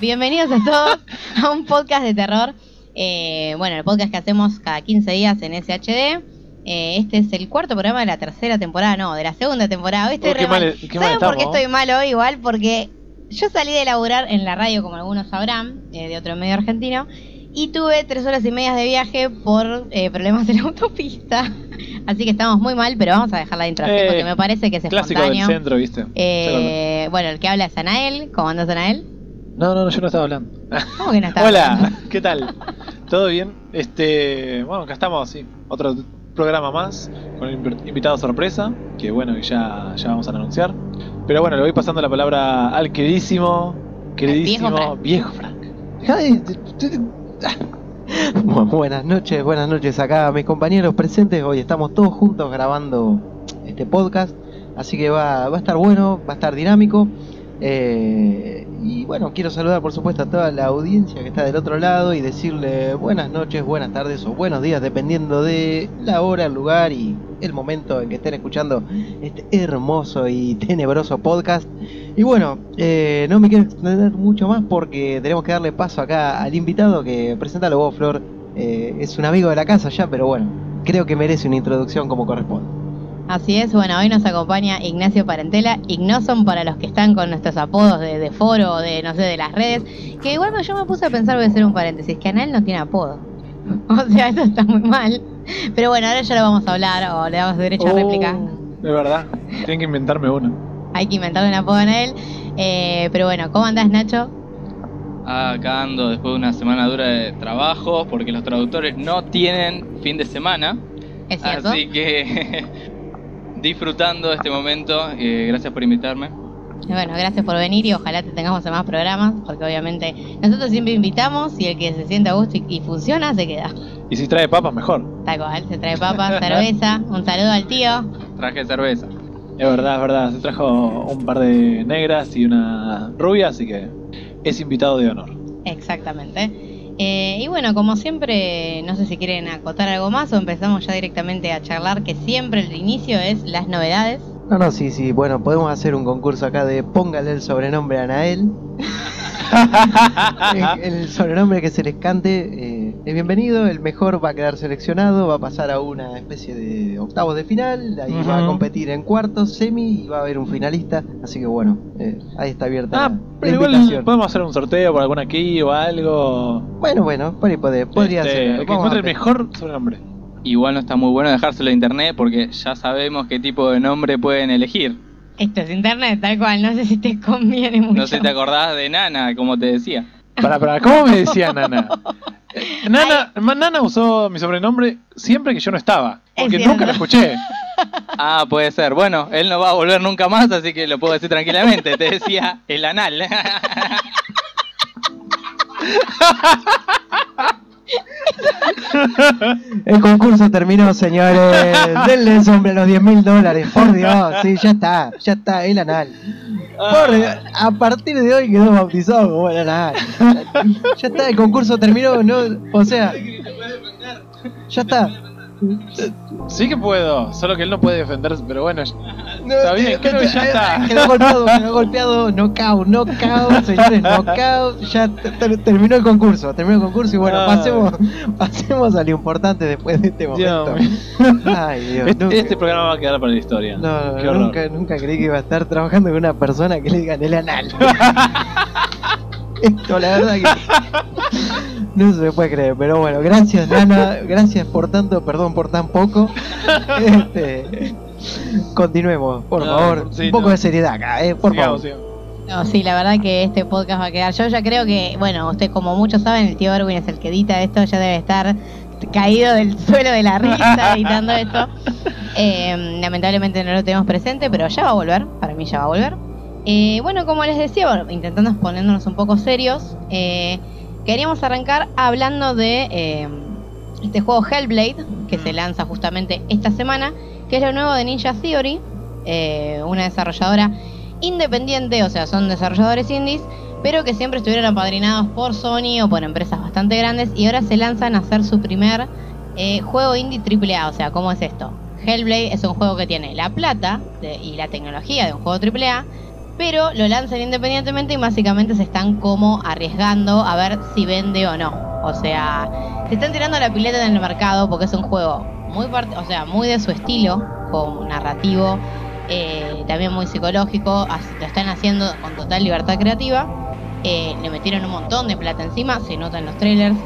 bienvenidos a todos a un podcast de terror. Eh, bueno, el podcast que hacemos cada 15 días en SHD. Eh, este es el cuarto programa de la tercera temporada, no, de la segunda temporada. Hoy estoy Oh, qué mal- qué ¿Saben por qué estoy mal hoy? Igual porque yo salí de laburar en la radio, como algunos sabrán, eh, de otro medio argentino, y tuve tres horas y media de viaje por eh, problemas en la autopista. Así que estamos muy mal, pero vamos a dejar la intro Eh, porque me parece que es Clásico del espontáneo. centro, ¿viste? Bueno, el que habla es Anael. ¿Cómo andas, Anael? No, no, no, yo no estaba hablando. ¿Cómo que no estás Hola, hablando? ¿qué tal? ¿Todo bien? Este, bueno, acá estamos, sí. Otro programa más con inv- invitado sorpresa, que bueno, que ya, ya vamos a anunciar. Pero bueno, le voy pasando la palabra al queridísimo, queridísimo viejo Frank. Ah. Bu- Buenas noches, buenas noches acá a mis compañeros presentes. Hoy estamos todos juntos grabando este podcast, así que va, va a estar bueno, va a estar dinámico. Eh, y bueno, quiero saludar por supuesto a toda la audiencia que está del otro lado y decirle buenas noches, buenas tardes o buenos días, dependiendo de la hora, el lugar y el momento en que estén escuchando este hermoso y tenebroso podcast. Y bueno, eh, no me quiero extender mucho más porque tenemos que darle paso acá al invitado que presenta vos, Flor. Eh, es un amigo de la casa ya, pero bueno, creo que merece una introducción como corresponde. Así es, bueno, hoy nos acompaña Ignacio Parentela. Ignoson para los que están con nuestros apodos de, de foro o de, no sé, de las redes. Que igual yo me puse a pensar, voy a hacer un paréntesis, que Anael no tiene apodo. O sea, eso está muy mal. Pero bueno, ahora ya lo vamos a hablar o le damos derecho a réplica. Oh, de verdad, tienen que inventarme uno. Hay que inventarle un apodo a Anael. Eh, pero bueno, ¿cómo andás, Nacho? Acá ando después de una semana dura de trabajo porque los traductores no tienen fin de semana. ¿Es cierto? Así que disfrutando de este momento, eh, gracias por invitarme. Bueno, gracias por venir y ojalá te tengamos en más programas, porque obviamente nosotros siempre invitamos y el que se siente a gusto y, y funciona se queda. Y si trae papas, mejor. Tal cual, se trae papas, cerveza, un saludo al tío. Traje cerveza. Es verdad, es verdad. Se trajo un par de negras y una rubia, así que es invitado de honor. Exactamente. Eh, y bueno, como siempre, no sé si quieren acotar algo más o empezamos ya directamente a charlar, que siempre el inicio es las novedades. No, no, sí, sí, bueno, podemos hacer un concurso acá de póngale el sobrenombre a Anael. el, el sobrenombre que se les cante eh, es bienvenido, el mejor va a quedar seleccionado, va a pasar a una especie de octavos de final, ahí va a competir en cuartos, semi y va a haber un finalista, así que bueno, eh, ahí está abierta Ah, la, la pero igual invitación. podemos hacer un sorteo por alguna aquí o algo. Bueno, bueno, por ahí puede, podría Este, ser. el que encuentre el mejor sobrenombre. Igual no está muy bueno dejárselo a internet porque ya sabemos qué tipo de nombre pueden elegir. Esto es internet, tal cual, no sé si te conviene mucho. No sé si te acordás de Nana, como te decía. Para, para, ¿cómo me decía Nana? Nana, Nana usó mi sobrenombre siempre que yo no estaba. Es Porque nunca lo escuché. Ah, puede ser. Bueno, él no va a volver nunca más, así que lo puedo decir tranquilamente. Te decía el anal. El concurso terminó, señores. Denle hombre los 10 mil dólares, por Dios. Sí, ya está, ya está, el anal. Por Dios, a partir de hoy quedó bautizado como el anal. Ya está, el concurso terminó, no, o sea, ya está. Sí que puedo, solo que él no puede defenderse, pero bueno. No, Está bien, creo que ya está. Quedó golpeado, quedó golpeado, knockout, knockout, señores, knockout. Ya te- te- terminó el concurso, terminó el concurso y bueno, Ah. pasemos, pasemos a lo importante después de este momento. Dios Ay, Dios. Este, nunca- este programa va a quedar para la historia. No, horror. nunca, nunca creí que iba a estar trabajando con una persona que le digan el anal. Esto, la verdad que no se me puede creer, pero bueno, gracias Nana, gracias por tanto, perdón por tan poco. Este, continuemos, por No, favor, sí, un poco no. de seriedad acá, eh, por Sigamos, favor. sigamos. No, sí, la verdad que este podcast va a quedar. Yo ya creo que, bueno, usted como muchos saben, el tío Erwin es el que edita esto, ya debe estar caído del suelo de la risa editando esto. Eh, lamentablemente no lo tenemos presente, pero ya va a volver, para mí ya va a volver. Eh, bueno, como les decía, bueno, intentando poniéndonos un poco serios, eh, queríamos arrancar hablando de eh, este juego Hellblade, que se lanza justamente esta semana, que es lo nuevo de Ninja Theory, eh, una desarrolladora independiente, o sea, son desarrolladores indies, pero que siempre estuvieron apadrinados por Sony o por empresas bastante grandes y ahora se lanzan a hacer su primer eh, juego indie AAA. O sea, ¿cómo es esto? Hellblade es un juego que tiene la plata de- y la tecnología de un juego AAA, pero lo lanzan independientemente y básicamente se están como arriesgando a ver si vende o no. O sea, se están tirando la pileta en el mercado porque es un juego muy, o sea, muy de su estilo, como narrativo, eh, también muy psicológico, lo están haciendo con total libertad creativa. Eh, le metieron un montón de plata encima, se nota en los trailers.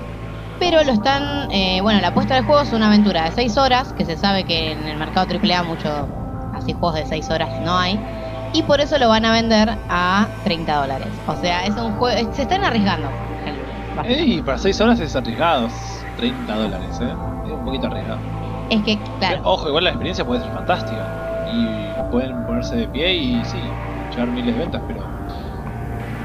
Pero lo están, eh, bueno, la apuesta del juego es una aventura de 6 horas, que se sabe que en el mercado AAA mucho así juegos de 6 horas no hay. Y por eso lo van a vender a 30 dólares. O sea, es un juego, se están arriesgando. Ey, para 6 horas es arriesgado. 30 dólares, ¿eh? Es un poquito arriesgado. Es que, claro, Ojo, igual la experiencia puede ser fantástica. Y pueden ponerse de pie y sí, llevar miles de ventas, pero.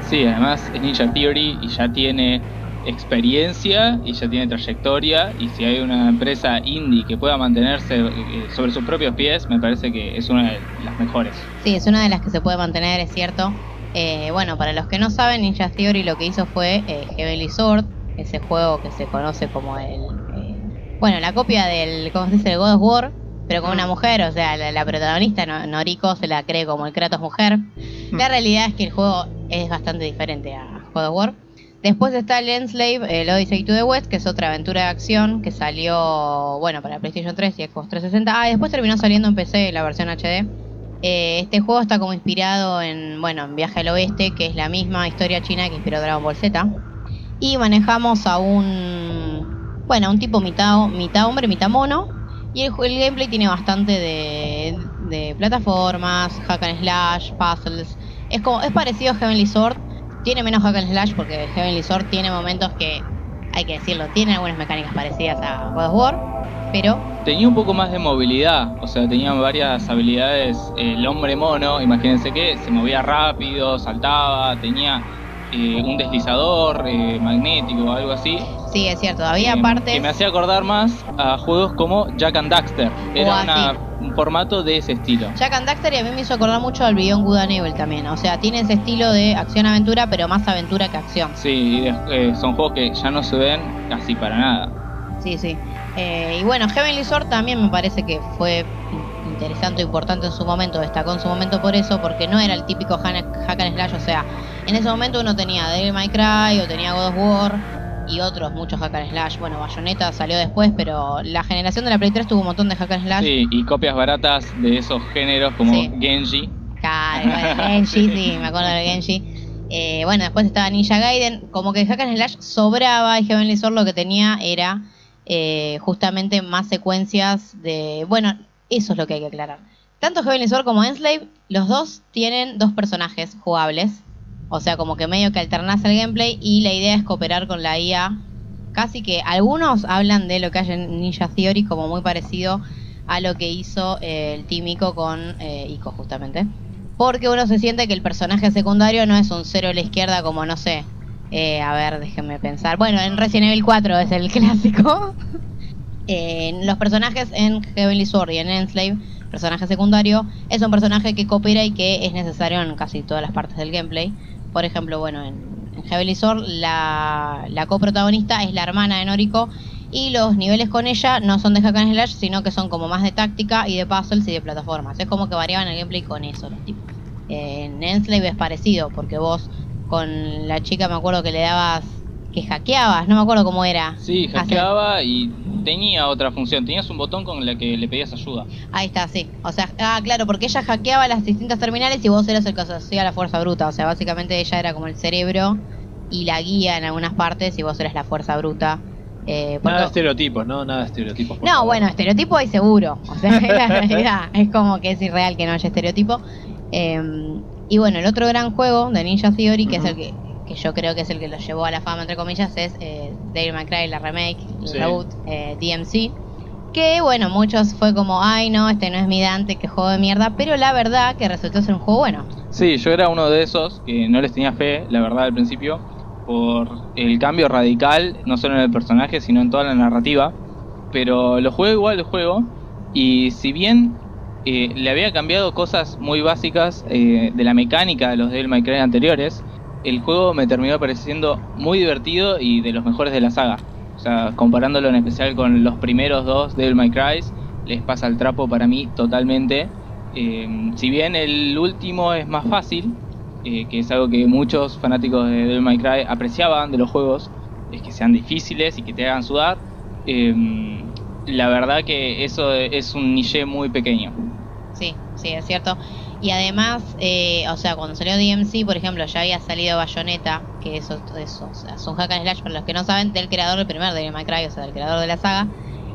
Sí, además es Ninja Theory y ya tiene experiencia y ya tiene trayectoria y si hay una empresa indie que pueda mantenerse eh, sobre sus propios pies, me parece que es una de las mejores. Sí, es una de las que se puede mantener, es cierto. Eh, bueno, para los que no saben, Ninja Theory lo que hizo fue eh, Heavenly Sword, ese juego que se conoce como el... eh, bueno, la copia del, ¿cómo se dice? El God of War, pero con una mujer, o sea, la, la protagonista, No- Noriko, se la cree como el Kratos mujer. La realidad es que el juego es bastante diferente a God of War. Después está el Enslave, el Odyssey to the West, que es otra aventura de acción que salió, bueno, para PlayStation 3 y Xbox 360. Ah, después terminó saliendo en PC la versión HD. Eh, este juego está como inspirado en, bueno, en Viaje al Oeste, que es la misma historia china que inspiró Dragon Ball Z. Y manejamos a un, bueno, a un tipo mitad, mitad hombre, mitad mono. Y el, el gameplay tiene bastante de, de plataformas, hack and slash, puzzles. Es como, es parecido a Heavenly Sword. Tiene menos hack and slash porque Heavenly Sword tiene momentos que, hay que decirlo, tiene algunas mecánicas parecidas a God of War. Pero Tenía un poco más de movilidad, o sea, tenía varias habilidades. El hombre mono, imagínense que se movía rápido, saltaba, tenía eh, un deslizador eh, magnético o algo así. sí, es cierto, había eh, partes... Que me hacía acordar más a juegos como Jack and Daxter. Era O una-. Un formato de ese estilo. Jack and Daxter y a mí me hizo acordar mucho al Beyond Good and Evil también. O sea, tiene ese estilo de acción-aventura, pero más aventura que acción. Sí, eh, son juegos que ya no se ven casi para nada. Sí, sí. Eh, y bueno, Heavenly Sword también me parece que fue in- interesante o importante en su momento, destacó en su momento por eso, porque no era el típico hack hack and slash, o sea, en ese momento uno tenía Devil May Cry o tenía God of War y otros muchos hack and slash. Bueno, Bayonetta salió después, pero la generación de la Play 3 tuvo un montón de hack and slash. Sí, y copias baratas de esos géneros como Sí. Genji. Claro, bueno, Genji, sí, me acuerdo de Genji. Eh, bueno, después estaba Ninja Gaiden. Como que Hack and Slash sobraba y Heavenly Sword lo que tenía era eh, justamente más secuencias de... Bueno, eso es lo que hay que aclarar. Tanto Heavenly Sword como Enslave, los dos tienen dos personajes jugables. O sea, como que medio que alternás el gameplay y la idea es cooperar con la IA. Casi que algunos hablan de lo que hay en Ninja Theory como muy parecido a lo que hizo eh, el Team Ico con eh, Ico justamente. Porque uno se siente que el personaje secundario no es un cero a la izquierda como, no sé, eh, a ver, déjenme pensar. Bueno, en Resident Evil 4 es el clásico. Los personajes en Heavenly Sword y en Enslave, personaje secundario, es un personaje que coopera y que es necesario en casi todas las partes del gameplay. Por ejemplo, bueno, en, en Sword la, la coprotagonista es la hermana de Noriko y los niveles con ella no son de hack and slash, sino que son como más de táctica y de puzzles y de plataformas. Es como que variaban el gameplay con eso los tipos. Eh, en Enslave es parecido, porque vos con la chica me acuerdo que le dabas, que hackeabas, no me acuerdo cómo era. Sí, hackeaba y tenía otra función. Tenías un botón con el que le pedías ayuda. Ahí está, sí. O sea, ah, claro, porque ella hackeaba las distintas terminales y vos eras el que hacía la fuerza bruta. O sea, básicamente ella era como el cerebro y la guía en algunas partes y vos eras la fuerza bruta. Eh, Nada de estereotipos, ¿no? Nada de estereotipos. No, favor. bueno, estereotipo hay seguro. O sea, la realidad. Es como que es irreal que no haya estereotipo. Eh, y bueno, el otro gran juego de Ninja Theory, que es el que, que yo creo que es el que lo llevó a la fama, entre comillas, es eh, Cry, la remake, el Sí. reboot, eh, DMC. Que bueno, muchos fue como, ay no, este no es mi Dante, que juego de mierda. Pero la verdad que resultó ser un juego bueno. Sí, yo era uno de esos que no les tenía fe, la verdad, al principio, por el cambio radical, no solo en el personaje, sino en toda la narrativa. Pero lo juego igual el juego, y si bien eh, le había cambiado cosas muy básicas eh, de la mecánica de los Devil May Cry anteriores, el juego me terminó pareciendo muy divertido y de los mejores de la saga. O sea, comparándolo en especial con los primeros dos Devil May Cry, les pasa el trapo para mí totalmente. Eh, si bien el último es más fácil, eh, que es algo que muchos fanáticos de Devil May Cry apreciaban de los juegos, es que sean difíciles y que te hagan sudar. Eh, la verdad que eso es un niche muy pequeño. Sí, sí, es cierto. Y además, eh, o sea, cuando salió DMC, por ejemplo, ya había salido Bayonetta, que eso, eso o sea, es un hack and slash, para los que no saben, del creador del primer May Cry, o sea, del creador de la saga.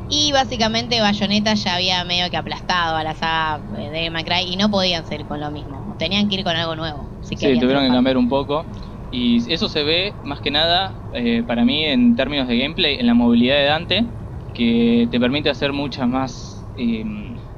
Y básicamente Bayonetta ya había medio que aplastado a la saga de Devil May Cry y no podían seguir con lo mismo. Tenían que ir con algo nuevo. Sí, tuvieron que cambiar un poco. Y eso se ve más que nada eh, para mí en términos de gameplay, en la movilidad de Dante, que te permite hacer muchas más... eh,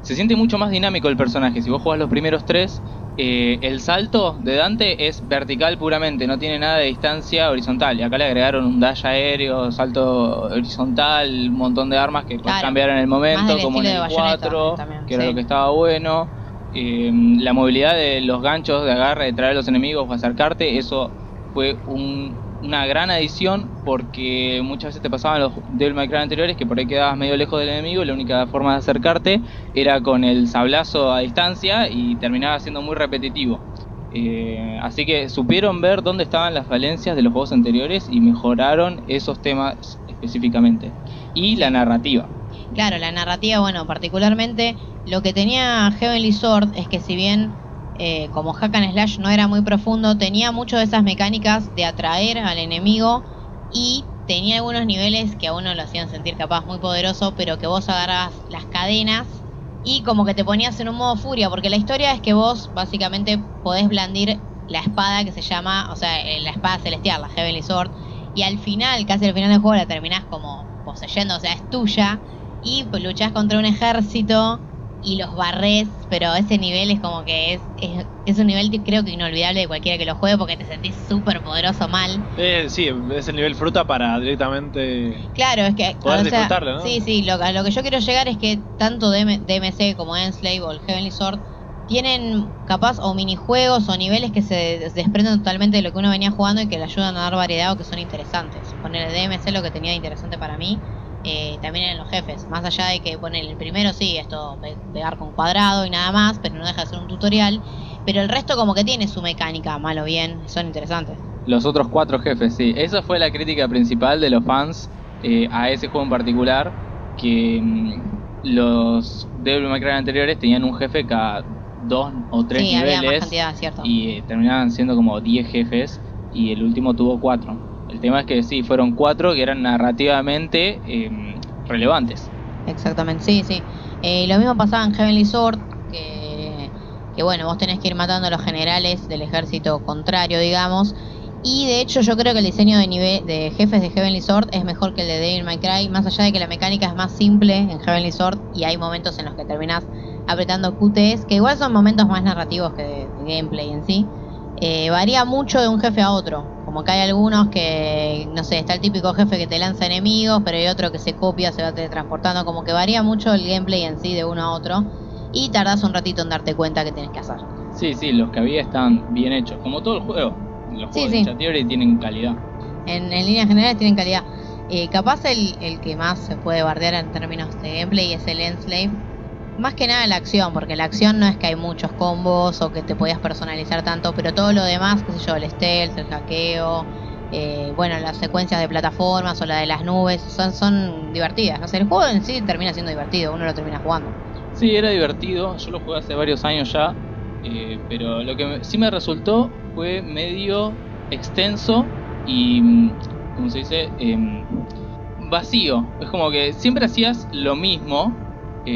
se siente mucho más dinámico el personaje. Si vos jugás los primeros tres, eh, el salto de Dante es vertical puramente, no tiene nada de distancia horizontal. Y acá le agregaron un dash aéreo, salto horizontal, un montón de armas que Claro, cambiar en el momento, como en el de Bayonetta 4, también, que era lo que estaba bueno. Eh, la movilidad de los ganchos de agarre, de traer a los enemigos o acercarte, eso fue un- una gran adición porque muchas veces te pasaban los Devil May Cry anteriores que por ahí quedabas medio lejos del enemigo y la única forma de acercarte era con el sablazo a distancia y terminaba siendo muy repetitivo. Eh, así que supieron ver dónde estaban las falencias de los juegos anteriores y mejoraron esos temas específicamente. Y la narrativa. Claro, la narrativa, bueno, particularmente lo que tenía Heavenly Sword es que si bien eh, como hack and slash no era muy profundo, tenía mucho de esas mecánicas de atraer al enemigo y tenía algunos niveles que a uno lo hacían sentir capaz muy poderoso, pero que vos agarrabas las cadenas y como que te ponías en un modo furia, porque la historia es que vos básicamente podés blandir la espada que se llama, o sea, eh, la espada celestial, la Heavenly Sword, y al final, casi al final del juego la terminás como poseyendo, o sea, es tuya, y luchás contra un ejército y los barres, pero ese nivel es como que es, es, es un nivel creo que inolvidable de cualquiera que lo juegue porque te sentís súper poderoso mal. Eh, sí, es el nivel fruta para directamente. Claro, es que Poder o sea, disfrutarlo, ¿no? Sí, sí, lo, a lo que yo quiero llegar es que tanto DM DMC como Enslave o el Heavenly Sword tienen capaz o minijuegos o niveles que se des- desprenden totalmente de lo que uno venía jugando y que le ayudan a dar variedad o que son interesantes. Con el DMC lo que tenía de interesante para mí eh, también eran los jefes. Más allá de que poner el primero sí, esto pe- pegar con cuadrado y nada más, pero no deja de ser un tutorial. Pero el resto como que tiene su mecánica, mal o bien, son interesantes. Los otros cuatro jefes, sí. Esa fue la crítica principal de los fans eh, a ese juego en particular. Que mm, los Devil May Cry anteriores tenían un jefe cada dos o tres sí, había más niveles. cantidad, y eh, terminaban siendo como 10 jefes. Y el último tuvo cuatro. El tema es que sí, fueron cuatro que eran narrativamente eh, relevantes. Exactamente, sí, sí. Eh, lo mismo pasaba en Heavenly Sword, que, bueno, vos tenés que ir matando a los generales del ejército contrario, digamos. Y de hecho yo creo que el diseño de nivel de jefes de Heavenly Sword es mejor que el de Devil May Cry, más allá de que la mecánica es más simple en Heavenly Sword y hay momentos en los que terminás apretando QTs, que igual son momentos más narrativos que de gameplay en sí. Eh, varía mucho de un jefe a otro, como que hay algunos que, no sé, está el típico jefe que te lanza enemigos, pero hay otro que se copia, se va teletransportando, como que varía mucho el gameplay en sí de uno a otro y tardás un ratito en darte cuenta que tienes que hacer. Sí, sí, los que había estaban bien hechos, como todo el juego. Los Sí, juegos sí. de Ninja Theory tienen calidad. En, en líneas generales tienen calidad. Eh, capaz el, el que más se puede bardear en términos de gameplay es el Enslave. Más que nada la acción, porque la acción no es que hay muchos combos o que te podías personalizar tanto, pero todo lo demás, qué sé yo, el stealth, el hackeo, eh, bueno, las secuencias de plataformas o la de las nubes, son, son divertidas. O sea, el juego en sí termina siendo divertido, uno lo termina jugando. Sí, era divertido. Yo lo jugué hace varios años ya. eh, pero lo que sí me resultó fue medio extenso y, mm, ¿cómo se dice? Em, vacío. Es como que siempre hacías lo mismo.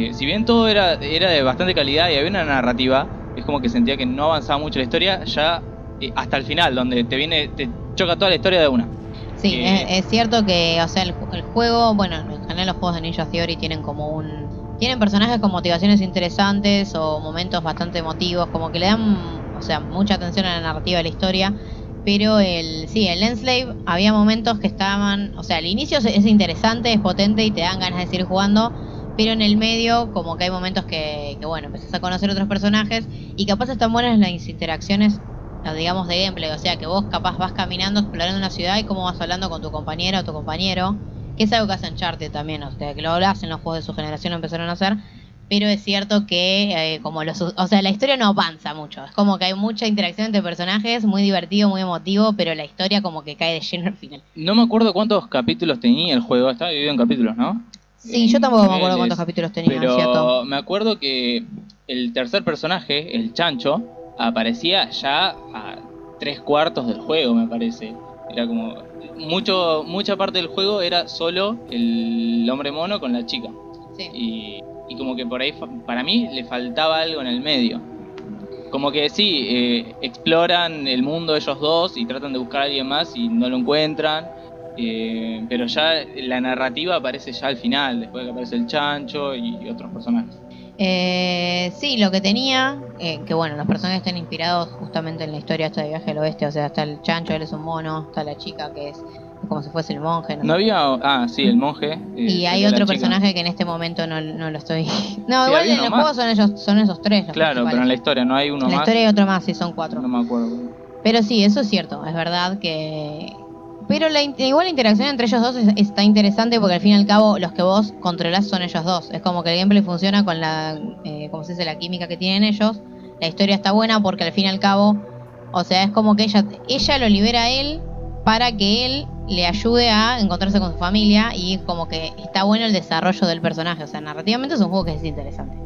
Eh, si bien todo era, era de bastante calidad y había una narrativa, es como que sentía que no avanzaba mucho la historia ya eh, hasta el final, donde te viene, te choca toda la historia de una. Sí, Que- es, es cierto que, o sea, el, el juego, bueno, en general los juegos de Ninja Theory tienen como un... Tienen personajes con motivaciones interesantes o momentos bastante emotivos, como que le dan, o sea, mucha atención a la narrativa de la historia. Pero el, sí, el Enslave había momentos que estaban, o sea, al inicio es interesante, es potente y te dan ganas de seguir jugando, pero en el medio como que hay momentos que, que bueno, empezás a conocer otros personajes y capaz están buenas las interacciones digamos de gameplay, o sea que vos capaz vas caminando, explorando una ciudad y cómo vas hablando con tu compañera o tu compañero, que es algo que hace Uncharted también, o sea que lo hablas en los juegos de su generación lo empezaron a hacer, pero es cierto que eh, como los, o sea, la historia no avanza mucho. Es como que hay mucha interacción entre personajes, muy divertido, muy emotivo, pero la historia como que cae de lleno al final. No me acuerdo cuántos capítulos tenía el juego, estaba dividido en capítulos, ¿no? Sí, yo tampoco me acuerdo cuántos capítulos tenía, Pero ¿cierto? me acuerdo que el tercer personaje, el chancho, aparecía ya a tres cuartos del juego, me parece. Era como. mucho Mucha parte del juego era solo el hombre mono con la chica. Sí. Y, y como que por ahí, para mí, le faltaba algo en el medio. Como que sí, eh, exploran el mundo ellos dos y tratan de buscar a alguien más y no lo encuentran. Eh, pero ya la narrativa aparece ya al final, después de que aparece el chancho y otros personajes. Eh, sí, lo que tenía, eh, que bueno, los personajes están inspirados justamente en la historia esta de viaje al oeste, o sea, está el chancho, él es un mono, está la chica que es como si fuese el monje. No había. Ah, sí, el monje. eh, Y hay otro chica. personaje que en este momento no, no lo estoy. No, Sí, igual en el más. juego son ellos, son esos tres. los Claro, pero en la historia no hay uno En la más. historia hay otro más, sí, son cuatro. No me acuerdo. Pero sí, eso es cierto, es verdad que... Pero la, igual la interacción entre ellos dos es- está interesante porque al fin y al cabo los que vos controlás son ellos dos. Es como que el gameplay funciona con la, eh, como se dice, la química que tienen ellos. La historia está buena porque al fin y al cabo, o sea, es como que ella, ella lo libera a él para que él le ayude a encontrarse con su familia y como que está bueno el desarrollo del personaje. O sea, narrativamente es un juego que es interesante.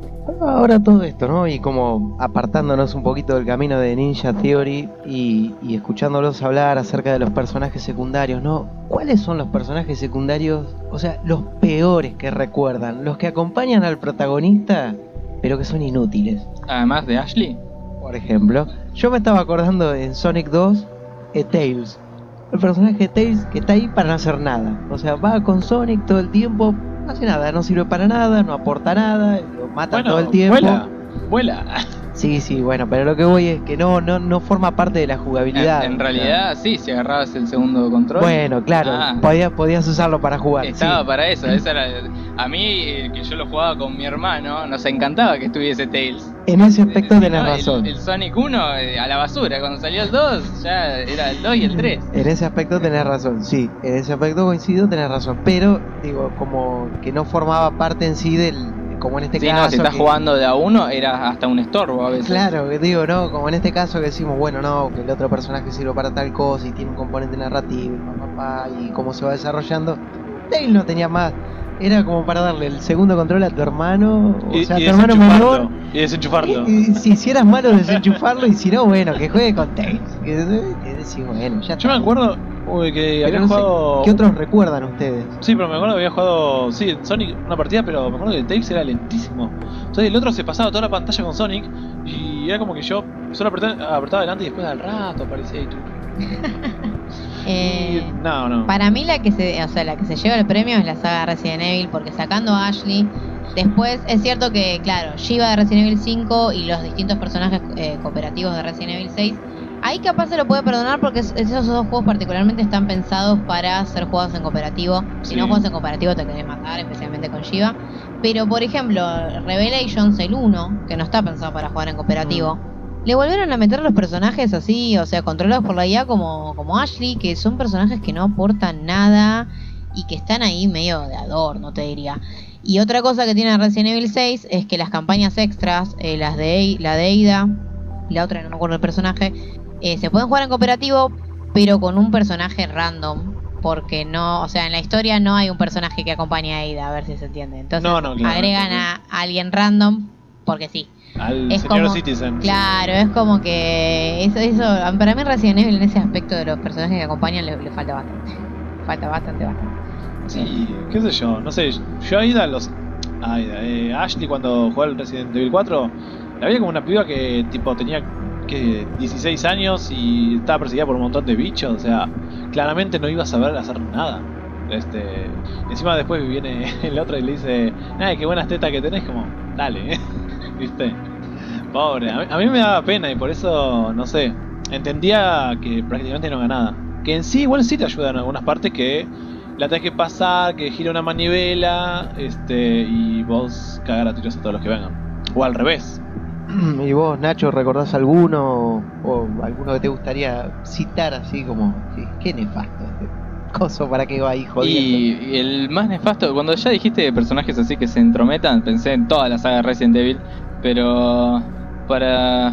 Ahora todo esto, ¿no? Y como apartándonos un poquito del camino de Ninja Theory y, y escuchándolos hablar acerca de los personajes secundarios, ¿no? ¿Cuáles son los personajes secundarios, o sea, los peores que recuerdan? Los que acompañan al protagonista, pero que son inútiles. Además de Ashley. Por ejemplo, yo me estaba acordando en Sonic 2, de Tails. El personaje de Tails que está ahí para no hacer nada. O sea, va con Sonic todo el tiempo, no hace nada, no sirve para nada, no aporta nada, lo mata Bueno, todo el tiempo. vuela, vuela. Sí, sí, bueno, pero lo que voy es que no, no, no forma parte de la jugabilidad. en realidad, sí, si agarrabas el segundo control. Bueno, claro, Ah. podías, podías usarlo para jugar. Estaba sí. para eso, esa era, a mí eh, que yo lo jugaba con mi hermano, nos encantaba que estuviese Tails. En ese aspecto Eh, tenés no, el- razón. El, Sonic 1 eh, a la basura, cuando salió el 2 ya era el 2 y el 3. En ese aspecto tenés razón, sí. En ese aspecto coincido, tenés razón. Pero, digo, como que no formaba parte en sí del. Como en este Sí, caso. no, si estás que- jugando de a uno era hasta un estorbo a veces. Claro, digo, no, como en este caso que decimos, bueno, no, que el otro personaje sirve para tal cosa y tiene un componente narrativo y, pa, pa, pa, y cómo se va desarrollando. Tail no tenía más. Era como para darle el segundo control a tu hermano, o Y, sea, a tu hermano menor. y desenchufarlo. Y, y si hicieras malo, desenchufarlo y si no, bueno, que juegue con Tails. Que, decís, bueno, ya Yo me acuerdo uy, que Pero había no sé, jugado. ¿Qué otros recuerdan ustedes? Sí, pero me acuerdo que había jugado. Sí, en Sonic una partida, pero me acuerdo que el Tails era lentísimo. Entonces el otro se pasaba toda la pantalla con Sonic y era como que yo solo apretaba, apretaba adelante y después al rato aparecía y tú. Eh, no, no. Para mí la que se, o sea, la que se lleva el premio es la saga Resident Evil, porque sacando a Ashley, después es cierto que, claro, Shiva de Resident Evil 5 y los distintos personajes eh, cooperativos de Resident Evil 6, ahí capaz se lo puede perdonar porque es- esos dos juegos particularmente están pensados para ser jugados en cooperativo. Si no juegas en cooperativo te querés matar, especialmente con Shiva. Pero, por ejemplo, Revelations, el 1, que no está pensado para jugar en cooperativo, le volvieron a meter los personajes así, o sea, controlados por la IA como, como Ashley, que son personajes que no aportan nada y que están ahí medio de adorno, te diría. Y otra cosa que tiene Resident Evil 6 es que las campañas extras, eh, las de la de Ada y la otra no me acuerdo el personaje, eh, se pueden jugar en cooperativo, pero con un personaje random. Porque no, o sea, en la historia no hay un personaje que acompañe a Ada, a ver si se entiende. Entonces No, no, claro, agregan no, a alguien random porque sí. Al es señor como- Citizen. Claro, es como que eso, eso, para mí Resident Evil en ese aspecto de los personajes que acompañan le, le falta bastante. Falta bastante, bastante. Sí, qué sé yo, no sé. Yo a Ida los. A Ida, eh, Ashley cuando jugó al Resident Evil 4, la veía como una piba que tipo tenía que 16 años y estaba perseguida por un montón de bichos, o sea, claramente no iba a saber hacer nada. Este, encima después viene el otro y le dice, ay, qué buenas tetas que tenés, como, dale, ¿viste? Pobre, a mí, a mí me daba pena y por eso, no sé, entendía que prácticamente no ganaba. Que en sí igual sí te ayuda en algunas partes que la tenés que pasar, que gira una manivela, este, y vos cagar a tiros a todos los que vengan. O al revés. ¿Y vos, Nacho, recordás alguno o alguno que te gustaría citar así como, qué nefasto este coso para que va ahí jodiendo. Y, y el más nefasto, cuando ya dijiste personajes así que se entrometan, pensé en toda la saga de Resident Evil, pero para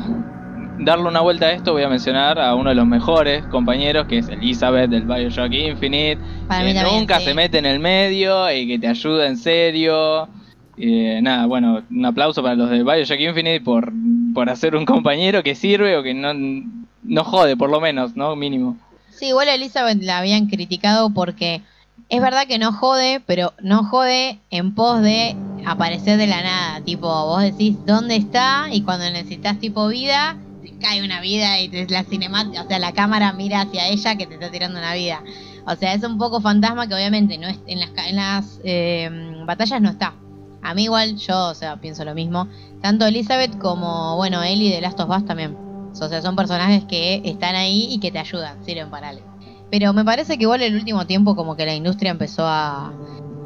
darle una vuelta a esto voy a mencionar a uno de los mejores compañeros, que es Elizabeth del Bioshock Infinite, Para que nunca sí. se mete en el medio y que te ayuda en serio. Eh, nada, bueno, un aplauso para los de Bioshock Infinite por, por hacer un compañero que sirve o que no, no jode, por lo menos, ¿no? Mínimo. Sí, igual a Elizabeth la habían criticado porque es verdad que no jode, pero no jode en pos de aparecer de la nada. Tipo, vos decís dónde está y cuando necesitas tipo vida, te cae una vida y te- la cinemática, o sea, la cámara mira hacia ella que te está tirando una vida. O sea, es un poco fantasma que obviamente no es, en las, en las eh, batallas no está. A mí igual, yo, o sea, pienso lo mismo. Tanto Elizabeth como, bueno, Ellie de Last of Us también. O sea, son personajes que están ahí y que te ayudan, sirven para algo. Pero me parece que igual el último tiempo como que la industria empezó a,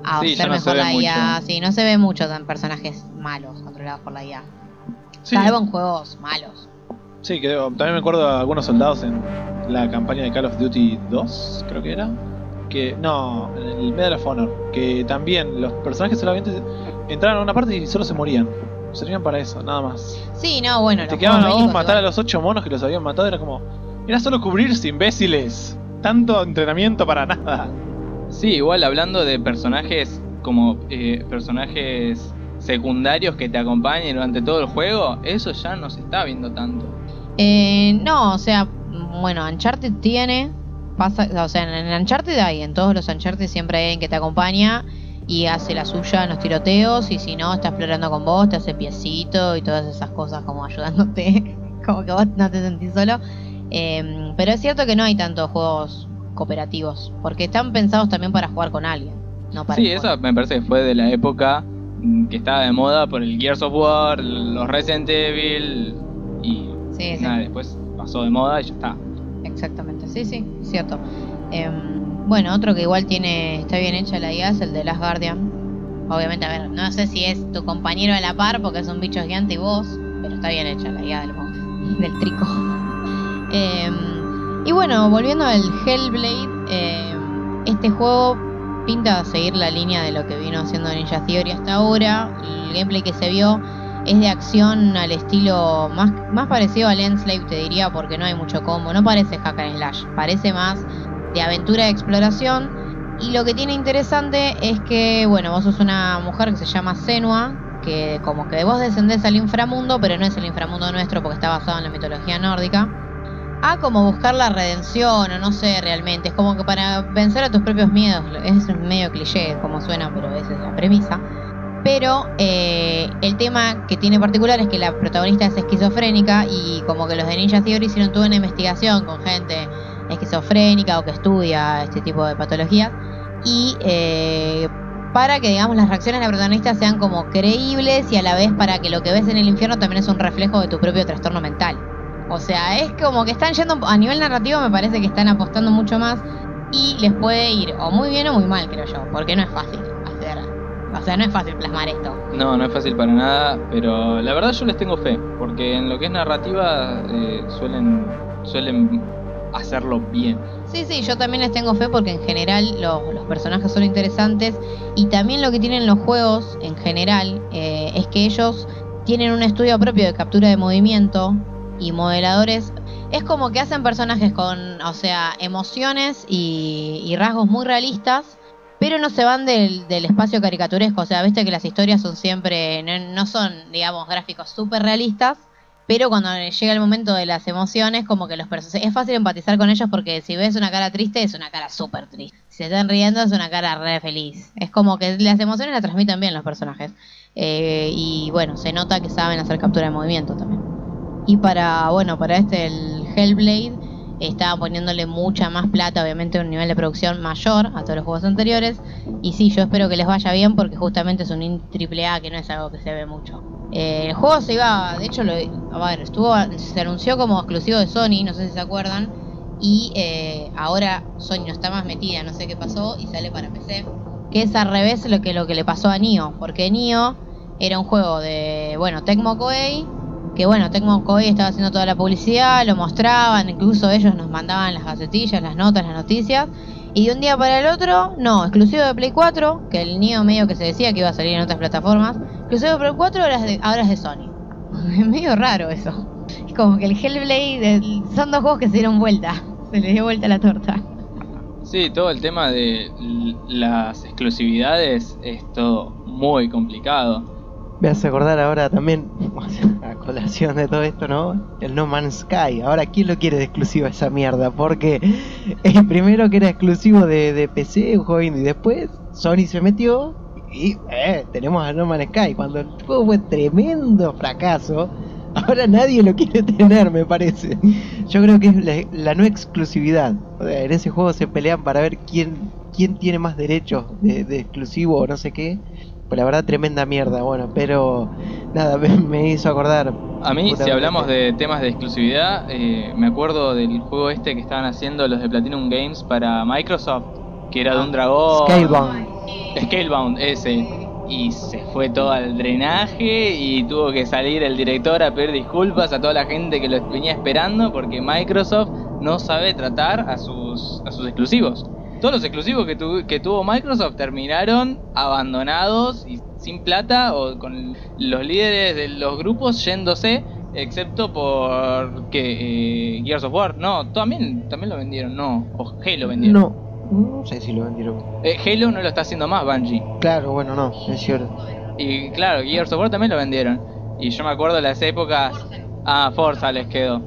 a Sí, no mejor la IA. Sí, no se ve mucho tan personajes malos controlados por la IA. Sí, Salvo en juegos malos. sí, que también me acuerdo de algunos soldados en la campaña de Call of Duty 2, creo que era. Que, no, en el Medal of Honor. Que también los personajes solamente entraban a una parte y solo se morían. Servían para eso, nada más. Sí, no, bueno. Te quedaban a vos matar a los ocho monos que los habían matado, era como. Era solo cubrirse, imbéciles. Tanto entrenamiento para nada. Sí, igual hablando de personajes como eh, personajes secundarios que te acompañen durante todo el juego, eso ya no se está viendo tanto. Eh, no, o sea, bueno, Uncharted tiene. Pasa, o sea, en Uncharted hay, en todos los Uncharted siempre hay alguien que te acompaña y hace la suya en los tiroteos. Y si no, está explorando con vos, te hace piecito y todas esas cosas como ayudándote. como que vos no te sentís solo. Eh, pero es cierto que no hay tantos juegos cooperativos. Porque están pensados también para jugar con alguien. No para Sí, eso me parece que fue de la época mm, que estaba de moda por el Gears of War, los Resident Evil y Sí, sí. nada, después pasó de moda y ya está. Exactamente, sí, sí, cierto. Em, bueno, otro que igual tiene, está bien hecha la IA es el de Last Guardian. Obviamente, a ver, no sé si es tu compañero a la par porque es un bicho gigante y vos, pero está bien hecha la IA del, del trico. Em, y bueno, volviendo al Hellblade, em, este juego pinta seguir la línea de lo que vino haciendo Ninja Theory hasta ahora. El gameplay que se vio es de acción al estilo más, más parecido al Enslave, te diría, porque no hay mucho combo. No parece hack and slash, parece más de aventura de exploración. Y lo que tiene interesante es que, bueno, vos sos una mujer que se llama Senua, que como que vos descendés al inframundo, pero no es el inframundo nuestro porque está basado en la mitología nórdica. A como buscar la redención, o no sé realmente. Es como que para vencer a tus propios miedos. Es medio cliché como suena, pero esa es la premisa. Pero eh, el tema que tiene particular es que la protagonista es esquizofrénica y como que los de Ninja Theory hicieron toda una investigación con gente esquizofrénica o que estudia este tipo de patologías y eh, para que digamos las reacciones de la protagonista sean como creíbles y a la vez para que lo que ves en el infierno también es un reflejo de tu propio trastorno mental. O sea, es como que están yendo a nivel narrativo me parece que están apostando mucho más y les puede ir o muy bien o muy mal, creo yo, porque no es fácil hacer, o sea, no es fácil plasmar esto. No, no es fácil para nada, pero la verdad yo les tengo fe, porque en lo que es narrativa eh, suelen, suelen hacerlo bien. Sí, sí, yo también les tengo fe porque en general los, los personajes son interesantes y también lo que tienen los juegos en general eh, es que ellos tienen un estudio propio de captura de movimiento y modeladores. Es como que hacen personajes con, o sea, emociones y, rasgos muy realistas, pero no se van del, del espacio caricaturesco. O sea, viste que las historias son siempre, no, no son, digamos, gráficos súper realistas, pero cuando llega el momento de las emociones, como que los personajes. Es fácil empatizar con ellos porque si ves una cara triste, es una cara súper triste. Si se están riendo, es una cara re feliz. Es como que las emociones las transmiten bien los personajes. Eh, y bueno, se nota que saben hacer captura de movimiento también. Y para, bueno, para este, el Hellblade, estaba poniéndole mucha más plata, obviamente un nivel de producción mayor a todos los juegos anteriores. Y sí, yo espero que les vaya bien porque justamente es un triple A que no es algo que se ve mucho. Eh, el juego se iba, de hecho, lo, a ver, estuvo, se anunció como exclusivo de Sony, no sé si se acuerdan. Y eh, ahora Sony no está más metida, no sé qué pasó, y sale para PC. Que es al revés lo que, lo que le pasó a Nioh, porque Nioh era un juego de, bueno, Tecmo Koei, que bueno, Tecmo Koei estaba haciendo toda la publicidad, lo mostraban, incluso ellos nos mandaban las gacetillas, las notas, las noticias, Y de un día para el otro, no, exclusivo de Play 4, que el Neo medio que se decía que iba a salir en otras plataformas, exclusivo de Play 4 ahora es de, Sony. Es medio raro eso. Es como que el Hellblade, el- son dos juegos que se dieron vuelta, se les dio vuelta la torta. Sí, todo el tema de las exclusividades es todo muy complicado. Me hace acordar ahora también, a colación de todo esto, ¿no? El No Man's Sky. Ahora, ¿quién lo quiere de exclusivo esa mierda? Porque el primero que era exclusivo de, de PC, un juego indie, después Sony se metió y eh, tenemos a No Man's Sky. Cuando el juego fue tremendo fracaso, ahora nadie lo quiere tener, me parece. Yo creo que es la, la no exclusividad. O sea, en ese juego se pelean para ver quién, quién tiene más derechos de, de exclusivo o no sé qué. Pues la verdad, tremenda mierda. Bueno, pero nada, me, me hizo acordar. A mí, si hablamos de temas de exclusividad, eh, me acuerdo del juego este que estaban haciendo los de Platinum Games para Microsoft, que era de un dragón. Scalebound. Scalebound, ese. Y se fue todo al drenaje y tuvo que salir el director a pedir disculpas a toda la gente que lo venía esperando porque Microsoft no sabe tratar a sus, a sus exclusivos. Todos los exclusivos que, tu- que tuvo Microsoft terminaron abandonados y sin plata o con los líderes de los grupos yéndose, excepto por que eh, Gears of War. No, también, también lo vendieron, no, o Halo vendieron. No, no sé si lo vendieron. Eh, Halo no lo está haciendo más Bungie. Claro, bueno, no, es cierto. Y claro, Gears of War también lo vendieron. Y yo me acuerdo de las épocas. Ah, Forza les quedó.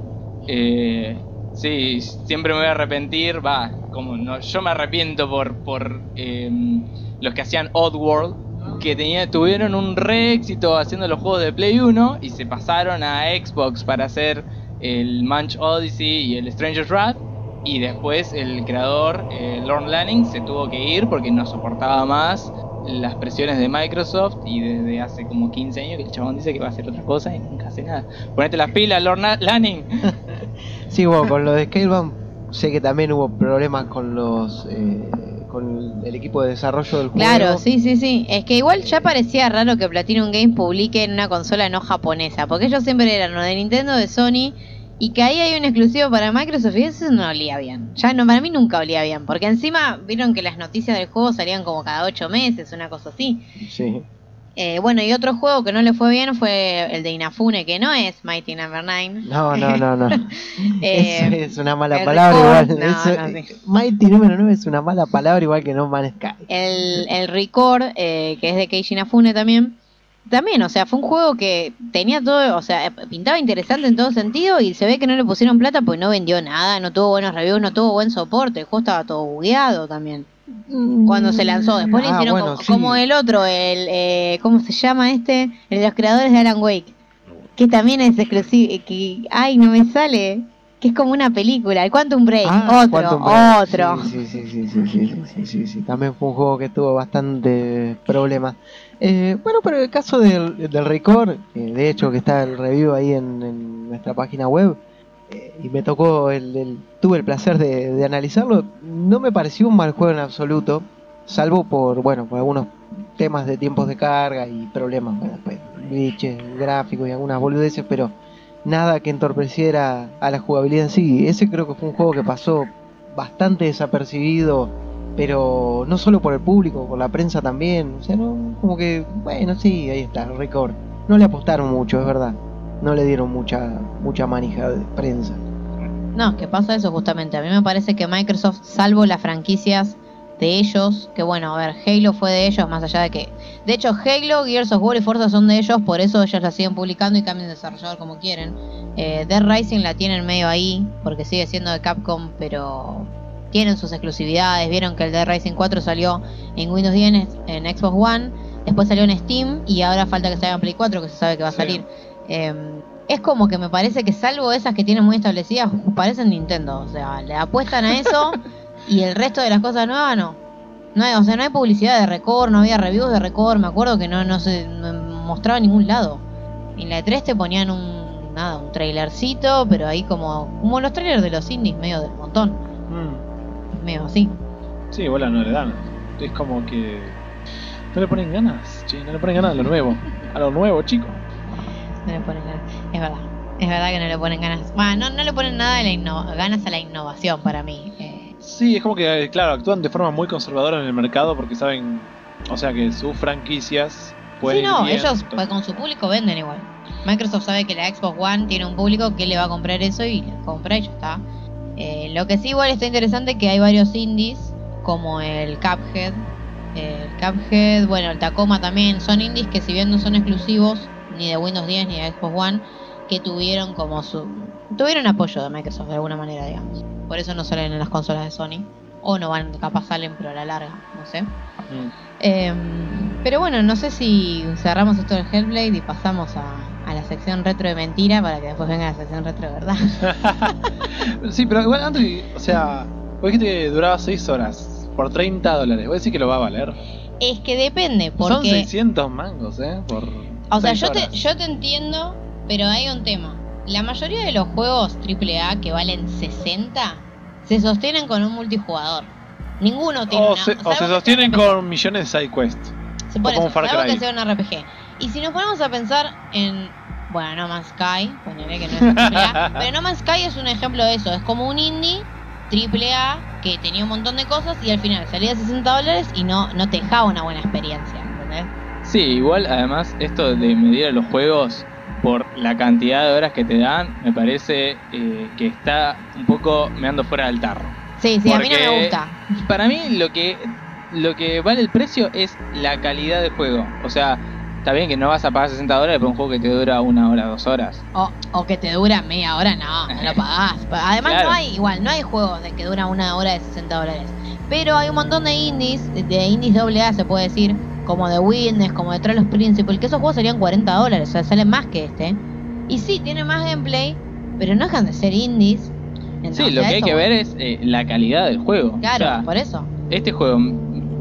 Eh, sí, siempre me voy a arrepentir. Va, como no, yo me arrepiento por, por em, los que hacían Oddworld. Que tenía, tuvieron un re éxito haciendo los juegos de Play 1 y se pasaron a Xbox para hacer el Munch Odyssey y el Stranger's Wrath. Y después el creador, eh, Lorne Lanning, se tuvo que ir porque no soportaba más las presiones de Microsoft y desde hace como 15 años que el chabón dice que va a hacer otra cosa y nunca hace nada. Ponete las pilas, Lord Na- Lanning. Sí, bueno, con lo de Scalebound sé que también hubo problemas con los eh, con el equipo de desarrollo del juego. Claro, sí, sí, sí. Es que igual ya parecía raro que Platinum Games publique en una consola no japonesa, porque ellos siempre eran o de Nintendo, de Sony, y que ahí hay un exclusivo para Microsoft y eso no olía bien. Ya no, para mí nunca olía bien, porque encima vieron que las noticias del juego salían como cada ocho meses, una cosa así. Sí. Eh, bueno, y otro juego que no le fue bien fue el de Inafune, que no es Mighty Number 9. No, no, no, no. Eh, es una mala palabra record, igual. no, Eso- no, sí. Mighty número 9 es una mala palabra igual que No Man's Sky. el, el Record, eh, que es de Keiji Inafune también. También, o sea, fue un juego que tenía todo, o sea, pintaba interesante en todo sentido y se ve que no le pusieron plata porque no vendió nada, no tuvo buenos reviews, no tuvo buen soporte, el juego estaba todo bugueado también cuando se lanzó. Mm. Después le ah, hicieron como, el otro, el eh, ¿cómo se llama este? El de los creadores de Alan Wake, que también es exclusivo, eh, que ay, no me sale, que es como una película, el Quantum Break, ah, otro, otro. Sí sí, sí sí sí, sí, también fue un juego que tuvo bastante problemas. Eh, bueno, pero el caso del, del Record, eh, de hecho que está el review ahí en nuestra página web, y me tocó, el, tuve el placer de, analizarlo, no me pareció un mal juego en absoluto, salvo por, bueno, por algunos temas de tiempos de carga y problemas, pues, glitches, gráficos y algunas boludeces, pero nada que entorpeciera a la jugabilidad en sí. Ese creo que fue un juego que pasó bastante desapercibido, pero no solo por el público, por la prensa también. O sea, no, como que, bueno, sí, ahí está, récord. No le apostaron mucho, es verdad. No le dieron mucha mucha manija de prensa. No, que pasa eso justamente. A mí me parece que Microsoft, salvo las franquicias de ellos, que bueno, a ver, Halo fue de ellos, más allá de que. De hecho, Halo, Gears of War y Forza son de ellos, por eso ellos la siguen publicando y cambian de desarrollador como quieren. Eh, Dead Rising la tienen medio ahí, porque sigue siendo de Capcom, pero tienen sus exclusividades. Vieron que el Dead Rising 4 salió en Windows 10, en Xbox One, después salió en Steam y ahora falta que salga en Play 4, que se sabe que va a Sí. salir. Eh, es como que me parece que salvo esas que tienen muy establecidas, parecen Nintendo. O sea, le apuestan a eso y el resto de las cosas nuevas no. No hay, o sea, no hay publicidad de Record, no había reviews de Record, me acuerdo que no, no se mostraba en ningún lado. En la E3 te ponían un, nada, un trailercito, pero ahí como, como los trailers de los indies, medio del montón, medio así. Sí, igual no le dan. Es como que. No le ponen ganas, che, no le ponen ganas a lo nuevo. A lo nuevo, chico. No le ponen ganas. Es verdad. Es verdad que no le ponen ganas. Bueno, no, no le ponen nada de la inno- ganas a la innovación para mí. Eh, Sí, es como que, eh, claro, actúan de forma muy conservadora en el mercado porque saben, o sea, que sus franquicias pueden Sí, no, ir bien, ellos entonces- pues, con su público venden igual. Microsoft sabe que la Xbox One tiene un público que le va a comprar eso y le compra y ya está. Eh, lo que sí igual está interesante que hay varios indies como el Cuphead. El Cuphead, bueno, el Tacoma también. Son indies que si bien no son exclusivos ni de Windows 10 ni de Xbox One, que tuvieron como su... Tuvieron apoyo de Microsoft de alguna manera, digamos. Por eso no salen en las consolas de Sony. O no van, capaz salen, pero a la larga, no sé. Mm. Eh, pero bueno, no sé si cerramos esto del Hellblade y pasamos a, a la sección retro de mentira para que después venga la sección retro de verdad. sí, pero igual antes, o sea, vos dijiste que duraba 6 horas por 30 dólares. Voy a decir que lo va a valer. es que depende, Son porque... 600 mangos, ¿eh? Por O sea, yo te, yo te entiendo, pero hay un tema. La mayoría de los juegos AAA que valen 60 se sostienen con un multijugador. Ninguno tiene O una... se, o se sostienen con millones de side quests. Sí, por como eso, que sea un RPG. Y si nos ponemos a pensar en. Bueno, No Man's Sky, ponele que no es AAA, pero No Man's Sky es un ejemplo de eso. Es como un indie AAA que tenía un montón de cosas y al final salía a 60 dólares y no, no te dejaba una buena experiencia. ¿entendés? Sí, igual además esto de medir a los juegos por la cantidad de horas que te dan, me parece eh, que está un poco meando fuera del tarro. Sí, sí, a mí no me gusta. Para mí lo que lo que vale el precio es la calidad del juego. O sea, está bien que no vas a pagar 60 dólares por un juego que te dura una hora, dos horas. O, o que te dura media hora, no, no lo pagás. Además, Claro. no hay, igual, no hay juegos de que dura una hora de 60 dólares. Pero hay un montón de indies, de- de indies AA se puede decir, como The Witness, como The Trials Principle, que esos juegos serían 40 dólares, o sea, salen más que este. Y sí, tienen más gameplay, pero no dejan de ser indies. Sí, lo que hay que ver es eh, la calidad del juego. Claro, O sea, por eso. este juego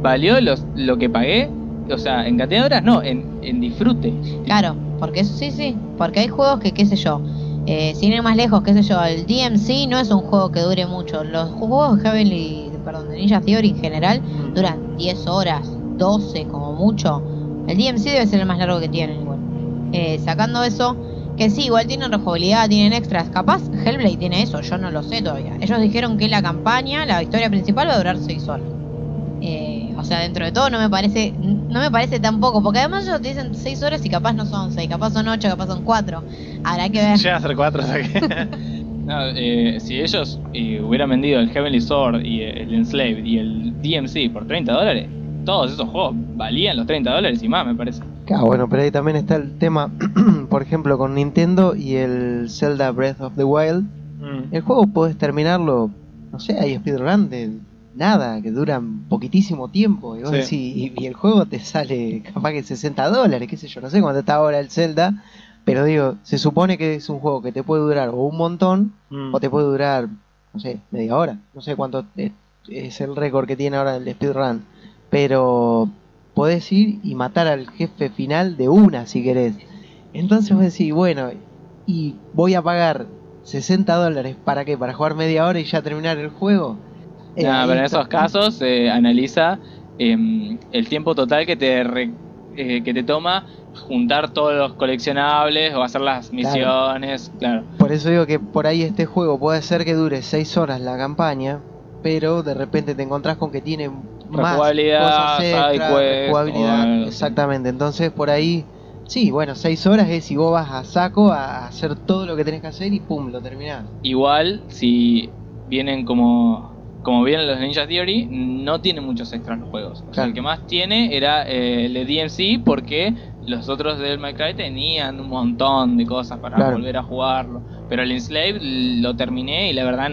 valió los, lo que pagué. O sea, en cantidad de horas no, en, en disfrute. Claro, porque eso sí, sí. Porque hay juegos que, qué sé yo, eh, sin ir más lejos, qué sé yo, el DMC no es un juego que dure mucho. Los juegos Heavenly, perdón, de Ninja Theory en general duran 10 horas, 12 como mucho. El DMC debe ser el más largo que tienen igual. Eh, sacando eso, que sí, igual tienen rejugabilidad, tienen extras. Capaz Hellblade tiene eso, yo no lo sé todavía. Ellos dijeron que la campaña, la historia principal va a durar 6 horas. Eh, o sea, dentro de todo no me parece no me parece tan poco, porque además ellos te dicen 6 horas y capaz no son 6, capaz son 8, capaz son 4. Habrá que ver. Llegan a ser 4, o sea que. No, eh, si ellos eh, hubieran vendido el Heavenly Sword y el Enslaved y el DMC por 30 dólares, todos esos juegos valían los 30 dólares y más, me parece. Claro, bueno, pero ahí también está el tema, por ejemplo, con Nintendo y el Zelda Breath of the Wild. Mm. El juego puedes terminarlo, no sé, hay speedrun de nada, que duran poquitísimo tiempo. Y, vos Sí. decís, y, y el juego te sale capaz que 60 dólares, qué sé yo, no sé cuánto está ahora el Zelda. Pero digo, se supone que es un juego que te puede durar o un montón Mm. o te puede durar, no sé, media hora. No sé cuánto es, es el récord que tiene ahora el speedrun. Pero podés ir y matar al jefe final de una si querés. Entonces vos decís, bueno, y voy a pagar 60 dólares para qué? Para jugar media hora y ya terminar el juego. Eh, Nah, ahí pero en esos casos se analiza em, el tiempo total que te re- eh, que te toma juntar todos los coleccionables o hacer las misiones, claro. Por eso digo que por ahí este juego puede ser que dure 6 horas la campaña, pero de repente te encontrás con que tiene más cosas extra, quest, así. exactamente. Entonces por ahí, sí, bueno, 6 horas es si vos vas a saco a hacer todo lo que tenés que hacer y pum, lo terminás. Igual si vienen como como vienen los Ninja Theory, no tiene muchos extras los juegos. O sea, Claro. el que más tiene era eh, el de DMC porque los otros del My Cry tenían un montón de cosas para Claro. volver a jugarlo. Pero el Enslaved lo terminé y la verdad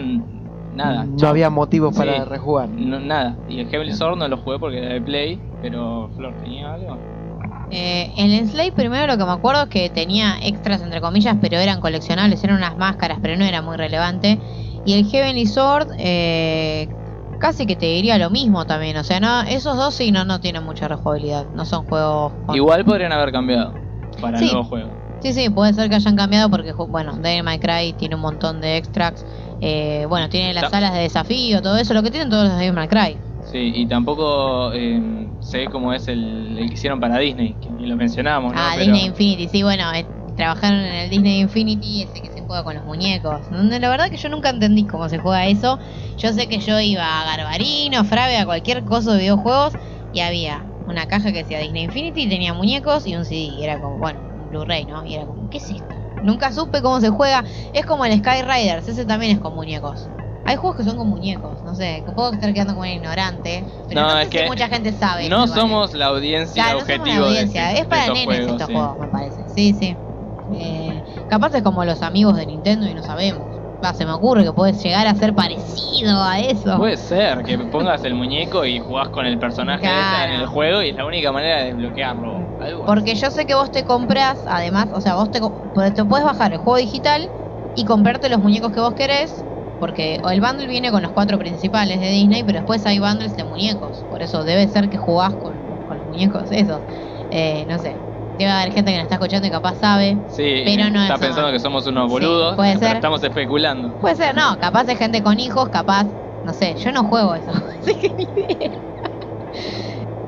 nada. no chao. había motivos para Sí. rejugar. No, nada. Y el Heavenly Sword no lo jugué porque era de Play, pero Flor tenía algo. Eh, el Enslave primero lo que me acuerdo es que tenía extras entre comillas, pero eran coleccionables, eran unas máscaras, pero no era muy relevante. Y el Heavenly Sword, eh, casi que te diría lo mismo también. O sea, no, esos dos sí no, no tienen mucha rejugabilidad. No son juegos. con- Igual podrían haber cambiado para Sí. el nuevo juego. Sí, sí, puede ser que hayan cambiado porque, bueno, Devil May Cry tiene un montón de extras. Eh, bueno, tiene las salas de desafío, todo eso, lo que tienen todos los Devil May Cry. Sí, y tampoco eh, sé cómo es el, el que hicieron para Disney, que ni lo mencionamos, ¿no? Ah, Pero- Disney Infinity, sí, bueno, eh, trabajaron en el Disney Infinity, ese que se juega con los muñecos. Donde la verdad que yo nunca entendí cómo se juega eso. Yo sé que yo iba a Garbarino, Frave, a cualquier cosa de videojuegos y había una caja que decía Disney Infinity y tenía muñecos y un CD. Y era como, bueno, un Blu-ray, ¿no? Y era como, ¿qué es esto? Nunca supe cómo se juega. Es como el Skyriders, ese también es con muñecos. Hay juegos que son con muñecos, no sé, que puedo estar quedando como un ignorante, pero No, no, sé es si que mucha gente sabe. No somos la audiencia Claro, no somos objetivo la audiencia. es para de estos nenes juegos, estos sí. juegos, me parece. Sí, sí. Eh, capaz es como los amigos de Nintendo y no sabemos. Va, se me ocurre que puedes llegar a ser parecido a eso. Puede ser que pongas el muñeco y jugás con el personaje ese Claro. en el juego y es la única manera de desbloquearlo. Algo. Porque yo sé que vos te compras, además, o sea, vos te, co- te puedes bajar el juego digital y comprarte los muñecos que vos querés. Porque el bundle viene con los cuatro principales de Disney, pero después hay bundles de muñecos. Por eso debe ser que jugás con, con los muñecos esos. Eh, no sé. Debe haber gente que nos está escuchando y capaz sabe. Sí, pero no está es- pensando que somos unos Sí, boludos, puede pero ser. estamos especulando. Puede ser, no, capaz de gente con hijos, capaz, no sé, yo no juego eso, así que ni idea.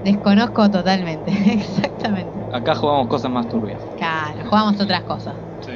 Desconozco totalmente, exactamente. Acá jugamos cosas más turbias. Claro, jugamos otras cosas. Sí.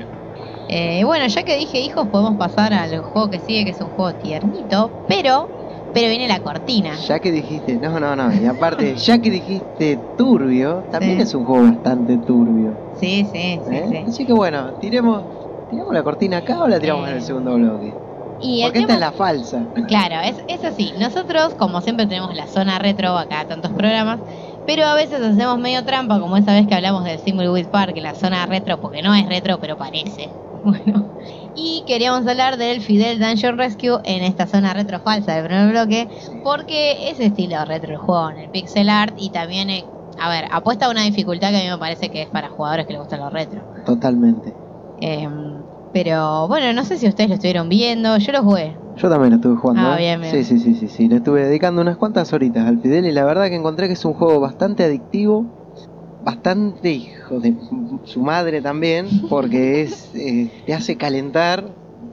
Eh, bueno, ya que dije hijos, podemos pasar al juego que sigue, que es un juego tiernito, pero, pero viene la cortina. Ya que dijiste, no, no, no, y aparte, ya que dijiste turbio, también Sí. es un juego bastante turbio. Sí, sí, sí, ¿eh? sí. Así que bueno, tiremos, tiramos la cortina acá o la tiramos en el Eh, segundo bloque. Y Porque esta tema- es la falsa. Claro, es, es así. Nosotros, como siempre, tenemos la zona retro acá, tantos programas, pero a veces hacemos medio trampa, como esa vez que hablamos del Thimbleweed Park, en la zona retro, porque no es retro, pero parece. Bueno, y queríamos hablar del Fidel Dungeon Rescue en esta zona retro falsa del primer bloque, porque es estilo retro el juego, en el pixel art, y también, eh, a ver, apuesta a una dificultad que a mí me parece que es para jugadores que les gustan los retro. Totalmente. Em, pero bueno, no sé si ustedes lo estuvieron viendo, yo lo jugué. Yo también lo estuve jugando. Ah, ¿eh? bien, bien. Sí, sí, sí, sí, sí. Le estuve dedicando unas cuantas horitas al Fidel y la verdad que encontré que es un juego bastante adictivo, bastante hijo de su madre también, porque es eh, te hace calentar,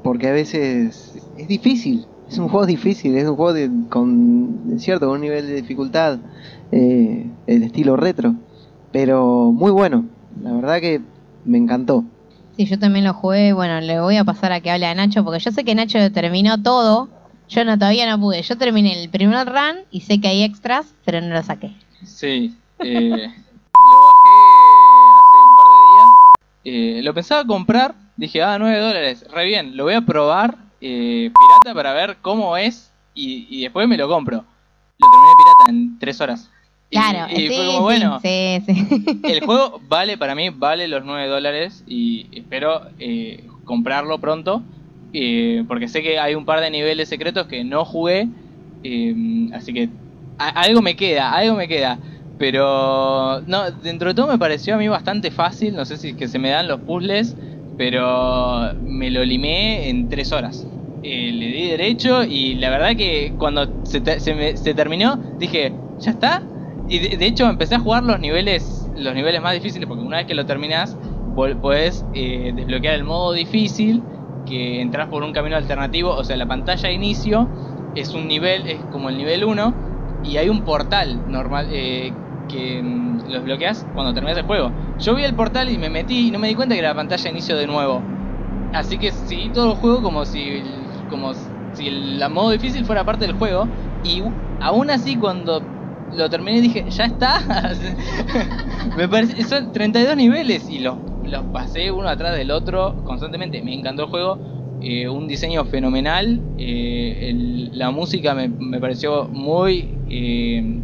porque a veces es difícil. Es un juego difícil, es un juego de- con cierto un nivel de dificultad eh, el estilo retro, pero muy bueno. La verdad que me encantó. Sí, yo también lo jugué. Bueno, le voy a pasar a que hable a Nacho, porque yo sé que Nacho terminó todo. Yo no, todavía no pude. Yo terminé el primer run y sé que hay extras, pero no lo saqué. Sí. eh, lo bajé hace un par de días. Eh, lo pensaba comprar. Dije, ah, 9 dólares. Re bien. Lo voy a probar eh, pirata para ver cómo es. Y, y después me lo compro. Lo terminé pirata en 3 horas. Claro, y, sí, fue como, bueno, sí, sí. el juego vale para mí, vale los 9 dólares. Y espero eh, comprarlo pronto. porque sé que hay un par de niveles secretos que no jugué. así que a- algo me queda, algo me queda. Pero no, dentro de todo me pareció a mí bastante fácil. No sé si es que se me dan los puzzles, pero me lo limé en tres horas. Eh, le di derecho y la verdad que cuando se, te- se me- se terminó dije, ¿ya está? Y de, hecho empecé a jugar los niveles los niveles más difíciles porque una vez que lo terminas puedes eh, desbloquear el modo difícil que entras por un camino alternativo, o sea, la pantalla de inicio es un nivel, es como el nivel 1 y hay un portal normal eh, que mm, los bloqueas cuando terminas el juego. Yo vi el portal y me metí y no me di cuenta que era la pantalla de inicio de nuevo. Así que seguí todo el juego como si como si el modo difícil fuera parte del juego y aún así cuando lo terminé dije, ya está. me parece son 32 niveles y los los pasé uno atrás del otro constantemente. Me encantó el juego. eh, un diseño fenomenal. eh, la música me, me pareció muy eh.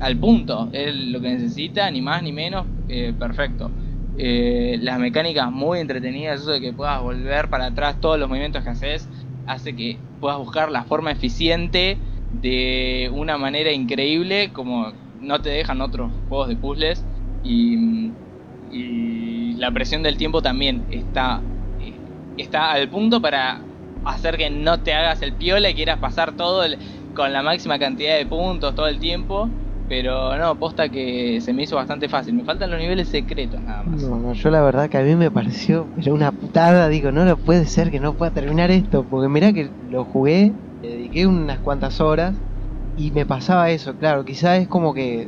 Al punto. Es lo que necesita, ni más ni menos. eh, perfecto. Eh, las mecánicas muy entretenidas. Eso de que puedas volver para atrás todos los movimientos que haces. Hace que puedas buscar la forma eficiente de una manera increíble. Como no te dejan otros juegos de puzzles. Y, la presión del tiempo también está, eh, está al punto para hacer que no te hagas el piola y quieras pasar todo el- con la máxima cantidad de puntos todo el tiempo. Pero no, posta que se me hizo bastante fácil. Me faltan los niveles secretos nada más. No, no, yo la verdad que a mí me pareció una putada, digo, no lo puede ser que no pueda terminar esto, porque mirá que lo jugué, le dediqué unas cuantas horas y me pasaba eso, claro, quizás es como que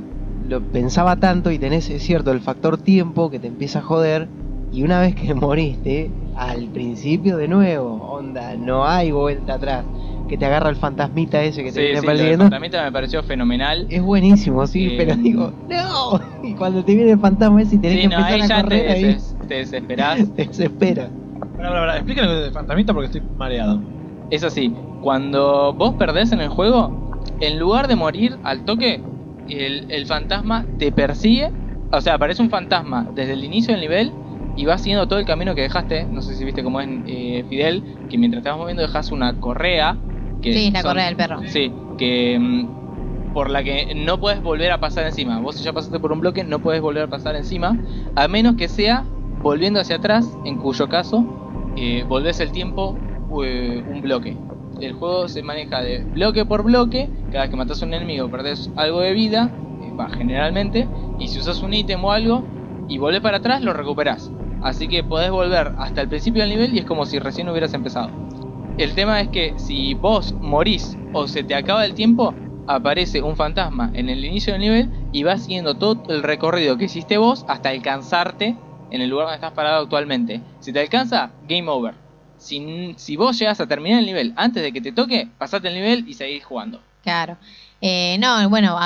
lo pensaba tanto y tenés, es cierto, el factor tiempo que te empieza a joder Y una vez que moriste, al principio de nuevo, onda, no hay vuelta atrás. Que te agarra el fantasmita ese que te viene sí, del persiguiendo. fantasmita me pareció fenomenal. Es buenísimo, sí, Eh, pero digo, ¡no! Y cuando te viene el fantasma ese y tenés Sí, que no, ahí empezar a ya te, correr ahí, te desesperás. te desespera. Pará, pará, pará, explícale lo de fantasmita porque estoy mareado. Es así, cuando vos perdés en el juego, en lugar de morir al toque, el, el fantasma te persigue. O sea, aparece un fantasma desde el inicio del nivel y vas siguiendo todo el camino que dejaste. No sé si viste cómo es eh, Fidel, que mientras te vas moviendo dejas una correa. Que Sí, la son- correa del perro. Sí, que mm, por la que no puedes volver a pasar encima. Vos si ya pasaste por un bloque, no puedes volver a pasar encima, a menos que sea volviendo hacia atrás, en cuyo caso eh, volvés el tiempo eh, un bloque. El juego se maneja de bloque por bloque, cada vez que matas a un enemigo perdés algo de vida, eh, va, generalmente, y si usas un ítem o algo y volvés para atrás, lo recuperás. Así que podés volver hasta el principio del nivel y es como si recién hubieras empezado. El tema es que si vos morís o se te acaba el tiempo, aparece un fantasma en el inicio del nivel y vas siguiendo todo el recorrido que hiciste vos hasta alcanzarte en el lugar donde estás parado actualmente. Si te alcanza, game over. Si, vos llegas a terminar el nivel antes de que te toque, pasate el nivel y seguís jugando. Claro. Eh, no, bueno,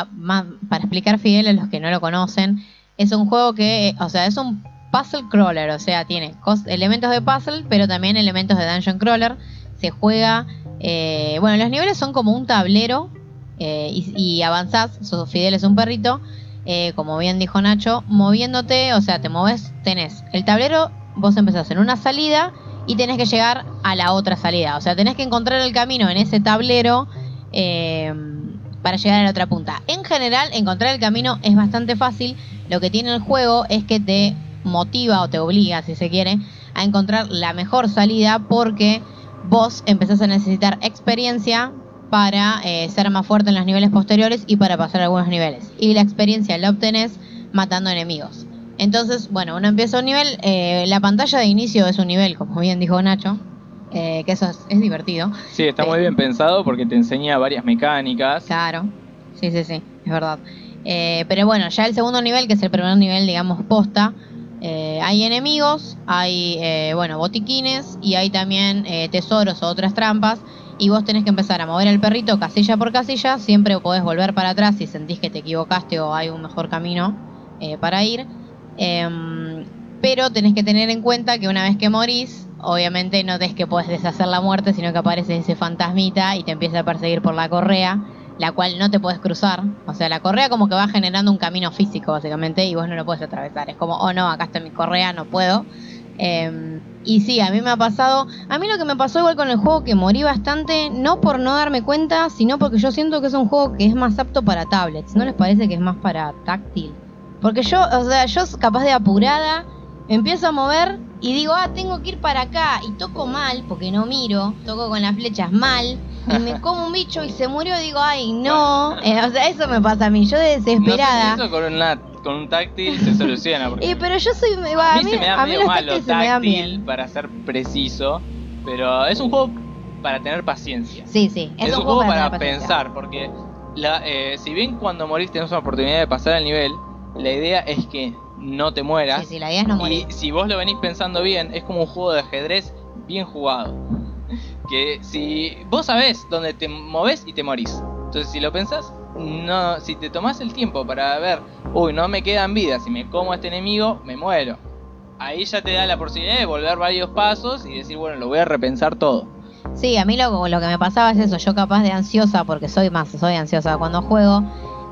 para explicar Fidel a los que no lo conocen, es un juego que, o sea, es un puzzle crawler, o sea, tiene elementos de puzzle, pero también elementos de dungeon crawler. Se juega, eh, bueno, los niveles son como un tablero eh, y, y avanzás, sos- Fidel es un perrito, eh, como bien dijo Nacho, moviéndote, o sea, te moves, tenés el tablero, vos empezás en una salida y tenés que llegar a la otra salida, o sea, tenés que encontrar el camino en ese tablero para llegar a la otra punta. En general, encontrar el camino es bastante fácil. Lo que tiene el juego es que te motiva o te obliga, si se quiere, a encontrar la mejor salida porque vos empezás a necesitar experiencia para eh, ser más fuerte en los niveles posteriores y para pasar algunos niveles. Y la experiencia la obtenés matando enemigos. Entonces, bueno, uno empieza un nivel, eh, la pantalla de inicio es un nivel, como bien dijo Nacho, eh, que eso es, es divertido. Sí, está muy bien pensado porque te enseña varias mecánicas. Claro, sí, sí, sí, es verdad. Pero bueno, ya el segundo nivel, que es el primer nivel, digamos, posta, eh, hay enemigos, hay, eh, bueno, botiquines y hay también eh, tesoros o otras trampas. Y vos tenés que empezar a mover el perrito casilla por casilla. Siempre podés volver para atrás si sentís que te equivocaste o hay un mejor camino eh, para ir. Em, pero tenés que tener en cuenta que una vez que morís, obviamente no es que podés deshacer la muerte, sino que aparece ese fantasmita y te empieza a perseguir por la correa, la cual no te puedes cruzar. O sea, la correa como que va generando un camino físico, básicamente, y vos no lo puedes atravesar. Es como, oh no, acá está mi correa, no puedo. Em, y sí, a mí me ha pasado. A mí lo que me pasó igual con el juego, que morí bastante, no por no darme cuenta, sino porque yo siento que es un juego que es más apto para tablets. ¿No les parece que es más para táctil? Porque yo, o sea, yo capaz de apurada, empiezo a mover y digo, ah, tengo que ir para acá. Y toco mal, porque no miro, toco con las flechas mal. Y me como un bicho y se murió, digo, ay, no. Eh, o sea, eso me pasa a mí, yo de No sé desesperada. si eso con, una, con un táctil se soluciona. Porque pero yo soy. a A mí, se me da a mí medio los malo táctiles se me dan táctil bien. para ser preciso. Pero es un juego para tener paciencia. Sí, sí. Es, un juego para, pensar, porque la, eh, si bien cuando morís tenés una oportunidad de pasar el nivel, la idea es que no te mueras. Sí, sí, la idea es no morir. y si vos lo venís pensando bien, es como un juego de ajedrez bien jugado. Que si vos sabés dónde te movés y te morís. Entonces si lo pensás, no, si te tomás el tiempo para ver, uy, no me quedan vidas, si me como a este enemigo, me muero. Ahí ya te da la posibilidad de volver varios pasos y decir, bueno, lo voy a repensar todo. Sí, a mí lo, lo que me pasaba es eso. Yo capaz de ansiosa, porque soy más, soy ansiosa cuando juego,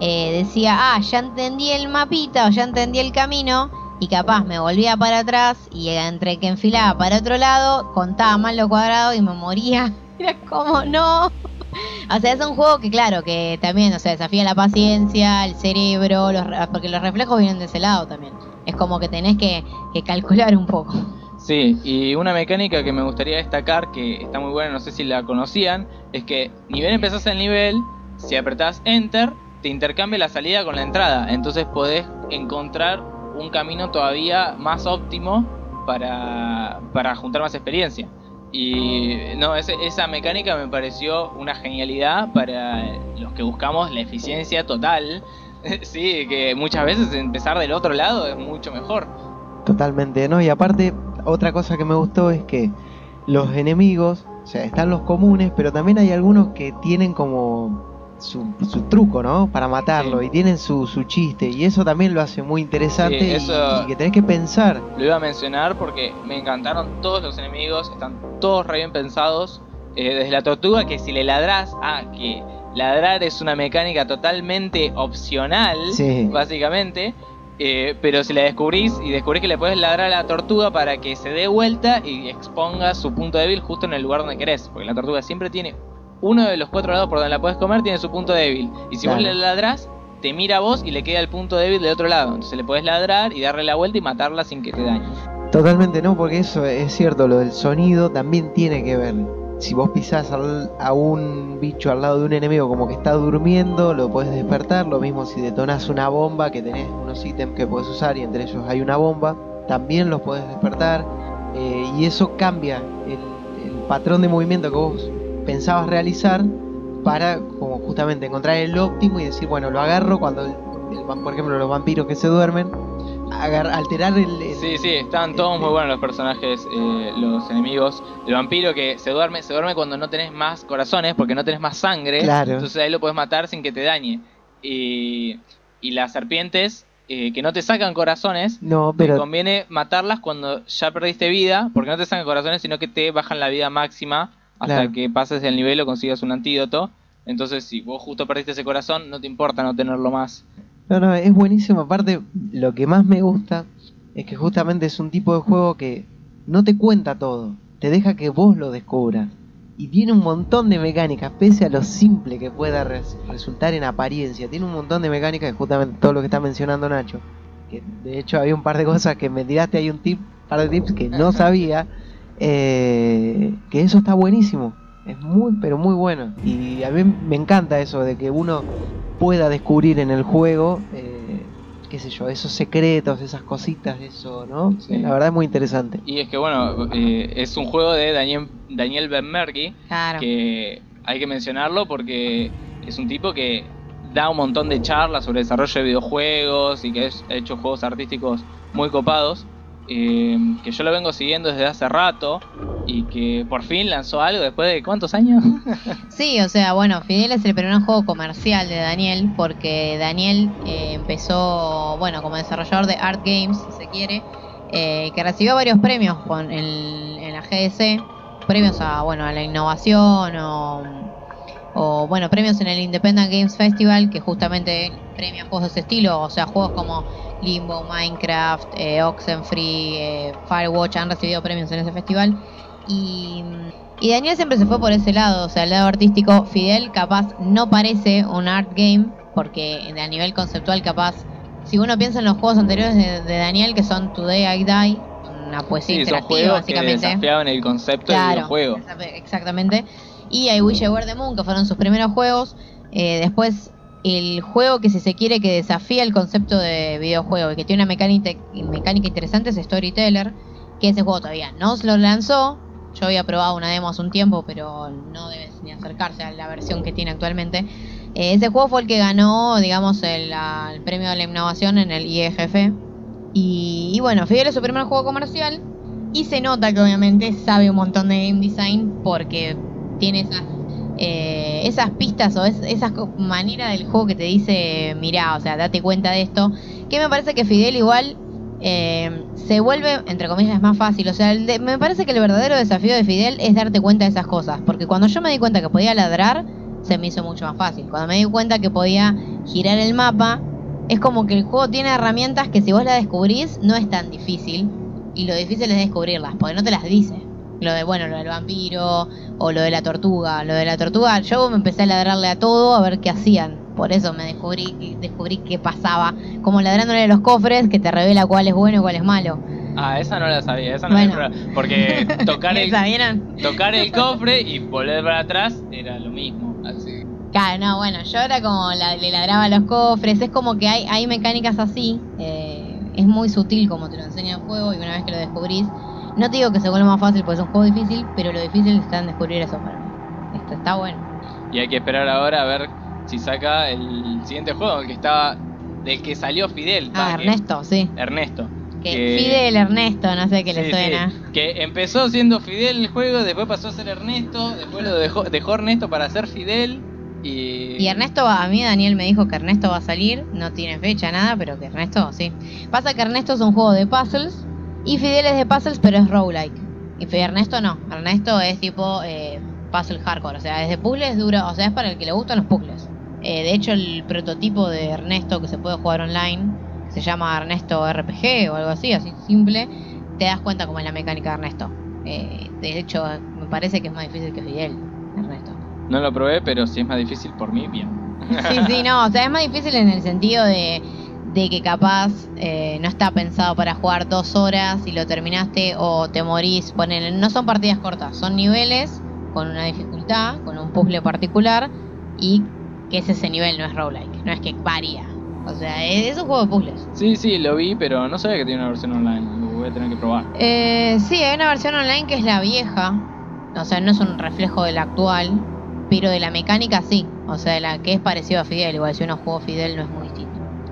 eh, decía, ah, ya entendí el mapita o ya entendí el camino. Y capaz me volvía para atrás y entre que enfilaba para otro lado, contaba mal lo cuadrado y me moría. Era como, no. O sea, es un juego que, claro, que también, o sea, desafía la paciencia, el cerebro, porque los reflejos vienen de ese lado también. Es como que tenés que, calcular un poco. Sí, y una mecánica que me gustaría destacar, que está muy buena, no sé si la conocían, es que ni bien empezás el nivel, si apretás Enter, te intercambia la salida con la entrada. Entonces podés encontrar un camino todavía más óptimo para, para juntar más experiencia. Y no, esa mecánica me pareció una genialidad para los que buscamos la eficiencia total. sí, que muchas veces empezar del otro lado es mucho mejor. Totalmente, ¿no? Y aparte, otra cosa que me gustó es que los enemigos, o sea, están los comunes, pero también hay algunos que tienen como su, su truco, ¿no? Para matarlo Sí. y tienen su, su chiste y eso también lo hace muy interesante Sí, y- eso- y, que tenés que pensar. Lo iba a mencionar porque me encantaron todos los enemigos, están todos re bien pensados. Eh, desde la tortuga, que si le ladrás, ah, que ladrar es una mecánica totalmente opcional, Sí. básicamente. eh, pero si la descubrís y descubrís que le puedes ladrar a la tortuga para que se dé vuelta y exponga su punto débil justo en el lugar donde querés. Porque la tortuga siempre tiene uno de los cuatro lados por donde la puedes comer, tiene su punto débil. Y si vos le ladrás, te mira a vos y le queda el punto débil del otro lado. Entonces le podés ladrar y darle la vuelta y matarla sin que te dañe. Totalmente no, porque eso es cierto, lo del sonido también tiene que ver. Si vos pisás al- a un bicho al lado de un enemigo como que está durmiendo, lo puedes despertar. Lo mismo si detonás una bomba, que tenés unos ítems que puedes usar y entre ellos hay una bomba, también los puedes despertar. eh, y eso cambia el, el patrón de movimiento que vos pensabas realizar para como justamente encontrar el óptimo y decir, bueno, lo agarro cuando, el- el por ejemplo, los vampiros que se duermen, agar- alterar el, el- Sí, sí, están todos muy buenos los personajes, eh, los enemigos. El vampiro que se duerme, se duerme cuando no tenés más corazones, porque no tenés más sangre. Claro. Entonces ahí lo podés matar sin que te dañe. Y, y las serpientes eh, que no te sacan corazones, No, te pero conviene matarlas cuando ya perdiste vida, porque no te sacan corazones, sino que te bajan la vida máxima hasta Claro. que pases el nivel o consigas un antídoto. Entonces, si vos justo perdiste ese corazón, no te importa no tenerlo más. No, no, es buenísimo. Aparte, lo que más me gusta es que justamente es un tipo de juego que no te cuenta todo, te deja que vos lo descubras. Y tiene un montón de mecánicas, pese a lo simple que pueda res- resultar en apariencia. Tiene un montón de mecánicas, justamente todo lo que está mencionando Nacho. Que de hecho había un par de cosas que me tiraste ahí un tip, par de tips que no sabía. Eh, que eso está buenísimo. Es muy, pero muy bueno. Y a mí me encanta eso de que uno pueda descubrir en el juego, eh, qué sé yo, esos secretos, esas cositas, eso, ¿no? Sí. La verdad es muy interesante. Y es que, bueno, eh, es un juego de Daniel, Daniel Benmergui, Claro. que hay que mencionarlo porque es un tipo que da un montón de charlas sobre desarrollo de videojuegos y que es- ha hecho juegos artísticos muy copados. Eh, que yo lo vengo siguiendo desde hace rato y que por fin lanzó algo después de cuántos años. Sí, o sea, bueno, Fidel es el primer juego comercial de Daniel, porque Daniel eh, empezó, bueno, como desarrollador de Art Games, si se quiere, eh, que recibió varios premios con el- en la GDC, premios a, bueno, a la innovación o, o, bueno, premios en el Independent Games Festival, que justamente premia juegos de ese estilo, o sea, juegos como Limbo, Minecraft, eh, Oxenfree, eh, Firewatch han recibido premios en ese festival. Y, y Daniel siempre se fue por ese lado, o sea, el lado artístico. Fidel capaz no parece un art game, porque a nivel conceptual capaz, si uno piensa en los juegos anteriores de, de Daniel, que son Today I Die, una poesía Sí, son interactiva juegos que básicamente. desafiaban el concepto del Claro, videojuego. exa- exactamente. Y I Wish I Were the Moon, que fueron sus primeros juegos. Eh, después, el juego que si se quiere que desafía el concepto de videojuego y que tiene una mecánica, mecánica interesante es Storyteller, que ese juego todavía no se lo lanzó. Yo había probado una demo hace un tiempo, pero no debes ni acercarse a la versión que tiene actualmente. Eh, ese juego fue el que ganó, digamos, el premio de la innovación en el IEGF. Y, y bueno, Fidel es su primer juego comercial. Y se nota que obviamente sabe un montón de game design porque tiene esas, eh, esas pistas o es, esa co- manera del juego que te dice, mirá, o sea, date cuenta de esto. Que me parece que Fidel igual eh, se vuelve, entre comillas, más fácil. O sea, el de- me parece que el verdadero desafío de Fidel es darte cuenta de esas cosas. Porque cuando yo me di cuenta que podía ladrar, se me hizo mucho más fácil. Cuando me di cuenta que podía girar el mapa, es como que el juego tiene herramientas que si vos las descubrís no es tan difícil. Y lo difícil es descubrirlas, porque no te las dice. Lo de, bueno, lo del vampiro o lo de la tortuga. Lo de la tortuga, yo me empecé a ladrarle a todo a ver qué hacían. Por eso me descubrí, descubrí qué pasaba. Como ladrándole a los cofres que te revela cuál es bueno y cuál es malo. Ah, esa no la sabía, esa no Bueno. la sabía. Porque tocar el, tocar el cofre y volver para atrás era lo mismo. Así. Claro, no, bueno, yo era como la, le ladraba a los cofres, es como que hay, hay mecánicas así, eh, es muy sutil como te lo enseña el juego y una vez que lo descubrís, no te digo que se vuelva más fácil porque es un juego difícil, pero lo difícil está en descubrir eso para mí. Esto está bueno. Y hay que esperar ahora a ver si saca el siguiente juego, el que estaba. del que salió Fidel. Ah, va, que- Ernesto, sí. Ernesto. Que Fidel Ernesto, no sé qué le suena. sí, Que empezó siendo Fidel el juego, después pasó a ser Ernesto, después lo dejó, dejó Ernesto para ser Fidel y... Y Ernesto, va- a mí Daniel me dijo que Ernesto va a salir, no tiene fecha, nada, pero que Ernesto sí. Pasa que Ernesto es un juego de puzzles y Fidel es de puzzles, pero es roguelike. Y Ernesto no, Ernesto es tipo eh, puzzle hardcore, o sea, es de puzzles duro, o sea, es para el que le gustan los puzzles. Eh, de hecho, el prototipo de Ernesto que se puede jugar online, que se llama Ernesto RPG o algo así, así simple, te das cuenta cómo es la mecánica de Ernesto. Eh, de hecho, me parece que es más difícil que Fidel, Ernesto. No lo probé, pero si es más difícil por mí, bien. Sí, sí, no, o sea, es más difícil en el sentido de, de que capaz eh, no está pensado para jugar dos horas y lo terminaste o te morís. Ponen, no son partidas cortas, son niveles con una dificultad, con un puzzle particular y que es ese nivel, no es roguelike, no es que varía. O sea, es, es un juego de puzzles. Sí, sí, lo vi, pero no sabía que tenía una versión online. Lo voy a tener que probar. Eh, sí, hay una versión online que es la vieja, o sea, no es un reflejo de la actual, pero de la mecánica sí, o sea, de la que es parecido a Fidel, igual si uno jugó Fidel no es muy.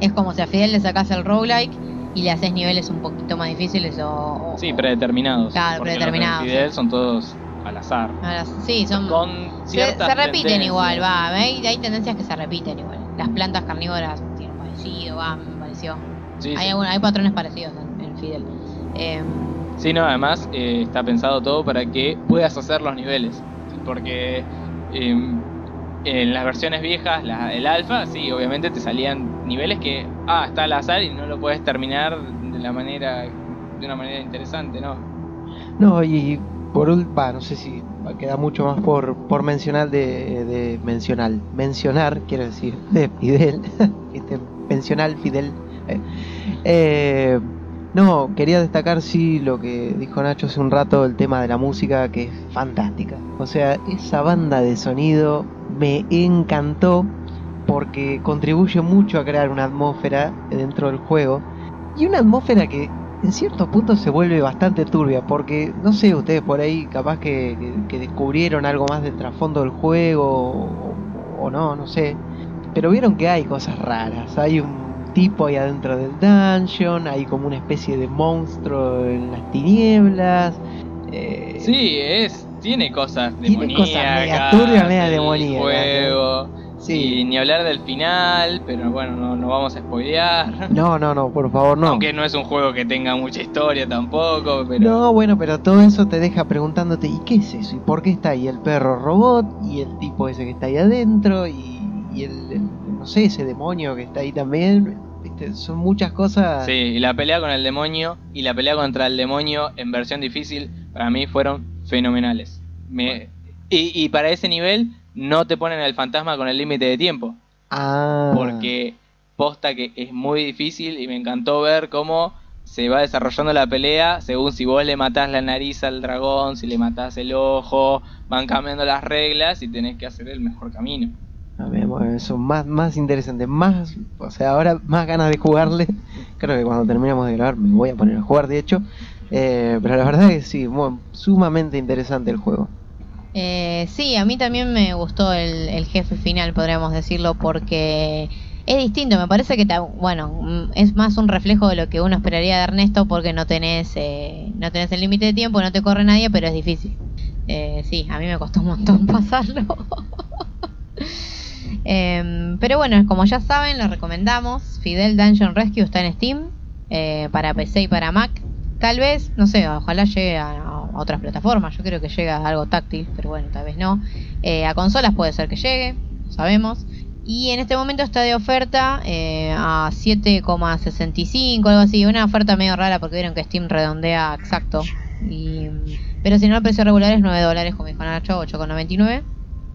Es como si a Fidel le sacas el roguelike y le haces niveles un poquito más difíciles o... o- Sí, predeterminados. Claro, predeterminados, Los de Fidel son todos al azar. Ahora, sí, son... Con Se, ciertas se repiten igual, va, hay, hay tendencias que se repiten igual. Las plantas carnívoras tienen parecido, va, me pareció. Sí, hay, sí. algún- hay patrones parecidos en, en Fidel. Em, Sí, no, además eh, está pensado todo para que puedas hacer los niveles. Porque eh, en las versiones viejas, la- el alfa, sí, obviamente te salían niveles que, ah, está al azar y no lo puedes terminar de la manera, de una manera interesante, ¿no? No, y por último, no sé si queda mucho más por, por mencionar de, de mencionar, mencionar, quiero decir, de Fidel, este, mencionar Fidel. eh. Eh, no, quería destacar sí lo que dijo Nacho hace un rato, el tema de la música que es fantástica. O sea, esa banda de sonido me encantó porque contribuye mucho a crear una atmósfera dentro del juego y una atmósfera que en ciertos puntos se vuelve bastante turbia porque no sé ustedes por ahí capaz que, que- que descubrieron algo más del trasfondo del juego o, o no, no sé, pero vieron que hay cosas raras, hay un tipo ahí adentro del dungeon, hay como una especie de monstruo en las tinieblas. eh, Sí, es, tiene cosas Tiene demoníacas. cosas media turbias, media demoníacas, juego. Sí. Y ni hablar del final, pero bueno, no, no vamos a spoilear. No, no, no, por favor, no. Aunque no es un juego que tenga mucha historia tampoco, pero... No, bueno, pero todo eso te deja preguntándote, ¿y qué es eso? ¿Y por qué está ahí el perro robot? ¿Y el tipo ese que está ahí adentro? ¿Y, y el, el- no sé, ese demonio que está ahí también? ¿Viste? Son muchas cosas. Sí, y la pelea con el demonio y la pelea contra el demonio en versión difícil para mí fueron fenomenales. Me, y, y para ese nivel no te ponen el fantasma con el límite de tiempo, Ah, porque posta que es muy difícil y me encantó ver cómo se va desarrollando la pelea según si vos le matás la nariz al dragón, si le matás el ojo, van cambiando las reglas y tenés que hacer el mejor camino. a ver, bueno, eso más, más interesante, más, o sea, ahora más ganas de jugarle. Creo que cuando terminemos de grabar me voy a poner a jugar, de hecho. Eh, pero la verdad es que sí, bueno, sumamente interesante el juego. Eh, sí, a mí también me gustó el, jefe final, podríamos decirlo, porque es distinto. Me parece que, bueno, mm, es más un reflejo de lo que uno esperaría de Ernesto, porque no tenés, eh, no tenés el límite de tiempo, no te corre nadie, pero es difícil. Eh, sí, a mí me costó un montón pasarlo. Em, pero bueno, como ya saben, lo recomendamos. Fidel Dungeon Rescue está en Steam eh, para PC y para Mac. Tal vez, no sé, ojalá llegue a, a otras plataformas. Yo creo que llega a algo táctil, pero bueno, tal vez no. Eh, a consolas puede ser que llegue, no sabemos. Y en este momento está de oferta eh, a 7,65, algo así. Una oferta medio rara porque vieron que Steam redondea exacto. Y, pero si no, el precio regular es 9 dólares, como dijo Nacho, 8,99.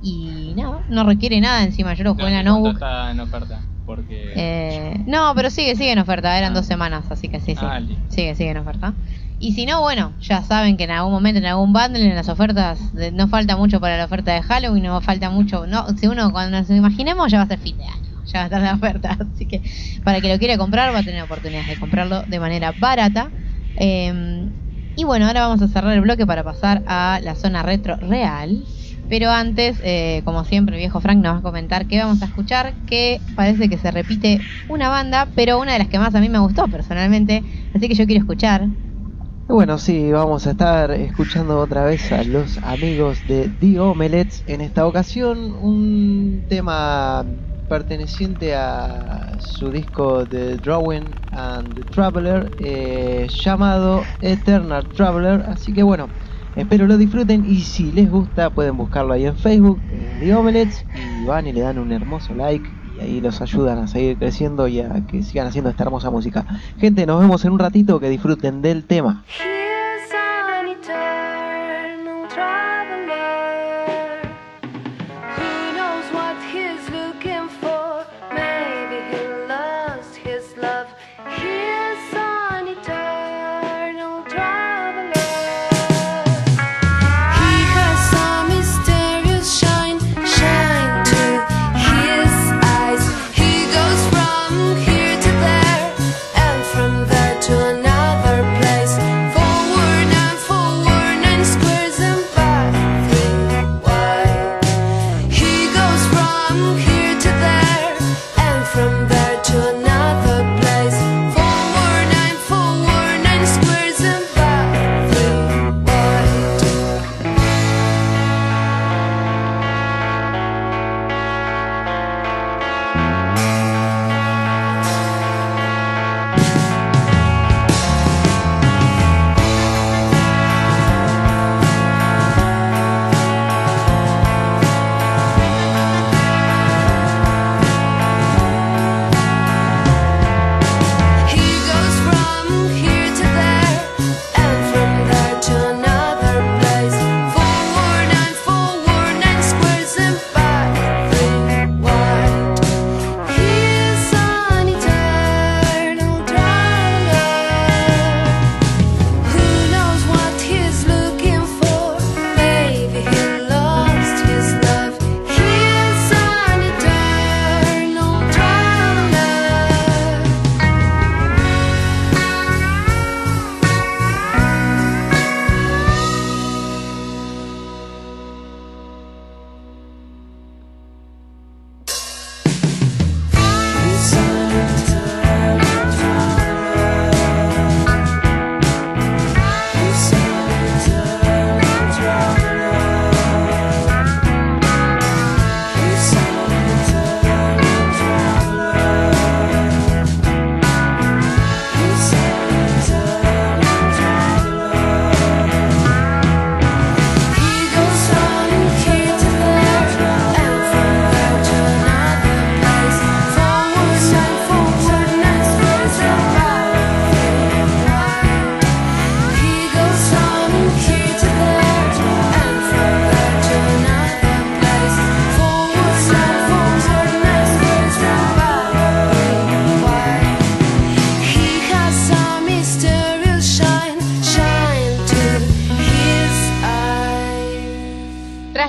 Y nada, no requiere nada encima. Yo lo jugué en la notebook. está en oferta, porque... Eh, no, pero sigue, sigue en oferta. Eran Ah. dos semanas, así que sí, sí. Ah. Sigue, sigue en oferta. Y si no, bueno, ya saben que en algún momento, en algún bundle, en las ofertas, no falta mucho para la oferta de Halloween, no falta mucho. Si uno, cuando nos imaginemos, ya va a ser fin de año. Ya va a estar la oferta. Así que para que lo quiera comprar, va a tener oportunidades de comprarlo de manera barata. Eh, Y bueno, ahora vamos a cerrar el bloque para pasar a la zona retro real. Pero antes, eh, como siempre, el viejo Frank nos va a comentar qué vamos a escuchar, que parece que se repite una banda, pero una de las que más a mí me gustó personalmente, así que yo quiero escuchar. Bueno, sí, vamos a estar escuchando otra vez a los amigos de The Omelets. En esta ocasión, un tema perteneciente a su disco The Drawing and the Traveler, eh, llamado Eternal Traveler. Así que bueno, espero lo disfruten y si les gusta pueden buscarlo ahí en Facebook, en The Omelets, y van y le dan un hermoso like. Y ahí los ayudan a seguir creciendo y a que sigan haciendo esta hermosa música. Gente, nos vemos en un ratito, que disfruten del tema.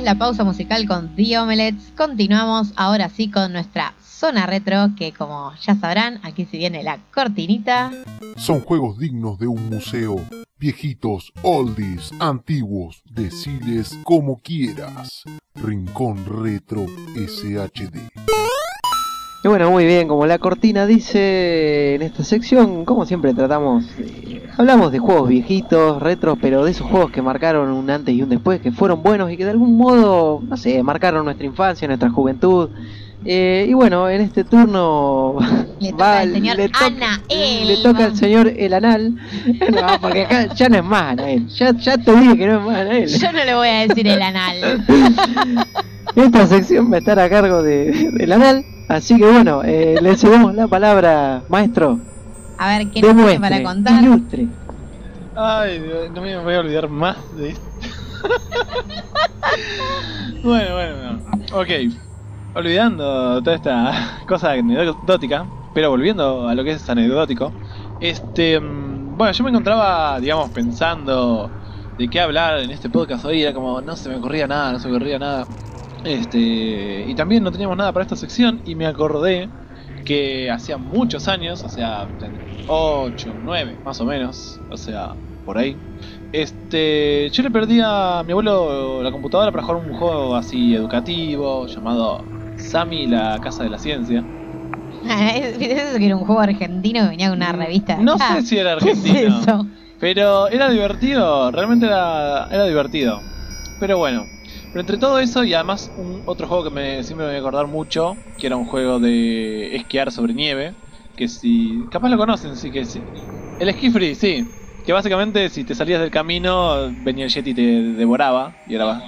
La pausa musical con The Omelets, continuamos ahora sí con nuestra zona retro, que como ya sabrán, aquí se viene la cortinita. Son juegos dignos de un museo. Viejitos, oldies, antiguos, deciles como quieras. Rincón Retro SHD. Y bueno, muy bien, como la cortina dice en esta sección, como siempre tratamos, eh, hablamos de juegos viejitos, retros, pero de esos juegos que marcaron un antes y un después, que fueron buenos y que de algún modo, no sé, marcaron nuestra infancia, nuestra juventud. Eh, y bueno, en este turno Le toca al señor le toca- Anael. le toca al señor El Anal, no, porque acá ya no es más Anael, ya, ya te dije que no es más Anael. Yo no le voy a decir el anal. Esta sección va a estar a cargo de, del Anal, así que bueno, eh, le cedemos la palabra, maestro. A ver, ¿qué nos tiene para contar? ilustre. Ay, no me voy a olvidar más de esto. bueno, bueno, bueno. Ok. Olvidando toda esta cosa anecdótica, pero volviendo a lo que es anecdótico. Este. mm, Bueno, yo me encontraba, digamos, pensando de qué hablar en este podcast hoy. Era como, no se me ocurría nada, no se me ocurría nada. Este. Y también no teníamos nada para esta sección. Y me acordé que hacía muchos años, o sea, 8, 9 más o menos, o sea, por ahí. Este, yo le perdí a mi abuelo la computadora para jugar un juego así educativo llamado Sammy la Casa de la Ciencia. Eso que era un juego argentino que venía con una revista. No Ah, sé si era ¿Qué es argentino. Pero era divertido, realmente era, era divertido. Pero bueno, pero entre todo eso y además un otro juego que me, siempre me voy a acordar mucho, que era un juego de esquiar sobre nieve, que si... capaz lo conocen, sí que sí. El Ski Free, sí. Que básicamente si te salías del camino venía el Yeti y te devoraba y era...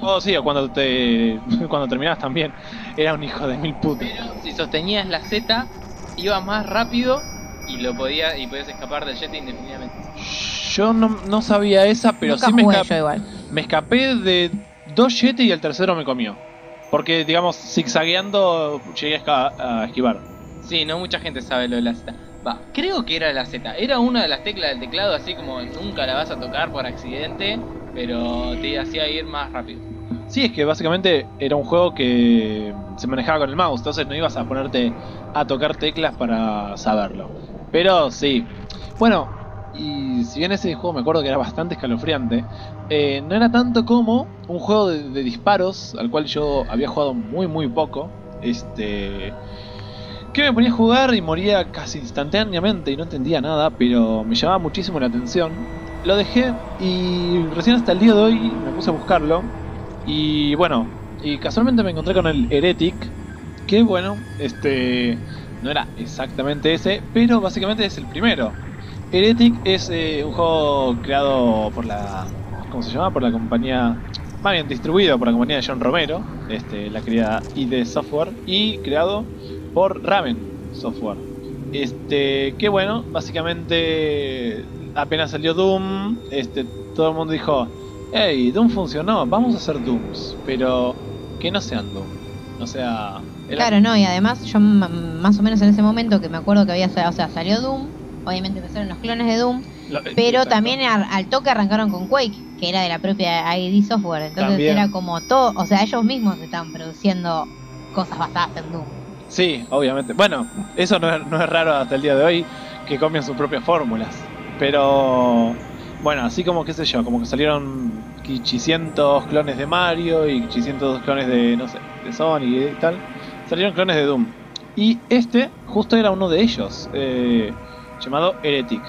Oh, sí, o cuando te cuando terminabas también era un hijo de mil putas. Pero si sostenías la Z, iba más rápido y lo podía y podías escapar del jet indefinidamente. Yo no, no sabía esa, pero Nunca sí me escapé. igual. Me escapé de dos Yeti y el tercero me comió. Porque, digamos, zigzagueando llegué a esquivar. Sí, no mucha gente sabe lo de la Z. Va, creo que era la Z. Era una de las teclas del teclado, así como nunca la vas a tocar por accidente, pero te hacía ir más rápido. Sí, es que básicamente era un juego que se manejaba con el mouse, entonces no ibas a ponerte a tocar teclas para saberlo. Pero sí. Bueno, y si bien ese juego me acuerdo que era bastante escalofriante, eh, no era tanto como un juego de, de disparos al cual yo había jugado muy muy poco. Este. Que me ponía a jugar y moría casi instantáneamente y no entendía nada, pero me llamaba muchísimo la atención. Lo dejé y recién hasta el día de hoy me puse a buscarlo. Y bueno, y casualmente me encontré con el Heretic, que bueno, este no era exactamente ese, pero básicamente es el primero. Heretic es eh, un juego creado por la ¿cómo se llama? Por la compañía más bien distribuido por la compañía de John Romero, este la querida ID Software y creado por Raven Software. Este, que bueno, básicamente apenas salió Doom, este todo el mundo dijo, hey, Doom funcionó, vamos a hacer Dooms, pero que no sean Doom. O sea, Claro, no, y además yo más o menos en ese momento que me acuerdo que había, o sea, salió Doom, obviamente empezaron los clones de Doom, lo- pero exacto. también al toque arrancaron con Quake, que era de la propia ID Software, entonces También. era como todo, o sea, ellos mismos estaban produciendo cosas basadas en Doom. Sí, obviamente. Bueno, eso no es, no es raro hasta el día de hoy que copien sus propias fórmulas. Pero bueno, así como qué sé yo, como que salieron 800 clones de Mario y 800 clones de, no sé, de Sonic y tal. Salieron clones de Doom. Y este justo era uno de ellos, eh, llamado Heretic.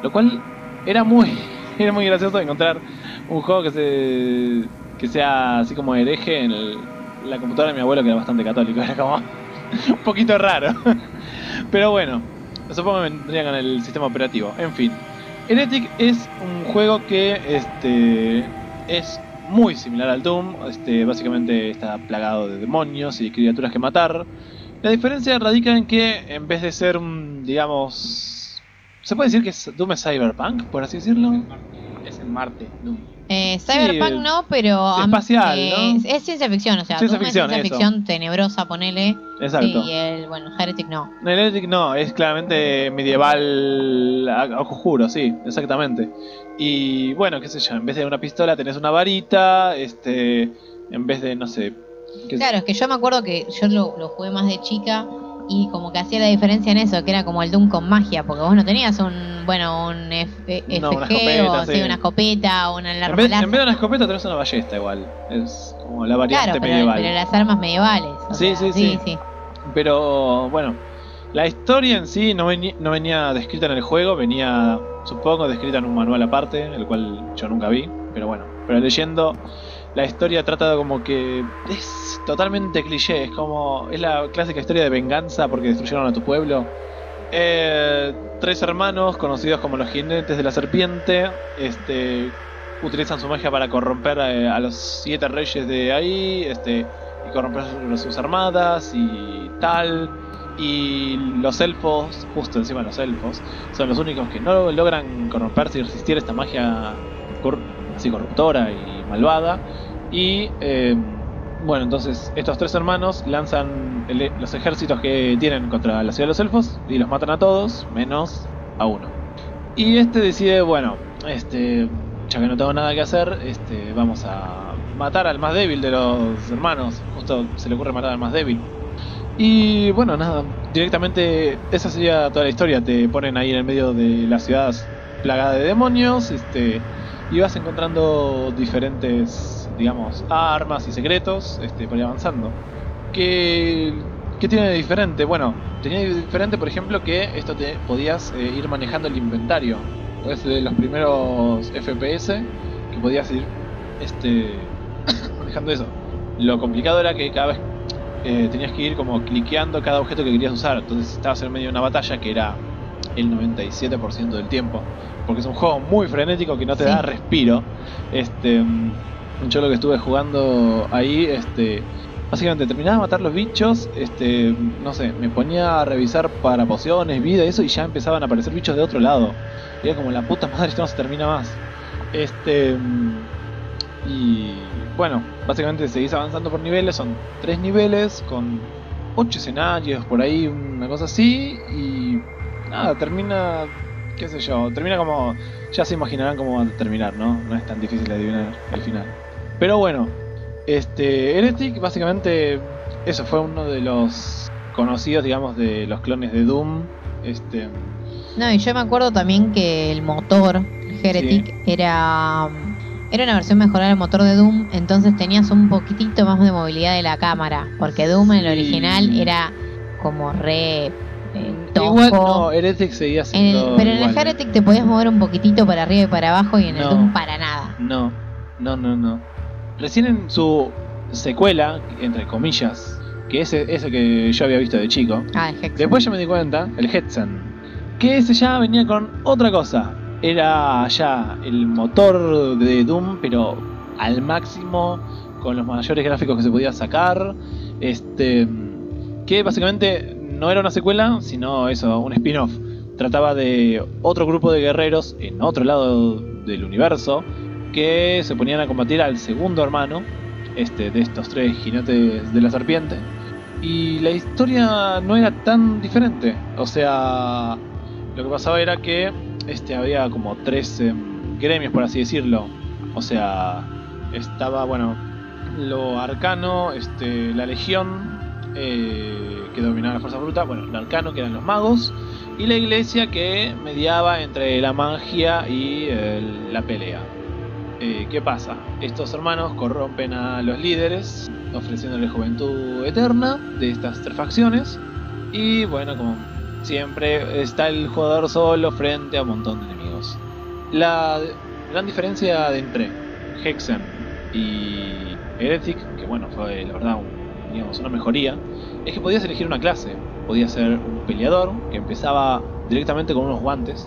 Lo cual era muy, era muy gracioso encontrar un juego que se que sea así como hereje en el- la computadora de mi abuelo que era bastante católico. Era como un poquito raro. Pero bueno, supongo que vendría con el sistema operativo. En fin, Heretic es un juego que este es muy similar al Doom. Este, básicamente está plagado de demonios y criaturas que matar. La diferencia radica en que en vez de ser un, digamos, se puede decir que es- Doom es cyberpunk, por así decirlo. Es en Marte, Doom. Eh, Cyberpunk Sí, no, pero espacial, eh, ¿no? es, es ciencia ficción, o sea, Ciencia Doom ficción, es ciencia eso. ficción tenebrosa, ponele, Exacto. y el, bueno, Heretic no. El Heretic no, es claramente medieval a, a juro, sí, exactamente. Y bueno, qué sé yo, en vez de una pistola tenés una varita, este, en vez de, no sé- Claro, es que yo me acuerdo que yo lo, lo jugué más de chica y como que hacía la diferencia en eso, que era como el Doom con magia, porque vos no tenías un, bueno, un F- FG No, una o escopeta, sí, sí. una escopeta o una en, vez, láser. en vez de una escopeta tenés una ballesta igual, es como la variante Claro, pero, medieval. pero las armas medievales. o Sí, sea, sí, sí. Pero bueno, la historia en sí no, veni- no venía descrita en el juego, venía supongo descrita en un manual aparte, el cual yo nunca vi, pero bueno, pero leyendo la historia trata de como que es totalmente cliché, es como es la clásica historia de venganza porque destruyeron a tu pueblo. Eh, tres hermanos conocidos como los jinetes de la serpiente, este utilizan su magia para corromper eh, a los siete reyes de ahí, este y corromper sus- armadas y tal. Y los elfos, justo encima de los elfos, son los únicos que no logran corromperse y resistir esta magia así corruptora y malvada. Y eh, bueno, entonces estos tres hermanos lanzan el- los ejércitos que tienen contra la ciudad de los elfos y los matan a todos, menos a uno. Y este decide, bueno, este, ya que no tengo nada que hacer, este, vamos a matar al más débil de los hermanos. Justo se le ocurre matar al más débil. Y bueno, nada, directamente esa sería toda la historia. Te ponen ahí en el medio de la ciudad plagada de demonios, este, y vas encontrando diferentes, digamos, armas y secretos este, para ir avanzando. ¿Qué, qué tiene de diferente? Bueno, tenía de diferente, por ejemplo, que esto te podías eh, ir manejando el inventario. Es de los primeros FPS que podías ir este, manejando eso. Lo complicado era que cada vez eh, tenías que ir como cliqueando cada objeto que querías usar. Entonces estabas en medio de una batalla que era el 97% del tiempo. Porque es un juego muy frenético que no te Sí. da respiro. Este, yo lo que estuve jugando ahí, este, básicamente terminaba de matar los bichos, este, no sé, me ponía a revisar para pociones, vida y eso, y ya empezaban a aparecer bichos de otro lado. Era como la puta madre, esto no se termina más. Este, y bueno, básicamente seguís avanzando por niveles, son tres niveles con ocho escenarios por ahí, una cosa así, y nada, termina, qué sé yo, termina como, ya se imaginarán cómo va a terminar, ¿no? No es tan difícil de adivinar el final. Pero bueno, este, Heretic básicamente, eso fue uno de los conocidos, digamos, de los clones de Doom, este, No, y yo me acuerdo también que el motor, Heretic, era, era una versión mejorada del motor de Doom, entonces tenías un poquitito más de movilidad de la cámara, porque Doom en el original era como re eh, igual, no, Heretic seguía En siendo el- pero en el igual. Heretic te podías mover un poquitito para arriba y para abajo y en el. Doom para nada. No, no, no, no. Recién en su secuela, entre comillas, que ese ese que yo había visto de chico, Ah, el después yo me di cuenta, el Hetzen, que ese ya venía con otra cosa. Era ya el motor de Doom, pero al máximo, con los mayores gráficos que se podía sacar. Este, que básicamente no era una secuela, sino eso, un spin-off. Trataba de otro grupo de guerreros en otro lado del universo que se ponían a combatir al segundo hermano este, de estos tres jinetes de la serpiente. Y la historia no era tan diferente. O sea, lo que pasaba era que este, había como tres em, gremios, por así decirlo. O sea, estaba, bueno, lo arcano, este, la legión, eh, que dominaba la fuerza bruta. Bueno, lo arcano, que eran los magos. Y la iglesia que mediaba entre la magia y la pelea. Eh, ¿Qué pasa? Estos hermanos corrompen a los líderes, ofreciéndole juventud eterna de estas tres facciones. Y bueno, como siempre, está el jugador solo frente a un montón de enemigos. La gran diferencia de entre Hexen y Heretic, que bueno, fue la verdad digamos, una mejoría, es que podías elegir una clase. Podías ser un peleador que empezaba directamente con unos guantes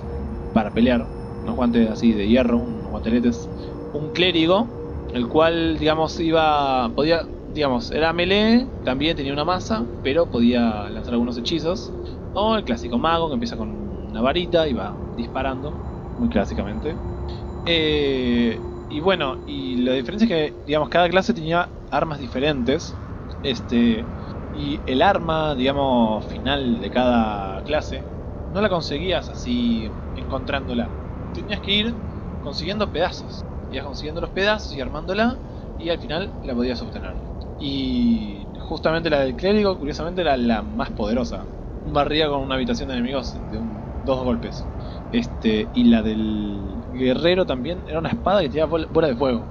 para pelear, unos guantes así de hierro, unos guanteletes un clérigo, el cual, digamos, iba, podía, digamos, era melee, también tenía una masa, pero podía lanzar algunos hechizos. O el clásico mago que empieza con una varita y va disparando, muy clásicamente. Eh, y bueno, y la diferencia es que, digamos, cada clase tenía armas diferentes. Este, y el arma, digamos, final de cada clase, no la conseguías así encontrándola. Tenías que ir consiguiendo pedazos. Ibas consiguiendo los pedazos y armándola y al final la podías obtener. Y justamente la del clérigo, curiosamente, era la más poderosa. Barría con una habitación de enemigos de un- dos golpes. Este, y la del guerrero también era una espada que tiraba bol- bola de fuego.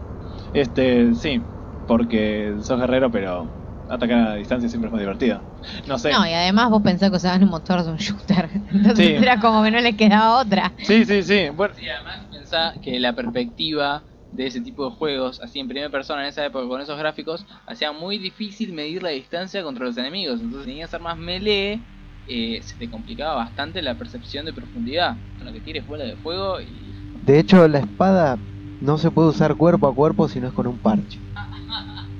Este, sí, porque sos guerrero, pero atacar a distancia siempre es más divertida. No sé. No, y además vos pensás que usaban un motor de un shooter. Entonces Sí. era como que no les quedaba otra. Sí, sí, sí. Bueno, Y además pensá que la perspectiva de ese tipo de juegos, así en primera persona en esa época con esos gráficos, hacía muy difícil medir la distancia contra los enemigos. Entonces tenías armas melee, eh, se te complicaba bastante la percepción de profundidad. Con lo que tires bola de fuego y... De hecho, la espada no se puede usar cuerpo a cuerpo si no es con un parche.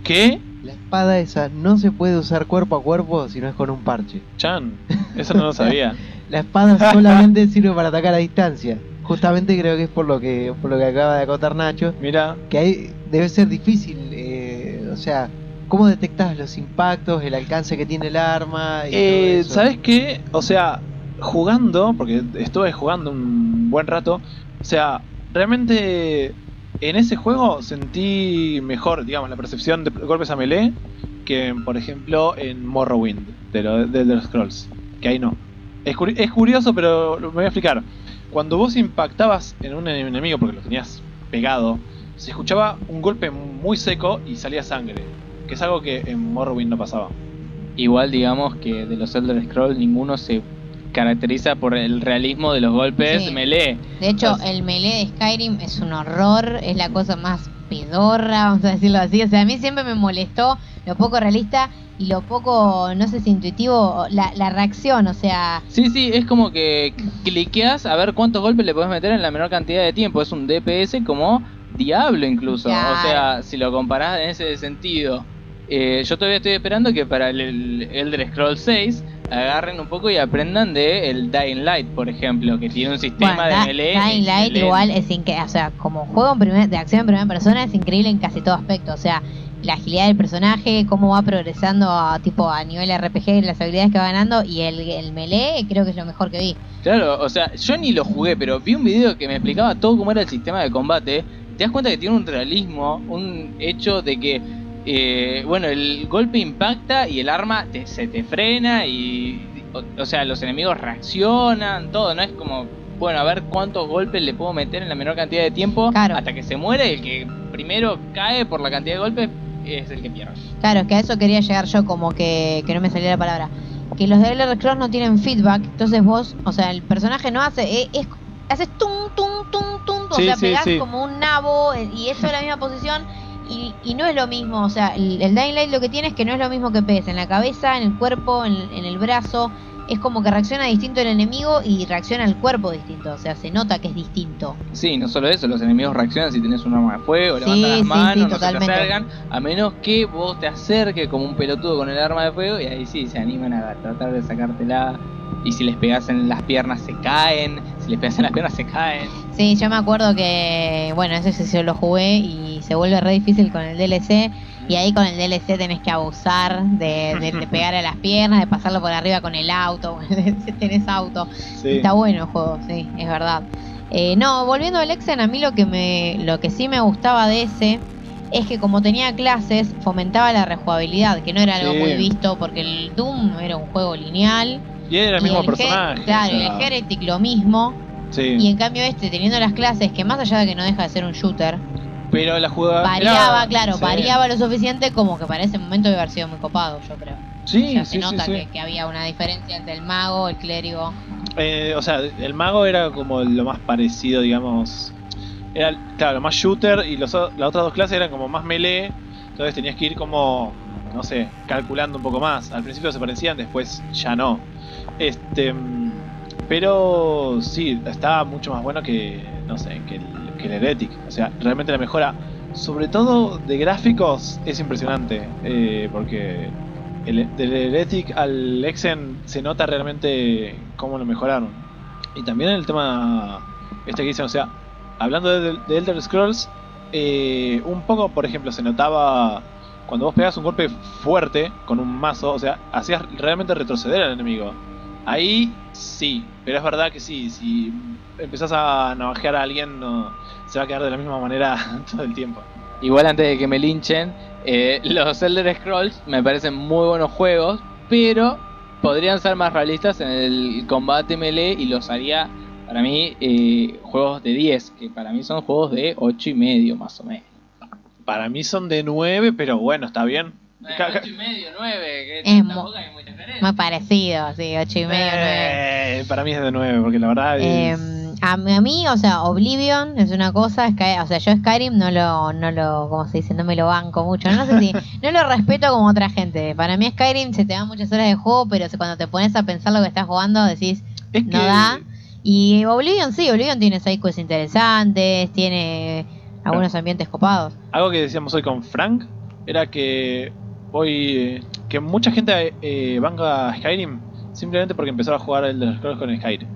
¿qué? La espada esa no se puede usar cuerpo a cuerpo si no es con un parche. Chan, eso no lo sabía. La espada solamente sirve para atacar a distancia. Justamente creo que es por lo que por lo que acaba de acotar Nacho, Mira, que ahí debe ser difícil, eh, o sea, ¿cómo detectas los impactos, el alcance que tiene el arma? Y Eh, todo eso? ¿Sabes qué? O sea, jugando, porque estuve jugando un buen rato, o sea, realmente en ese juego sentí mejor, digamos, la percepción de golpes a melee que, por ejemplo, en Morrowind, de, lo- de, de los Scrolls, que ahí no. Es, es curioso, pero me voy a explicar. Cuando vos impactabas en un enemigo porque lo tenías pegado, se escuchaba un golpe muy seco y salía sangre. Que es algo que en Morrowind no pasaba. Igual digamos que de los Elder Scrolls ninguno se caracteriza por el realismo de los golpes Sí. melee. De hecho, el melee de Skyrim es un horror, es la cosa más pedorra, vamos a decirlo así. O sea, a mí siempre me molestó lo poco realista y lo poco, no sé si intuitivo, la, la reacción, o sea, Sí, sí, es como que cliqueas a ver cuántos golpes le puedes meter en la menor cantidad de tiempo. Es un DPS como Diablo incluso. Claro. O sea, si lo comparás en ese sentido. Eh, yo todavía estoy esperando que para el, el Elder Scrolls 6 agarren un poco y aprendan de el Dying Light, por ejemplo, que tiene un sistema bueno, de melee. Dying Light igual es increíble, o sea, como juego en primer- de acción en primera persona es increíble en casi todo aspecto, o sea, la agilidad del personaje, cómo va progresando a, tipo a nivel RPG, las habilidades que va ganando y el, el melee creo que es lo mejor que vi. Claro, o sea, yo ni lo jugué, pero vi un video que me explicaba todo cómo era el sistema de combate. Te das cuenta que tiene un realismo, un hecho de que, eh, bueno, el golpe impacta y el arma te- se te frena y, o, o sea, los enemigos reaccionan, todo, ¿no? Es como, bueno, a ver cuántos golpes le puedo meter en la menor cantidad de tiempo Claro. hasta que se muere y el que primero cae por la cantidad de golpes es el que pierde. Claro, es que a eso quería llegar yo, como que, que no me salía la palabra. Que los de Elder Scrolls no tienen feedback, entonces vos, o sea, el personaje no hace, eh, es, haces tum, tum, tum, tum, o Sí, sea, pegás sí. como un nabo eh, y eso es la misma posición y, y no es lo mismo, o sea, el, el Dying Light lo que tiene es que no es lo mismo que pegues en la cabeza, en el cuerpo, en, en el brazo, es como que reacciona distinto el enemigo y reacciona el cuerpo distinto, o sea, se nota que es distinto. Sí, no solo eso, los enemigos reaccionan si tenés un arma de fuego, Sí, levantan las sí, manos, sí, no se te acercan, a menos que vos te acerques como un pelotudo con el arma de fuego y ahí sí se animan a tratar de sacártela. Y si les pegas en las piernas se caen, si les pegas en las piernas se caen. Sí, yo me acuerdo que, bueno, ese sí yo lo jugué y se vuelve re difícil con el DLC. Y ahí con el DLC tenés que abusar de, de, de pegar a las piernas, de pasarlo por arriba con el auto. si tenés auto. Sí. Está bueno el juego, sí, es verdad. Eh, no, volviendo al Exen, a mí lo que, me, lo que sí me gustaba de ese es que como tenía clases, fomentaba la rejugabilidad, que no era algo Sí. muy visto porque el Doom era un juego lineal. Y era el y mismo personaje. claro, o sea, el Heretic lo mismo. sí. Y en cambio este, teniendo las clases, que más allá de que no deja de ser un shooter, Pero la jugada. variaba, claro, sí. variaba lo suficiente como que para ese momento debe haber sido muy copado, yo creo. Sí, ya sí, se nota sí. Que, que había una diferencia entre el mago, el clérigo. Eh, o sea, el mago era como lo más parecido, digamos. Era, claro, más shooter y los, o- las otras dos clases eran como más melee. Entonces tenías que ir como, no sé, calculando un poco más. Al principio se parecían, después ya no. Este. Pero sí, estaba mucho más bueno que, no sé, que el, el Heretic. O sea, realmente la mejora, sobre todo de gráficos, es impresionante. eh, porque el, del Heretic al Exen se nota realmente cómo lo mejoraron. Y también el tema este que dicen, o sea, hablando de, de Elder Scrolls, eh, un poco, por ejemplo, se notaba cuando vos pegas un golpe fuerte con un mazo, o sea, hacías realmente retroceder al enemigo. Ahí sí, pero es verdad que sí, si empezás a navajear a alguien, no, se va a quedar de la misma manera todo el tiempo. Igual antes de que me linchen, eh, los Elder Scrolls me parecen muy buenos juegos, pero podrían ser más realistas en el combate melee y los haría para mí eh, juegos de 10, que para mí son juegos de 8 y medio más o menos. Para mí son de 9, pero bueno, está bien. Ca- ca- y medio, 9, que Es mu- tampoco hay mucha diferencia. Muy parecido, sí, ocho y medio, nueve. Eh, para mí es de 9, porque la verdad Eh, es... a, a mí, o sea, Oblivion es una cosa, Sky- o sea, yo Skyrim no lo, no lo, ¿cómo se dice? No me lo banco mucho, no sé si, no lo respeto como otra gente. Para mí Skyrim se te dan muchas horas de juego, pero cuando te pones a pensar lo que estás jugando decís, es no da. Y Oblivion sí, Oblivion tiene sidequests interesantes, tiene algunos ambientes copados. Algo que decíamos hoy con Frank era que hoy eh, que mucha gente eh, banca Skyrim simplemente porque empezó a jugar el de los Scrolls con Skyrim.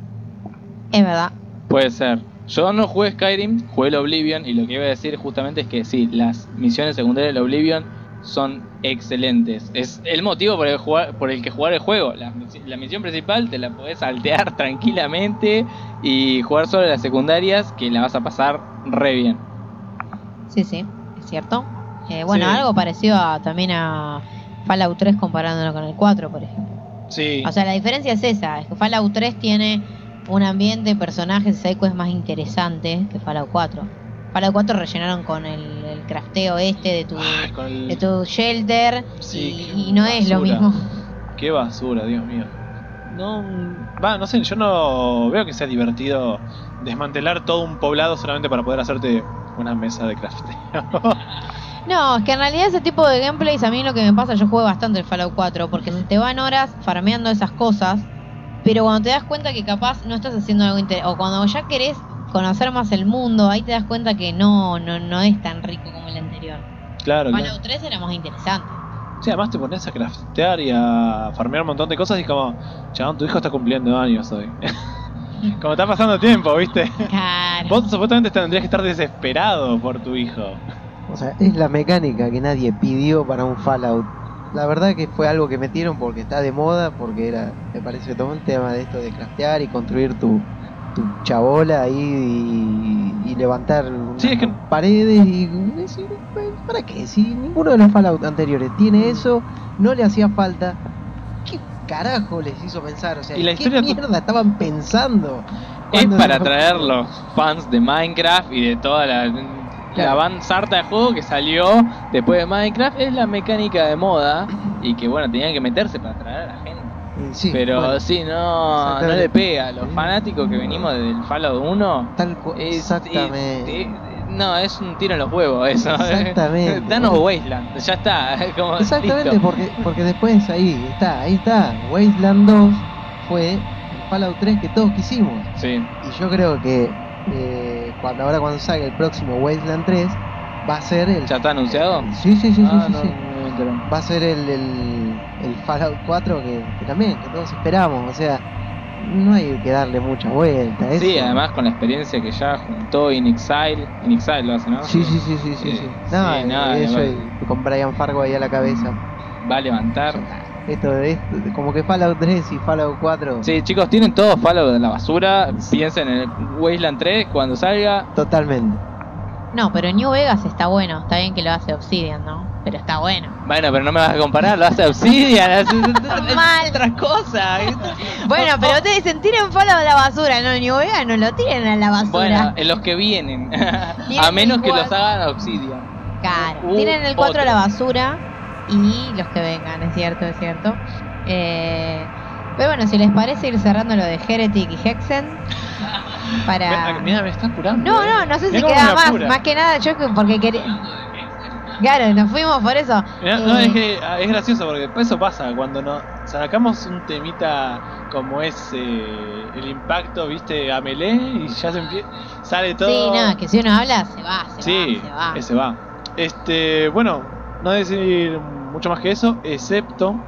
Es verdad. Puede ser. Yo no jugué Skyrim, jugué el Oblivion y lo que iba a decir justamente es que sí, las misiones secundarias del Oblivion son excelentes. Es el motivo por el, jugar, por el que jugar el juego. La, misi- la misión principal te la podés saltear tranquilamente y jugar solo las secundarias que la vas a pasar re bien. Sí, sí, es cierto. Eh, bueno, Sí. algo parecido a- también a Fallout 3 comparándolo con el 4, por ejemplo. Sí, O sea, la diferencia es esa, es que Fallout 3 tiene un ambiente, personajes, psycho más interesante que Fallout 4. Fallout 4 rellenaron con el, el crafteo este de tu, el- de tu shelter Sí, y, y no es lo mismo. Qué basura, Dios mío. No, va, no sé, yo no veo que sea divertido desmantelar todo un poblado solamente para poder hacerte una mesa de crafteo. No, es que en realidad ese tipo de gameplays a mí lo que me pasa, yo juego bastante el Fallout 4 porque se te van horas farmeando esas cosas, pero cuando te das cuenta que capaz no estás haciendo algo interesante, o cuando ya querés conocer más el mundo, ahí te das cuenta que no, no, no es tan rico como el anterior. claro, claro. Fallout 3 era más interesante. Sí, además te pones a craftear y a farmear un montón de cosas y es como, chabón, tu hijo está cumpliendo años hoy. como está pasando tiempo, ¿viste? Claro. Vos supuestamente tendrías que estar desesperado por tu hijo. O sea, es la mecánica que nadie pidió para un Fallout. La verdad que fue algo que metieron porque está de moda, porque era, me parece todo un tema de esto de craftear y construir tu, tu chabola ahí y, y levantar Sí, es que- unas paredes y decir, "Pues, ¿para qué? Si ninguno de los Fallout anteriores tiene eso, no le hacía falta. ¿Qué carajo les hizo pensar? O sea, Y la ¿qué historia- mierda estaban pensando? Es para se- atraer los fans de Minecraft y de toda la, la Claro. van sarta de juego que salió después de Minecraft. Es la mecánica de moda y que bueno, tenían que meterse para atraer a la gente. Sí, Pero bueno, sí, no, no le pega. Los fanáticos que venimos del Fallout 1 tal es- exactamente. es- es- no, es un tiro en los huevos eso. Exactamente. Danos Wasteland, ya está. Como, Exactamente, listo. porque, porque después ahí está, ahí está. Wasteland 2 fue el Fallout 3 que todos quisimos. Sí. Y yo creo que eh, cuando ahora cuando salga el próximo Wasteland 3 va a ser el... ¿Ya está anunciado? Sí, sí, sí, sí, Ah, sí, no, sí. no enteré. Va a ser el, el, el Fallout 4 que, que también, que todos esperamos. O sea, no hay que darle mucha vuelta. a Sí, eso. además con la experiencia que ya juntó In Exile. In Exile lo hace, ¿no? Sí, sí, sí, sí, sí. Eh, sí. No, sí, nada, eso y con Brian Fargo ahí a la cabeza. Va a levantar. Esto, esto, como que Fallout 3 y Fallout 4. Sí, chicos, tienen todo Fallout en la basura. Piensen en el Wasteland 3 cuando salga. Totalmente. No, pero New Vegas está bueno, está bien que lo hace Obsidian, ¿no? Pero está bueno. Bueno, pero no me vas a comparar, lo hace Obsidian, hace Mal. otras cosas. Bueno, pero ustedes dicen, tiren Fallout a la basura, no, Vegas no lo tiren a la basura. Bueno, en los que vienen. Tienen a menos que los hagan Obsidian. Claro, Uh, tiren el 4 a la basura y los que vengan, es cierto, es cierto. Eh, pero bueno, si les parece ir cerrando lo de Heretic y Hexen para... Mira, me están curando. No, eh. no, no sé si queda más, más que nada yo que- porque quería... Claro, nos fuimos por eso. Mirá, no, Eh, es que ah, es gracioso porque después eso pasa cuando nos sacamos un temita como es eh, el impacto, viste, a melee y ya se empie- sale todo. Sí, no, que si uno habla, se va, se Sí, va, se va. ese va. Este, bueno, no decir mucho más que eso, excepto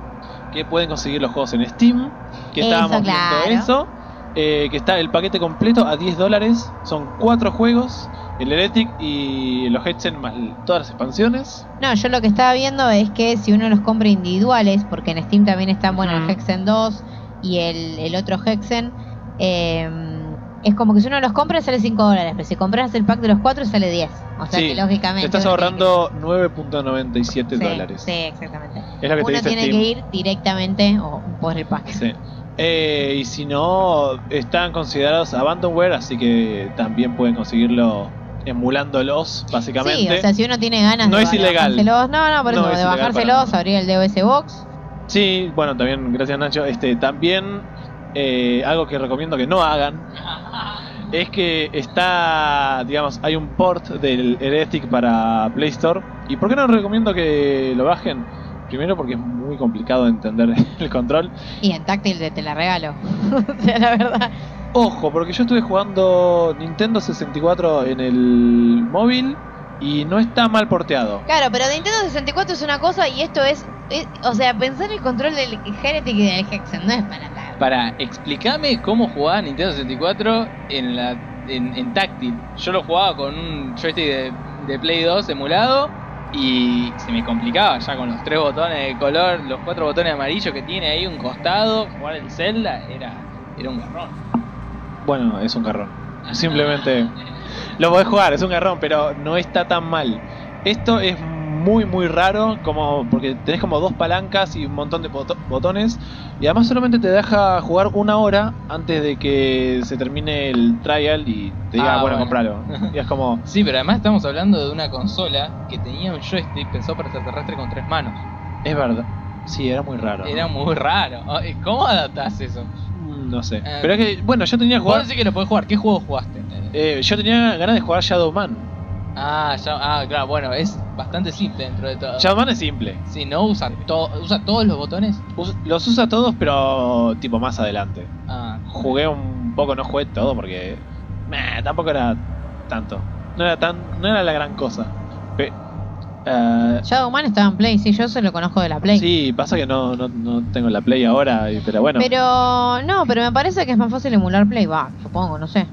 que pueden conseguir los juegos en Steam, que Eso, estábamos claro. viendo eso, eh, que está el paquete completo a 10 dólares, son cuatro juegos, el Heretic y los Hexen más todas las expansiones. No, yo lo que estaba viendo es que si uno los compra individuales, porque en Steam también están, bueno, el. Hexen 2 y el, el otro Hexen, eh, es como que si uno los compra sale 5 dólares, pero si compras el pack de los 4 sale 10. O sea Sí, que lógicamente... Te estás tiene que- ahorrando 9.97 Sí, dólares. Sí, exactamente. Es lo que te Uno dice tiene Steam. que ir directamente o por el pack. Sí. Eh, y si no, están considerados abandonware, así que también pueden conseguirlo emulándolos, básicamente. Sí, o sea, si uno tiene ganas No de, es ilegal. bajárselos, no, no, por No eso, es de bajárselos, para abrir el DOS Box. Sí, bueno, también, gracias Nacho. Este, también eh, algo que recomiendo que no hagan es que está, digamos, hay un port del Heretic para Play Store. ¿Y por qué no recomiendo que lo bajen? Primero porque es muy complicado de entender el control. Y en táctil te, te la regalo. o sea, la verdad. Ojo, porque yo estuve jugando Nintendo 64 en el móvil y no está mal porteado. Claro, pero Nintendo 64 es una cosa y esto es, es- o sea, pensar el control del Heretic y del Hexen no es para nada. Para, explícame cómo jugaba Nintendo 64 en la en, en táctil. Yo lo jugaba con un joystick de, de Play 2 emulado y se me complicaba ya con los tres botones de color, los cuatro botones amarillos que tiene ahí un costado, jugar el Zelda era, era un garrón. Bueno, es un garrón. Simplemente lo podés jugar, es un garrón, pero no está tan mal. Esto es muy muy raro, como porque tenés como dos palancas y un montón de boto- botones y además solamente te deja jugar una hora antes de que se termine el trial y te diga, Ah, bueno, bueno. compralo. Y es como, Sí, pero además estamos hablando de una consola que tenía un joystick pensado para extraterrestre con tres manos. es verdad. Sí, era muy raro. Era muy raro. Ay, ¿Cómo adaptás eso? Mm, No sé. Eh. Pero es que, bueno, yo tenía que Vos jugar. decís que lo podés jugar. ¿Qué juego jugaste? eh, yo tenía ganas de jugar Shadow Man. Ah, ya, ah, claro, bueno, es bastante simple dentro de todo. Shadow Man es simple. Sí, no usa, to- usa todos los botones. Us- los usa todos, pero tipo más adelante. Ah, Jugué un poco, no jugué todo porque. meh, tampoco era tanto. No era tan. No era la gran cosa. Pe- eh, Shadow Man estaba en Play, sí, yo se lo conozco de la Play. sí, pasa que no, no, no tengo la Play ahora, pero bueno. Pero no, pero me parece que es más fácil emular Play, va, supongo, no sé.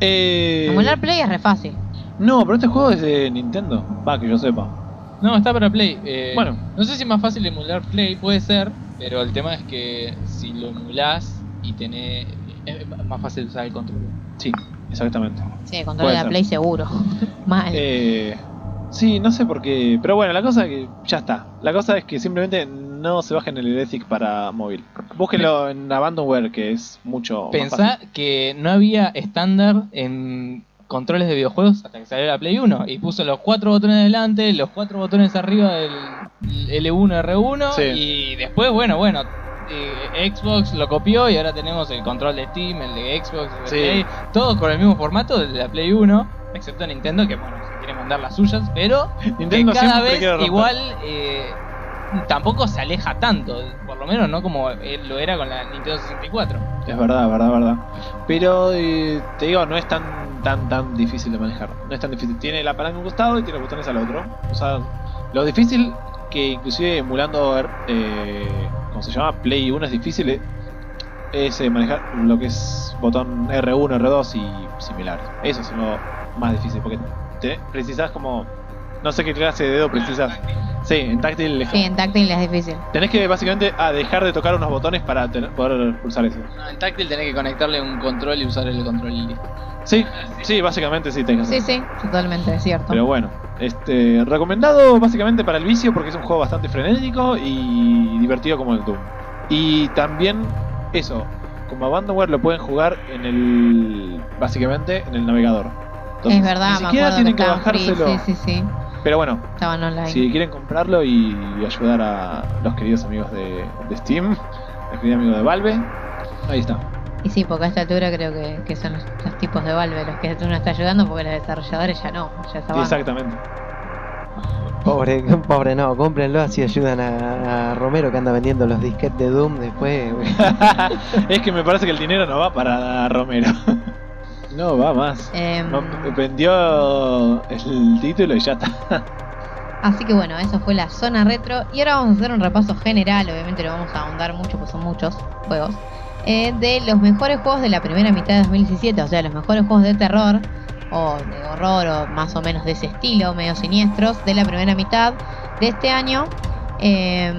Eh, Emular Play es re fácil. No, pero este juego es de Nintendo. Va, que yo sepa. no, está para Play. Eh, Bueno. No sé si es más fácil emular Play, puede ser, pero el tema es que si lo emulás y tenés... Es más fácil usar el control. Sí, exactamente. Sí, el control Puede de la ser. Play seguro. Mal. Eh, sí, no sé por qué. Pero bueno, la cosa es que ya está. La cosa es que simplemente no se bajen el Ethic para móvil. Búsquenlo en Abandonware, que es mucho. más Pensá fácil. que no había estándar en controles de videojuegos hasta que salió la Play 1 y puso los cuatro botones adelante, los cuatro botones arriba del L1, R1 Sí. y después, bueno, bueno, eh, Xbox lo copió y ahora tenemos el control de Steam, el de Xbox, el de Sí. Play, todos con el mismo formato de la Play 1, excepto Nintendo que, bueno, se quiere mandar las suyas, pero Nintendo que cada vez igual eh, tampoco se aleja tanto, por lo menos no como lo era con la Nintendo 64. Es verdad, verdad, verdad. Pero eh, te digo, no es tan tan tan difícil de manejar. No es tan difícil. Tiene la palanca a un costado y tiene los botones al otro. O sea, lo difícil que inclusive emulando eh, ¿cómo se llama? Play 1 es difícil eh, es eh, manejar lo que es botón R1, R2 y similares. Eso es lo más difícil porque precisas como no sé qué clase de dedo precisas. Sí, en táctil es- Sí, en táctil es difícil. tenés que básicamente ah, dejar de tocar unos botones para tener- poder pulsar eso. No, en táctil tenés que conectarle un control y usar el control y listo. Sí, sí, básicamente sí tenés que Sí, sí, totalmente, es cierto. Pero bueno, este recomendado básicamente para el vicio porque es un juego bastante frenético y divertido como el Doom. Y también eso, como Abandonware lo pueden jugar en el básicamente en el navegador. Entonces, es verdad, ni siquiera tienen que que estaban free, bajárselo. sí, sí, sí. Pero bueno, Estaban online. si quieren comprarlo y, y ayudar a los queridos amigos de, de Steam, los queridos amigos de Valve, ahí está. Y sí, porque a esta altura creo que, que son los, los tipos de Valve los que uno está ayudando porque los desarrolladores ya no, ya estaban. Exactamente. Pobre, pobre no, cómprenlo así ayudan a, a Romero que anda vendiendo los disquetes de Doom después. es que me parece que el dinero no va para Romero. No va más. No, vendió el título y ya está. Así que bueno, eso fue la zona retro. Y ahora vamos a hacer un repaso general, obviamente lo vamos a ahondar mucho, pues son muchos juegos. eh, de los mejores juegos de la primera mitad de 2017, o sea, los mejores juegos de terror o de horror o más o menos de ese estilo, medio siniestros, de la primera mitad de este año. Eh,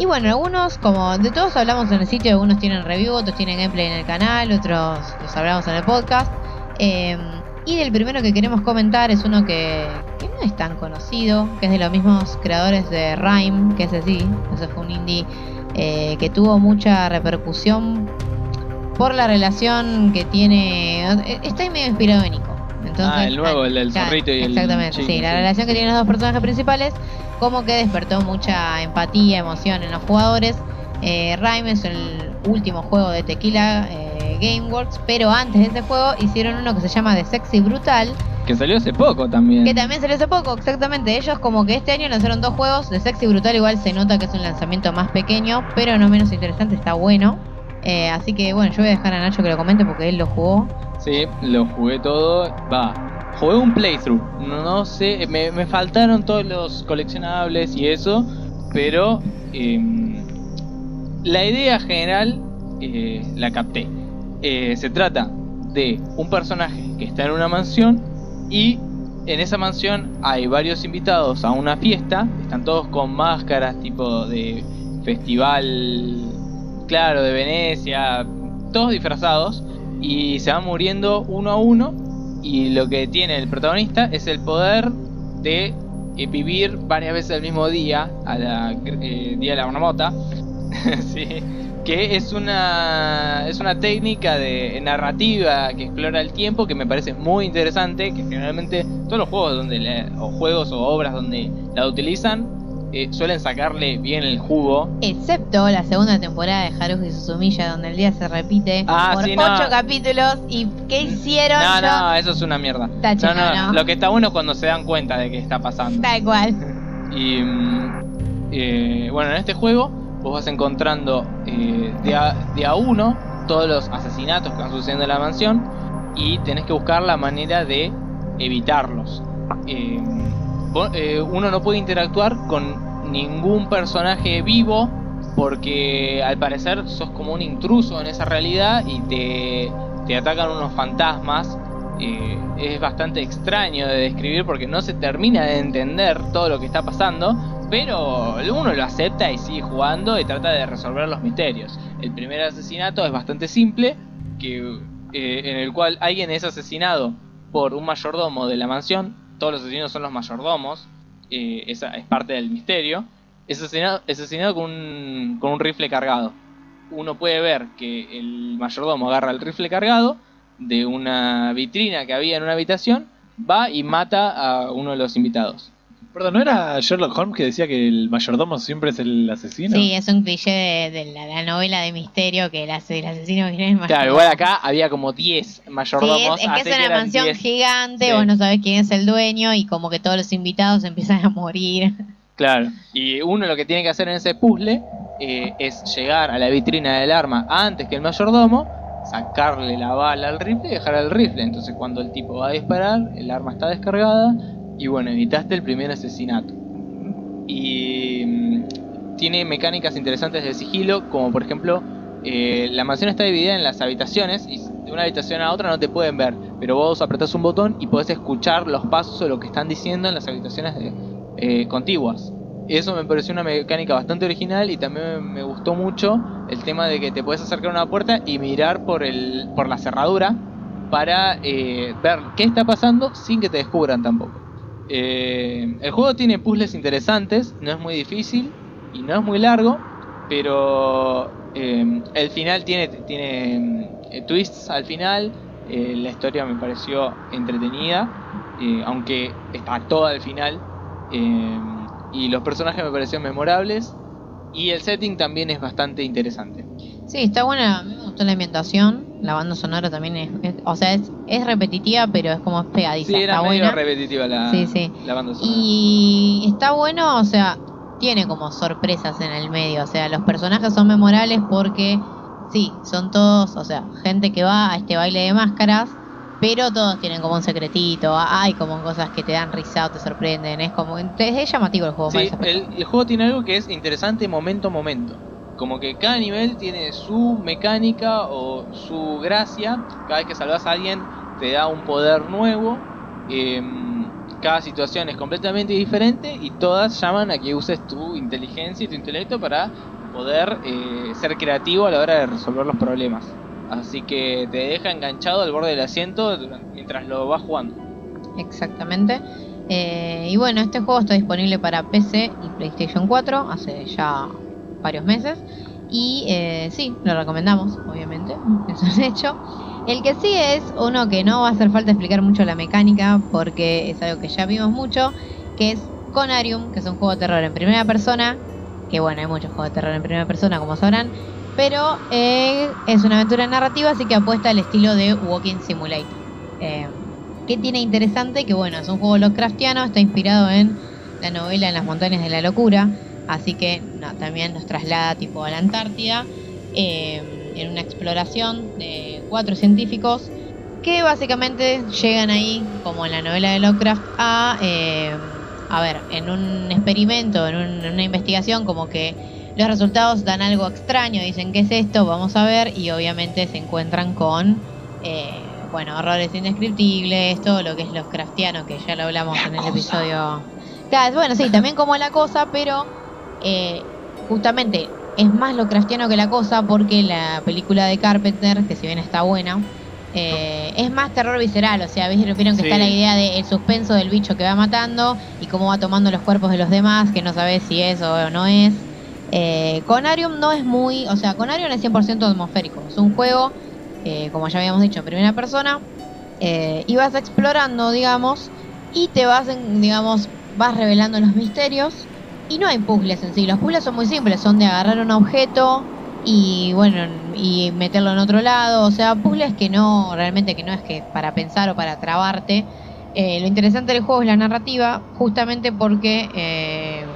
y bueno, algunos, como de todos hablamos en el sitio, algunos tienen review, otros tienen gameplay en el canal, otros los hablamos en el podcast. Eh, y del primero que queremos comentar es uno que, que no es tan conocido, que es de los mismos creadores de Rhyme, que ese sí, ese fue un indie eh, que tuvo mucha repercusión por la relación que tiene. eh, Está ahí medio inspirado en Nico. Entonces, ah, el nuevo, el del zorrito y el Exactamente, sí, la relación que tienen los dos personajes principales, como que despertó mucha empatía, emoción en los jugadores. Eh, es el último juego de Tequila eh, Gameworks, pero antes de ese juego hicieron uno que se llama The Sexy Brutal, Que salió hace poco también. que también salió hace poco, exactamente. Ellos como que este año lanzaron dos juegos, The Sexy Brutal igual se nota que es un lanzamiento más pequeño, pero no menos interesante, está bueno. Eh, así que bueno, yo voy a dejar a Nacho que lo comente porque él lo jugó. Sí, lo jugué todo. Va, jugué un playthrough. No, sé, me, me faltaron todos los coleccionables y eso, pero em, la idea general eh, la capté. Eh, se trata de un personaje que está en una mansión y en esa mansión hay varios invitados a una fiesta. Están todos con máscaras tipo de festival, claro, de Venecia, todos disfrazados y se van muriendo uno a uno y lo que tiene el protagonista es el poder de eh, vivir varias veces el mismo día, a la eh, día de la marmota, sí, que es una es una técnica de narrativa que explora el tiempo que me parece muy interesante, que generalmente todos los juegos donde la- o juegos o obras donde la utilizan eh, suelen sacarle bien el jugo. Excepto la segunda temporada de Haruhi Suzumiya, donde el día se repite Ah, por sí, no. ocho capítulos. ¿Y qué hicieron? No, Yo- no, eso es una mierda. Está No, chido, no, ¿no? Lo que está bueno es cuando se dan cuenta de que está pasando. Tal cual. Y mm, eh, bueno, en este juego vos vas encontrando eh, de, a, de a uno todos los asesinatos que van sucediendo en la mansión y tenés que buscar la manera de evitarlos. Eh, uno no puede interactuar con ningún personaje vivo porque al parecer sos como un intruso en esa realidad y te, atacan unos fantasmas. Eh, es bastante extraño de describir porque no se termina de entender todo lo que está pasando, pero uno lo acepta y sigue jugando y trata de resolver los misterios. El primer asesinato es bastante simple, que, eh, en el cual alguien es asesinado por un mayordomo de la mansión, todos los asesinos son los mayordomos, esa es parte del misterio, es asesinado, con un rifle cargado. Uno puede ver que el mayordomo agarra el rifle cargado de una vitrina que había en una habitación, va y mata a uno de los invitados. Perdón, ¿no era Sherlock Holmes que decía que el mayordomo siempre es el asesino? Sí, es un cliché de, de la, la novela de misterio que el, ase- el asesino viene en Claro, igual acá había como 10 Sí, mayordomos. es, es que es una mansión 10. gigante, Sí. vos no sabés quién es el dueño y como que todos los invitados empiezan a morir. Claro. Y uno lo que tiene que hacer en ese puzzle eh, es llegar a la vitrina del arma antes que el mayordomo, sacarle la bala al rifle y dejar el rifle. Entonces cuando el tipo va a disparar, el arma está descargada y bueno, evitaste el primer asesinato. Y mm, tiene mecánicas interesantes de sigilo, como por ejemplo, eh, la mansión está dividida en las habitaciones y de una habitación a otra no te pueden ver, pero vos apretás un botón y podés escuchar los pasos o lo que están diciendo en las habitaciones de, eh, contiguas. Eso me pareció una mecánica bastante original y también me gustó mucho el tema de que te puedes acercar a una puerta y mirar por, el, por la cerradura para eh, ver qué está pasando sin que te descubran tampoco. Eh, el juego tiene puzzles interesantes, no es muy difícil y no es muy largo, pero eh, el final tiene, eh, twists al final. la historia me pareció entretenida, aunque está toda al final. y los personajes me parecieron memorables. Y el setting también es bastante interesante. Sí, está buena, a mí me gustó la ambientación, la banda sonora también es, es- o sea, es, es repetitiva, pero es como pegadiza, Sí, era está medio buena. repetitiva la, Sí, sí. la banda sonora. Y está bueno, o sea, tiene como sorpresas en el medio, o sea, los personajes son memorables porque sí, son todos, o sea, gente que va a este baile de máscaras, pero todos tienen como un secretito, hay como cosas que te dan risa o te sorprenden, es como, es llamativo el juego. Sí, el, el juego tiene algo que es interesante momento a momento. Como que cada nivel tiene su mecánica o su gracia. Cada vez que salvas a alguien te da un poder nuevo. em, cada situación es completamente diferente y todas llaman a que uses tu inteligencia y tu intelecto para poder eh, ser creativo a la hora de resolver los problemas. Así que te deja enganchado al borde del asiento mientras lo vas jugando. Exactamente. Eh, y bueno, este juego está disponible para PC y PlayStation 4 hace ya varios meses. Y eh, sí, lo recomendamos, obviamente, es un hecho. El que sí es uno que no va a hacer falta explicar mucho la mecánica porque es algo que ya vimos mucho, que es Conarium, que es un juego de terror en primera persona. Que bueno, hay muchos juegos de terror en primera persona, como sabrán. Pero eh, es una aventura narrativa, así que apuesta al estilo de Walking Simulator. Eh, ¿Qué tiene interesante? Que bueno, es un juego Lovecraftiano, está inspirado en la novela En las montañas de la locura, así que no, también nos traslada tipo a la Antártida, eh, en una exploración de cuatro científicos que básicamente llegan ahí, como en la novela de Lovecraft, a, eh, a ver, en un experimento, en, un- en una investigación, como que los resultados dan algo extraño, dicen, ¿qué es esto? Vamos a ver, y obviamente se encuentran con... eh, bueno, horrores indescriptibles, todo lo que es Lovecraftiano, que ya lo hablamos en el episodio. Claro, bueno, sí, también como la cosa, pero eh, justamente es más Lovecraftiano que la cosa porque la película de Carpenter, que si bien está buena, Eh, es más terror visceral, o sea, ¿vieron que Sí. está la idea del suspenso del bicho que va matando y cómo va tomando los cuerpos de los demás, que no sabes si es o no es. Eh, Conarium no es muy, o sea, Conarium es 100% atmosférico, es un juego, eh, como ya habíamos dicho, en primera persona, eh, y vas explorando, digamos, y te vas, en- digamos, vas revelando los misterios, y no hay puzzles en sí, los puzzles son muy simples, son de agarrar un objeto y bueno, y meterlo en otro lado, o sea, puzzles que no, realmente que no es que para pensar o para trabarte. Eh, lo interesante del juego es la narrativa, justamente porque, eh,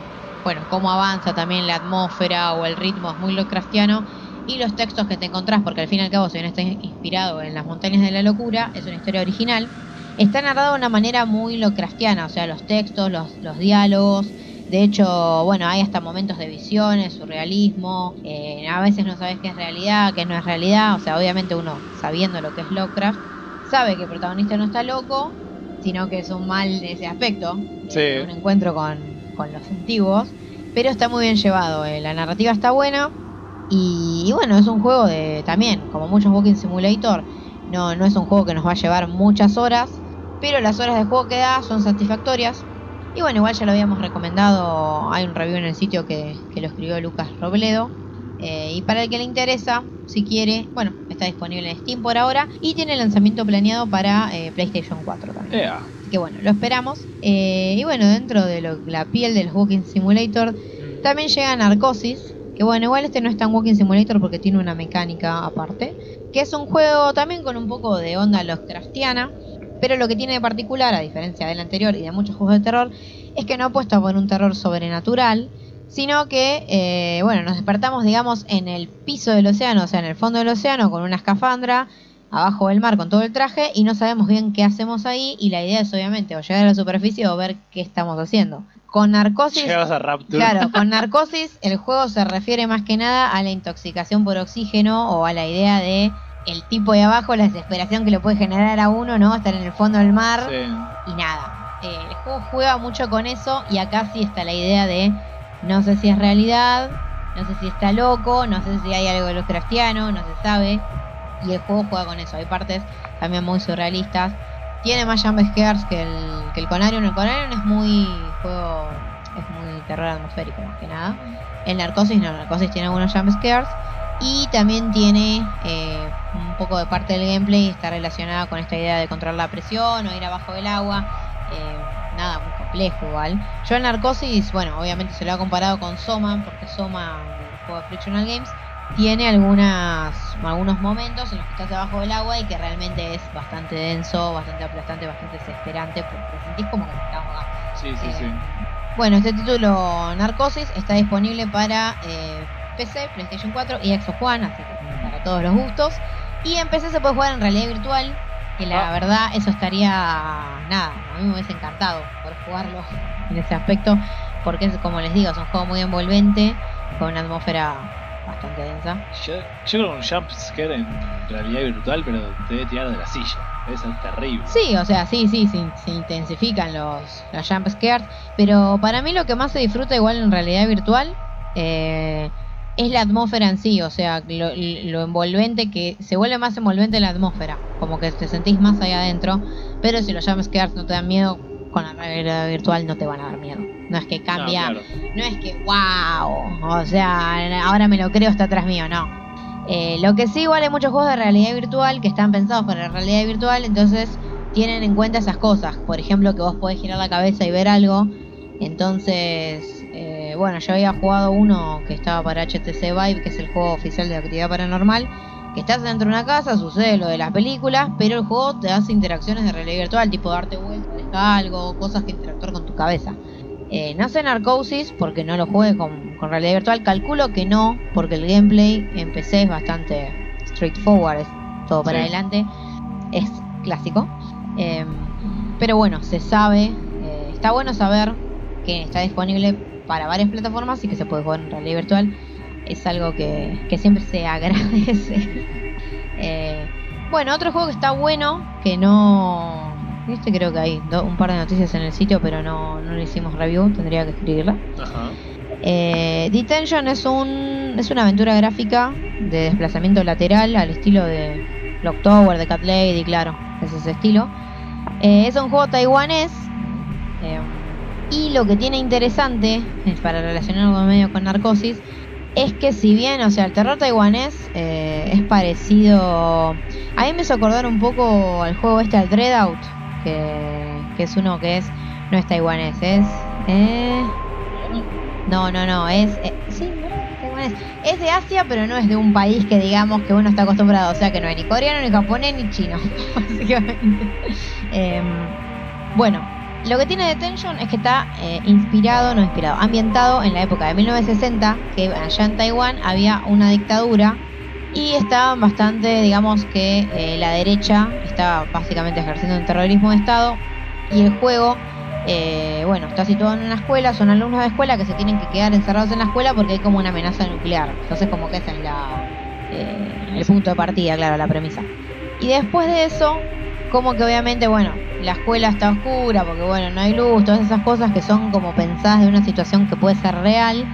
bueno, cómo avanza también la atmósfera o el ritmo es muy Lovecraftiano y los textos que te encontrás, porque al fin y al cabo, si bien está inspirado en las montañas de la locura, es una historia original, está narrado de una manera muy Lovecraftiana, o sea, los textos, los, los diálogos. De hecho, bueno, hay hasta momentos de visiones, surrealismo. eh, a veces no sabes qué es realidad, qué no es realidad. O sea, obviamente uno, sabiendo lo que es Lovecraft, sabe que el protagonista no está loco, sino que es un mal de ese aspecto. Sí. eh, un encuentro con, con los antiguos. Pero está muy bien llevado. eh, la narrativa está buena. Y, y bueno, es un juego de también, como muchos Walking Simulator, no, no es un juego que nos va a llevar muchas horas, pero las horas de juego que da son satisfactorias. Y bueno, igual ya lo habíamos recomendado, hay un review en el sitio que, que lo escribió Lucas Robledo. eh, y para el que le interesa, si quiere, bueno, está disponible en Steam por ahora y tiene lanzamiento planeado para eh, PlayStation 4 también. Así que bueno, lo esperamos. Eh, y bueno, dentro de lo- la piel del Walking Simulator también llega Narcosis. Que bueno, igual este no es tan Walking Simulator porque tiene una mecánica aparte. Que es un juego también con un poco de onda Lovecraftiana. Pero lo que tiene de particular, a diferencia del anterior y de muchos juegos de terror, es que no apuesta por un terror sobrenatural, sino que, eh, bueno, nos despertamos, digamos, en el piso del océano, o sea, en el fondo del océano, con una escafandra, abajo del mar con todo el traje, y no sabemos bien qué hacemos ahí, y la idea es obviamente o llegar a la superficie o ver qué estamos haciendo. Con narcosis... A. Claro, con narcosis el juego se refiere más que nada a la intoxicación por oxígeno o a la idea de el tipo de abajo, la desesperación que le puede generar a uno, ¿no? Estar en el fondo del mar Sí. y nada. Eh, el juego juega mucho con eso y acá sí está la idea de no sé si es realidad, no sé si está loco, no sé si hay algo de los cristiano, no se sabe. Y el juego juega con eso. Hay partes también muy surrealistas. Tiene más jump scares que el, que el Conarium. El Conarium es muy juego, es muy terror atmosférico más que nada. El Narcosis no, el Narcosis tiene algunos jump scares. Y también tiene eh, un poco de parte del gameplay está relacionada con esta idea de controlar la presión o ir abajo del agua. Eh, nada, muy complejo igual. Yo el Narcosis, bueno, obviamente se lo ha comparado con Soma, porque Soma, el juego de Frictional Games, tiene algunas algunos momentos en los que estás debajo del agua y que realmente es bastante denso, bastante aplastante, bastante desesperante, porque te sentís como que te estás ahogando. Sí, sí, sí. Bueno, este título Narcosis está disponible para eh, PC, PlayStation 4 y Xbox One, así que para todos los gustos. Y en PC se puede jugar en realidad virtual, que la Ah. verdad eso estaría nada, a mí me hubiese encantado poder jugarlo en ese aspecto, porque es como les digo, es un juego muy envolvente, con una atmósfera bastante densa. Yo, yo creo que un jump scare en realidad virtual, pero te debe tirar de la silla. Ser terrible. Sí, o sea, sí, sí, sí, se intensifican los, los jump scares, pero para mí lo que más se disfruta igual en realidad virtual eh, es la atmósfera en sí, o sea, lo, lo envolvente que se vuelve más envolvente la atmósfera, como que te sentís más ahí adentro, pero si los jump scares no te dan miedo, con la realidad virtual no te van a dar miedo. No es que cambia, No, claro. no es que wow, o sea, ahora me lo creo, está atrás mío, no. Eh, lo que sí, igual hay muchos juegos de realidad virtual que están pensados para la realidad virtual, entonces tienen en cuenta esas cosas. Por ejemplo, que vos podés girar la cabeza y ver algo. Entonces, eh, bueno, yo había jugado uno que estaba para HTC Vive, que es el juego oficial de actividad paranormal. Que estás dentro de una casa, sucede lo de las películas, pero el juego te hace interacciones de realidad virtual, tipo darte vuelta, dejar algo, cosas que interactuar con tu cabeza. Eh, no sé Narcosis porque no lo juegue con, con realidad virtual. Calculo que no, porque el gameplay en PC es bastante straightforward, es todo para Sí. adelante. Es clásico. Eh, pero bueno, se sabe. eh, está bueno saber que está disponible para varias plataformas y que se puede jugar en realidad virtual. Es algo que, que siempre se agradece. Eh, bueno, otro juego que está bueno, que no... Este creo que hay do- un par de noticias en el sitio, pero no, no le hicimos review, tendría que escribirla. Ajá. Eh, Detention es un es una aventura gráfica de desplazamiento lateral al estilo de Clock Tower, de Cat Lady, claro, es ese estilo. Eh, es un juego taiwanés. eh, y lo que tiene interesante, eh, para relacionarlo medio con Narcosis, es que si bien, o sea, el terror taiwanés eh, es parecido... A mí me hizo acordar un poco al juego este, al Dreadout, que, que es uno que es... No es taiwanés, es... eh, no, no, no, es... eh, sí. Es de Asia, pero no es de un país que digamos que uno está acostumbrado. O sea, que no es ni coreano, ni japonés, ni chino, básicamente. Em, bueno, lo que tiene Detention es que está eh, inspirado, no inspirado, ambientado en la época de 1960, que allá en Taiwán había una dictadura y estaban bastante, digamos que eh, la derecha estaba básicamente ejerciendo un terrorismo de Estado y el juego, eh, bueno, está situado en una escuela, son alumnos de escuela que se tienen que quedar encerrados en la escuela porque hay como una amenaza nuclear. Entonces como que es la, eh, el punto de partida, claro, la premisa. Y después de eso, como que obviamente, bueno, la escuela está oscura porque, bueno, no hay luz, todas esas cosas que son como pensadas de una situación que puede ser real,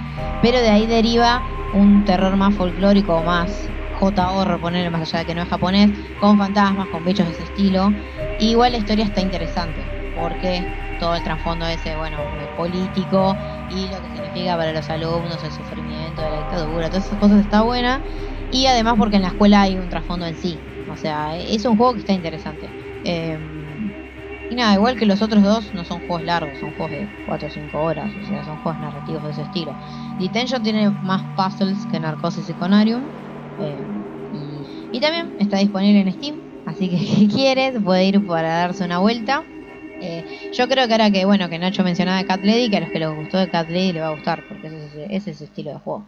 pero de ahí deriva un terror más folclórico, más J-horror, ponerle más allá de que no es japonés, con fantasmas, con bichos de ese estilo. Y igual la historia está interesante, porque todo el trasfondo ese, bueno, político y lo que significa para los alumnos el sufrimiento de la dictadura, todas esas cosas está buena. Y además porque en la escuela hay un trasfondo en sí. O sea, es un juego que está interesante. Eh, y nada, igual que los otros dos, no son juegos largos, son juegos de 4 o 5 horas, o sea, son juegos narrativos de ese estilo. Detention tiene más puzzles que Narcosis y Conarium. y, también está disponible en Steam, así que si quieres puede ir para darse una vuelta. Eh, yo creo que ahora que bueno que Nacho mencionaba Cat Lady, que a los que les gustó de Cat Lady le va a gustar, porque ese es ese, es estilo de juego.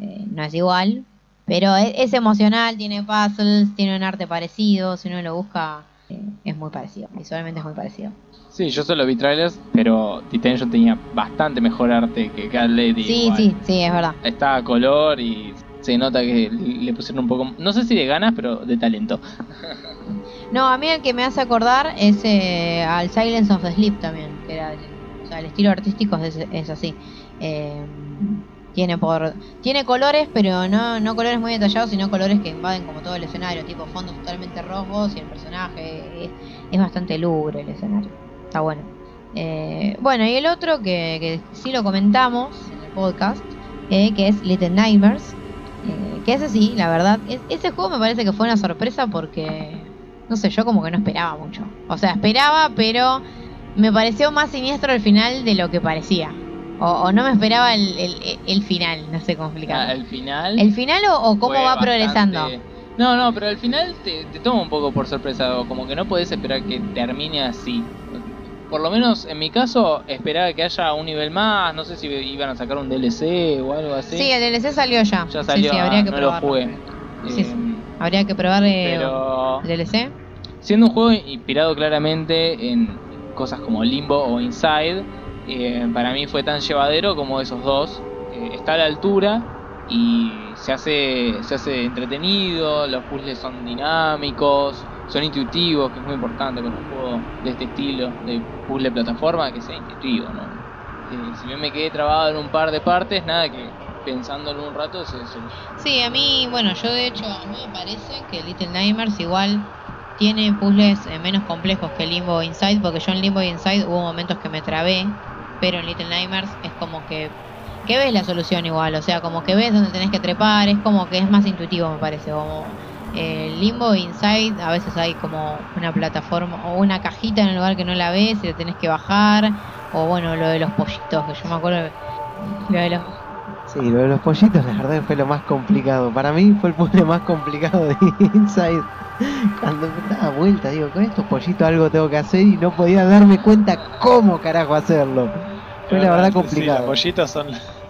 Eh, no es igual, pero es, es emocional, tiene puzzles, tiene un arte parecido, si uno lo busca es muy parecido, visualmente es muy parecido. Sí, yo solo vi trailers, pero Detention tenía bastante mejor arte que Cat Lady. Sí, igual. sí, sí, es verdad. Está a color y se nota que le pusieron un poco, no sé si de ganas, pero de talento. No, a mí el que me hace acordar es eh, al Silence of the Sleep también, que era, o sea, el estilo artístico es, es así. Eh, tiene por tiene colores, pero no, no colores muy detallados, sino colores que invaden como todo el escenario, tipo fondos totalmente rojos y el personaje es, es bastante lúgubre el escenario. Está bueno. Eh, bueno, y el otro que, que sí lo comentamos en el podcast, eh, que es Little Nightmares. eh, que ese sí, la verdad, es- ese juego me parece que fue una sorpresa porque no sé, yo como que no esperaba mucho. O sea, esperaba, pero me pareció más siniestro el final de lo que parecía. O, o no me esperaba el, el- el final, no sé cómo Ah, explicarlo. el final. ¿El final o, o cómo va bastante- progresando? No, no, pero al final te, te toma un poco por sorpresa, o como que no podés esperar que termine así. Por lo menos en mi caso esperaba que haya un nivel más, no sé si iban a sacar un DLC o algo así. Sí, el DLC salió ya. ya salió, sí, habría ah, que no lo probarlo. jugué. Sí, Eh. Habría que probar eh, Pero el DLC. siendo un juego inspirado claramente en cosas como Limbo o Inside, eh, para mí fue tan llevadero como esos dos. Eh, está a la altura y se hace, se hace entretenido, los puzzles son dinámicos, son intuitivos, que es muy importante con un juego de este estilo, de puzzle plataforma, que sea intuitivo, ¿no? Eh, si bien me quedé trabado en un par de partes, nada que pensándolo un rato se. Sí, a mí, bueno, yo de hecho, a mí me parece que Little Nightmares igual tiene puzzles menos complejos que Limbo Inside, porque yo en Limbo Inside hubo momentos que me trabé, pero en Little Nightmares es como que, que ves la solución igual, o sea, como que ves dónde tenés que trepar, es como que es más intuitivo, me parece, como eh, Limbo Inside a veces hay como una plataforma o una cajita en el lugar que no la ves y te tenés que bajar, o bueno, lo de los pollitos, que yo me acuerdo, lo de los Sí, lo de los pollitos, la verdad fue lo más complicado. Para mí fue el puzzle más complicado de Inside. Cuando me daba vuelta, digo, con estos pollitos algo tengo que hacer y no podía darme cuenta cómo carajo hacerlo. Fue la verdad Sí, los complicado. pollitos son.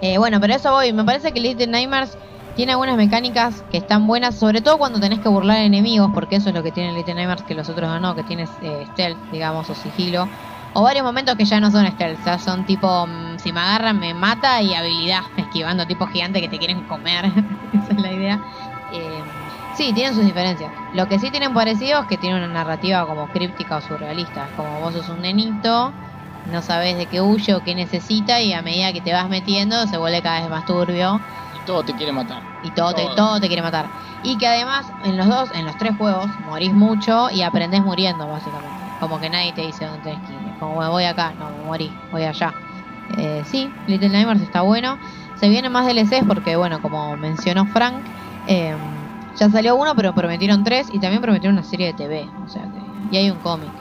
Eh, bueno, pero eso voy. Me parece que Little Nightmares tiene algunas mecánicas que están buenas, sobre todo cuando tenés que burlar enemigos, porque eso es lo que tiene Little Nightmares que los otros no, que tienes eh, stealth, digamos, o sigilo. O varios momentos que ya no son stealth, ya son tipo, mm, si me agarran me mata y habilidad, esquivando tipos gigantes que te quieren comer. Esa es la idea. Eh, sí, tienen sus diferencias. Lo que sí tienen parecido es que tienen una narrativa como críptica o surrealista. Como vos sos un nenito, no sabes de qué huye o qué necesita y a medida que te vas metiendo se vuelve cada vez más turbio Y todo te quiere matar. y todo, te, Todo. todo te quiere matar. Y que además en los dos, en los tres juegos, morís mucho y aprendés muriendo, básicamente. Como que nadie te dice dónde tenés que ir. Como "Bueno, voy acá, no, me morí, voy allá. Eh, sí, Little Nightmares está bueno. Se vienen más DLCs porque, bueno, como mencionó Frank, eh, ya salió uno, pero prometieron tres y también prometieron una serie de TV. O sea que, y hay un cómic.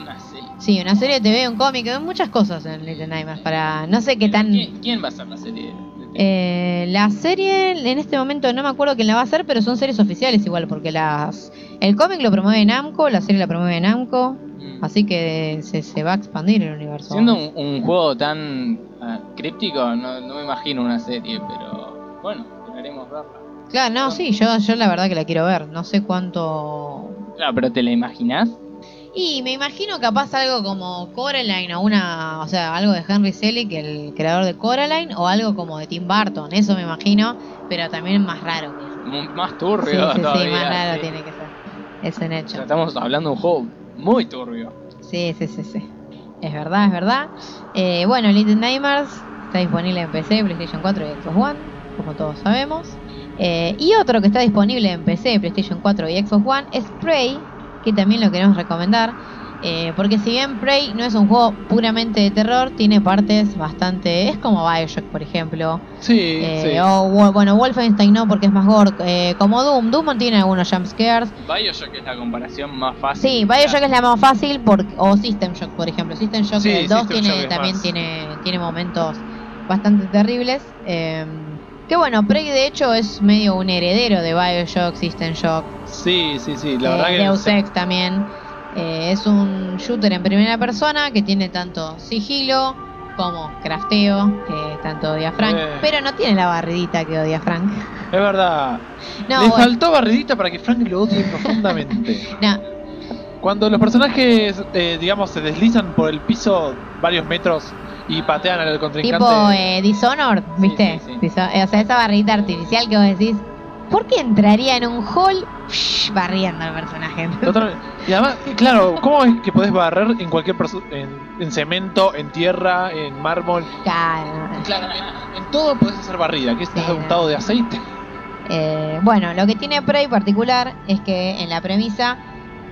Sí, una serie de TV, un cómic, hay muchas cosas en Little Nightmares para no sé qué tan... ¿Quién, quién va a hacer la serie? Eh, la serie en este momento no me acuerdo quién la va a hacer, pero son series oficiales igual, porque las el cómic lo promueve Namco, la serie la promueve Namco, Mm. así que se, se va a expandir el universo. Siendo un, un juego tan ah, críptico, no, no me imagino una serie, pero bueno, esperaremos verla. Claro, no, sí, yo, yo la verdad que la quiero ver, no sé cuánto... Claro, pero ¿te la imaginas? Y me imagino capaz algo como Coraline o una, o sea, algo de Henry Selick, el creador de Coraline, o algo como de Tim Burton, eso me imagino, pero también más raro. M- Más turbio sí, sí, todavía. más raro sí. tiene que ser. Es un O hecho. sea, estamos hablando de un juego muy turbio. Sí, sí, sí, sí. Es verdad, es verdad. Eh, bueno, Little Nightmares está disponible en PC, PlayStation 4 y Xbox One, como todos sabemos. Eh, y otro que está disponible en PC, PlayStation 4 y Xbox One es Prey, que también lo queremos recomendar. Eh, porque si bien Prey no es un juego puramente de terror, tiene partes bastante... Es como Bioshock, por ejemplo. Sí, Eh, sí. O bueno, Wolfenstein no, porque es más gore. eh, como Doom. Doom tiene algunos jumpscares. Bioshock es la comparación más fácil. Sí, Bioshock es la más fácil por, o System Shock, por ejemplo. System Shock Sí, el 2 System tiene, también más. tiene, tiene momentos bastante terribles. eh, que bueno, Prey de hecho es medio un heredero de Bioshock, System Shock, Sí, sí, sí. La eh, verdad que. Deus Ex también. Eh, es un shooter en primera persona que tiene tanto sigilo como crafteo, que tanto odia Frank, Eh. pero no tiene la barridita que odia Frank. Es verdad. No, Le bueno, faltó barridita para que Frank lo odie profundamente. no, Cuando los personajes, eh, digamos, se deslizan por el piso varios metros y patean al contrincante. Tipo eh, Dishonored, ¿viste? sí, sí. Diso- o sea, esa barrita artificial que vos decís, ¿por qué entraría en un hall barriendo al personaje? Y además, claro, ¿cómo es que podés barrer en cualquier en, en cemento, en tierra, en mármol? Claro. Claro, en, en todo podés hacer barrida, que estás Sí, untado de aceite. Eh, bueno, lo que tiene Prey particular es que en la premisa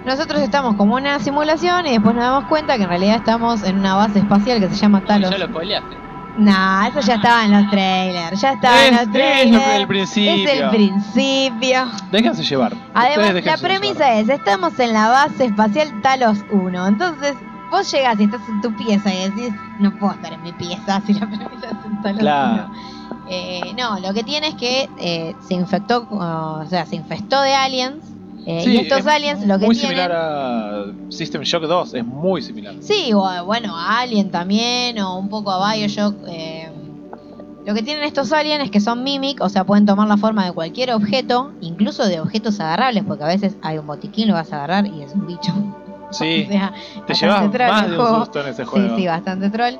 nosotros estamos como una simulación y después nos damos cuenta que en realidad estamos en una base espacial que se llama Talos. Ya lo spoileaste. Nah, eso ya estaba en los trailers, ya estaba en Es, los es trailers. el principio. Es el principio. Déjense llevar. Además, la premisa es, estamos en la base espacial Talos 1. Entonces, vos llegás y estás en tu pieza y decís, no puedo estar en mi pieza si la premisa es en Talos Claro. 1. Eh, no, lo que tiene es que eh, se infectó, o sea, se infestó de aliens. Eh, Sí, y estos es aliens lo que muy tienen... similar a System Shock 2, es muy similar. Sí, o bueno, a Alien también, o un poco a Bioshock. eh, lo que tienen estos aliens es que son mimic, o sea, pueden tomar la forma de cualquier objeto, incluso de objetos agarrables, porque a veces hay un botiquín, lo vas a agarrar y es un bicho. Sí, O sea, te llevas más de un susto en ese Sí, juego. sí, bastante troll.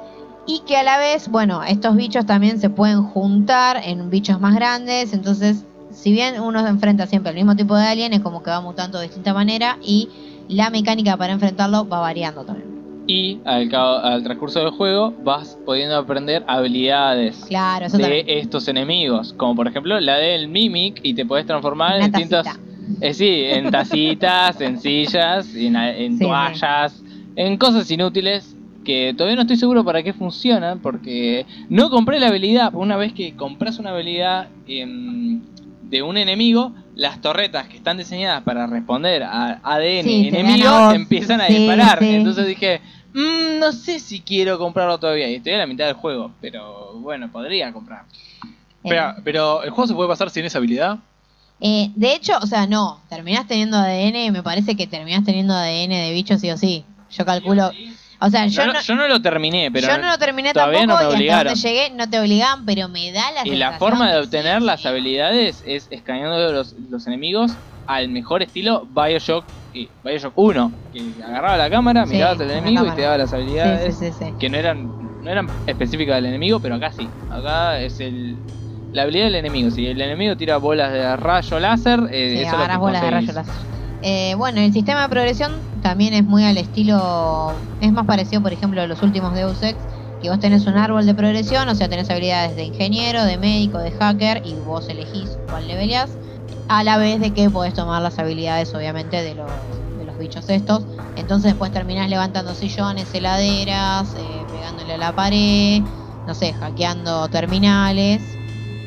Y que a la vez, bueno, estos bichos también se pueden juntar en bichos más grandes, entonces, si bien uno se enfrenta siempre al mismo tipo de alien, es como que va mutando de distinta manera y la mecánica para enfrentarlo va variando también. Y al, cabo- al transcurso del juego vas pudiendo aprender habilidades Claro, de también. estos enemigos. Como por ejemplo la del Mimic y te puedes transformar en distintos... Eh, sí, en tacitas, en sillas, en, en Sí, toallas, en cosas inútiles que todavía no estoy seguro para qué funcionan porque no compré la habilidad. Una vez que compras una habilidad em, de un enemigo, las torretas que están diseñadas para responder a ADN Sí, enemigo empiezan a Sí, disparar. sí. Entonces dije, "Mm, no sé si quiero comprarlo todavía. Y estoy a la mitad del juego, pero bueno, podría comprar. Espera, pero el juego se puede pasar sin esa habilidad. Eh, de hecho, o sea, no, terminás teniendo ADN, me parece que terminás teniendo ADN de bichos sí o sí. Yo calculo, o sea, yo no, no, yo no lo terminé, pero yo no lo terminé todavía tampoco no me y hasta obligaron. donde llegué no te obligaban, pero me da la Y la forma de obtener sí, las sí. habilidades es escaneando los, los enemigos al mejor estilo Bioshock y Bioshock 1, que agarraba la cámara, Sí, mirabas al enemigo y te daba las habilidades sí, sí, sí. que no eran no eran específicas del enemigo, pero acá sí. Acá es el la habilidad del enemigo. Si el enemigo tira bolas de rayo láser, eh, eso es lo que bolas de rayo láser. Eh, bueno, el sistema de progresión también es muy al estilo. Es más parecido, por ejemplo, a los últimos Deus Ex, que vos tenés un árbol de progresión, o sea, tenés habilidades de ingeniero, de médico, de hacker, y vos elegís cuál leveleás. A la vez de que podés tomar las habilidades, obviamente, de los, de los bichos estos. Entonces después terminás levantando sillones, heladeras, eh, pegándole a la pared, no sé, hackeando terminales.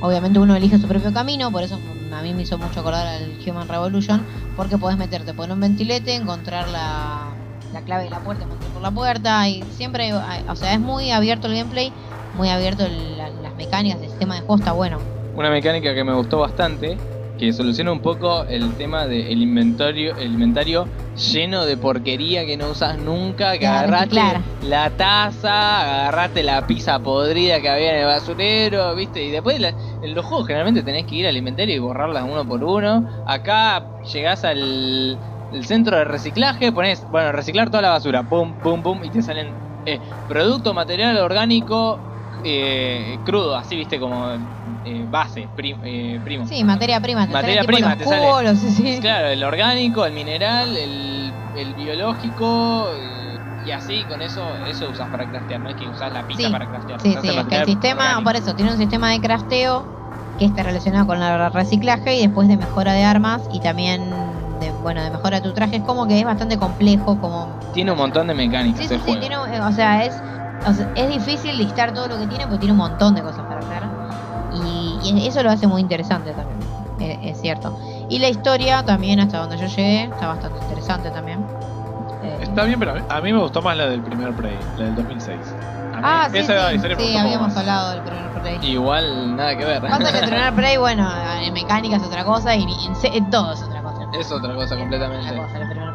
Obviamente uno elige su propio camino, por eso a mí me hizo mucho acordar al Human Revolution, porque podés meterte por un ventilete, encontrar la, la clave de la puerta, montar por la puerta, y siempre, hay- o sea, es muy abierto el gameplay, muy abierto las mecánicas, el sistema de juego está bueno. Una mecánica que me gustó bastante, que soluciona un poco el tema del inventario, el inventario lleno de porquería que no usas nunca, que Claro, agarraste claro. la taza, agarraste la pizza podrida que había en el basurero, viste, y después la- en los juegos generalmente tenés que ir al inventario y borrarlas uno por uno. Acá llegás al el centro de reciclaje, pones, bueno, reciclar toda la basura, pum, pum, pum, y te salen eh, producto, material orgánico, eh, crudo, así viste como eh, base, prim- eh, primo. Sí, materia prima, te Materia tipo prima, los te sale. cubos, sí, sí. Claro, el orgánico, el mineral, el, el biológico, y así con eso eso usas para craftear, no es que usas la Sí, para craftear. Sí, sí, es que el sistema, orgánico. por eso, tiene un sistema de crafteo que está relacionado con el reciclaje y después de mejora de armas y también de, bueno, de mejora de tu traje. Es como que es bastante complejo, como... Tiene un montón de mecánicas Sí, sí, el sí, juego. tiene, eh, o sea, es, o sea, es difícil listar todo lo que tiene porque tiene un montón de cosas para hacer. Y, eso lo hace muy interesante también, eh, es cierto. Y la historia también, hasta donde yo llegué, está bastante interesante también. Eh, Está bien, pero a mí, a mí me gustó más la del primer Prey, la del 2006. A mí Ah, sí, esa sí, historia me sí, gustó habíamos más. hablado del primer Prey. Igual nada que ver. Pasa que entrenar Prey, bueno, en mecánica es otra cosa y en, todo es otra cosa. es otra cosa Otra completamente. cosa, el primer- Eh,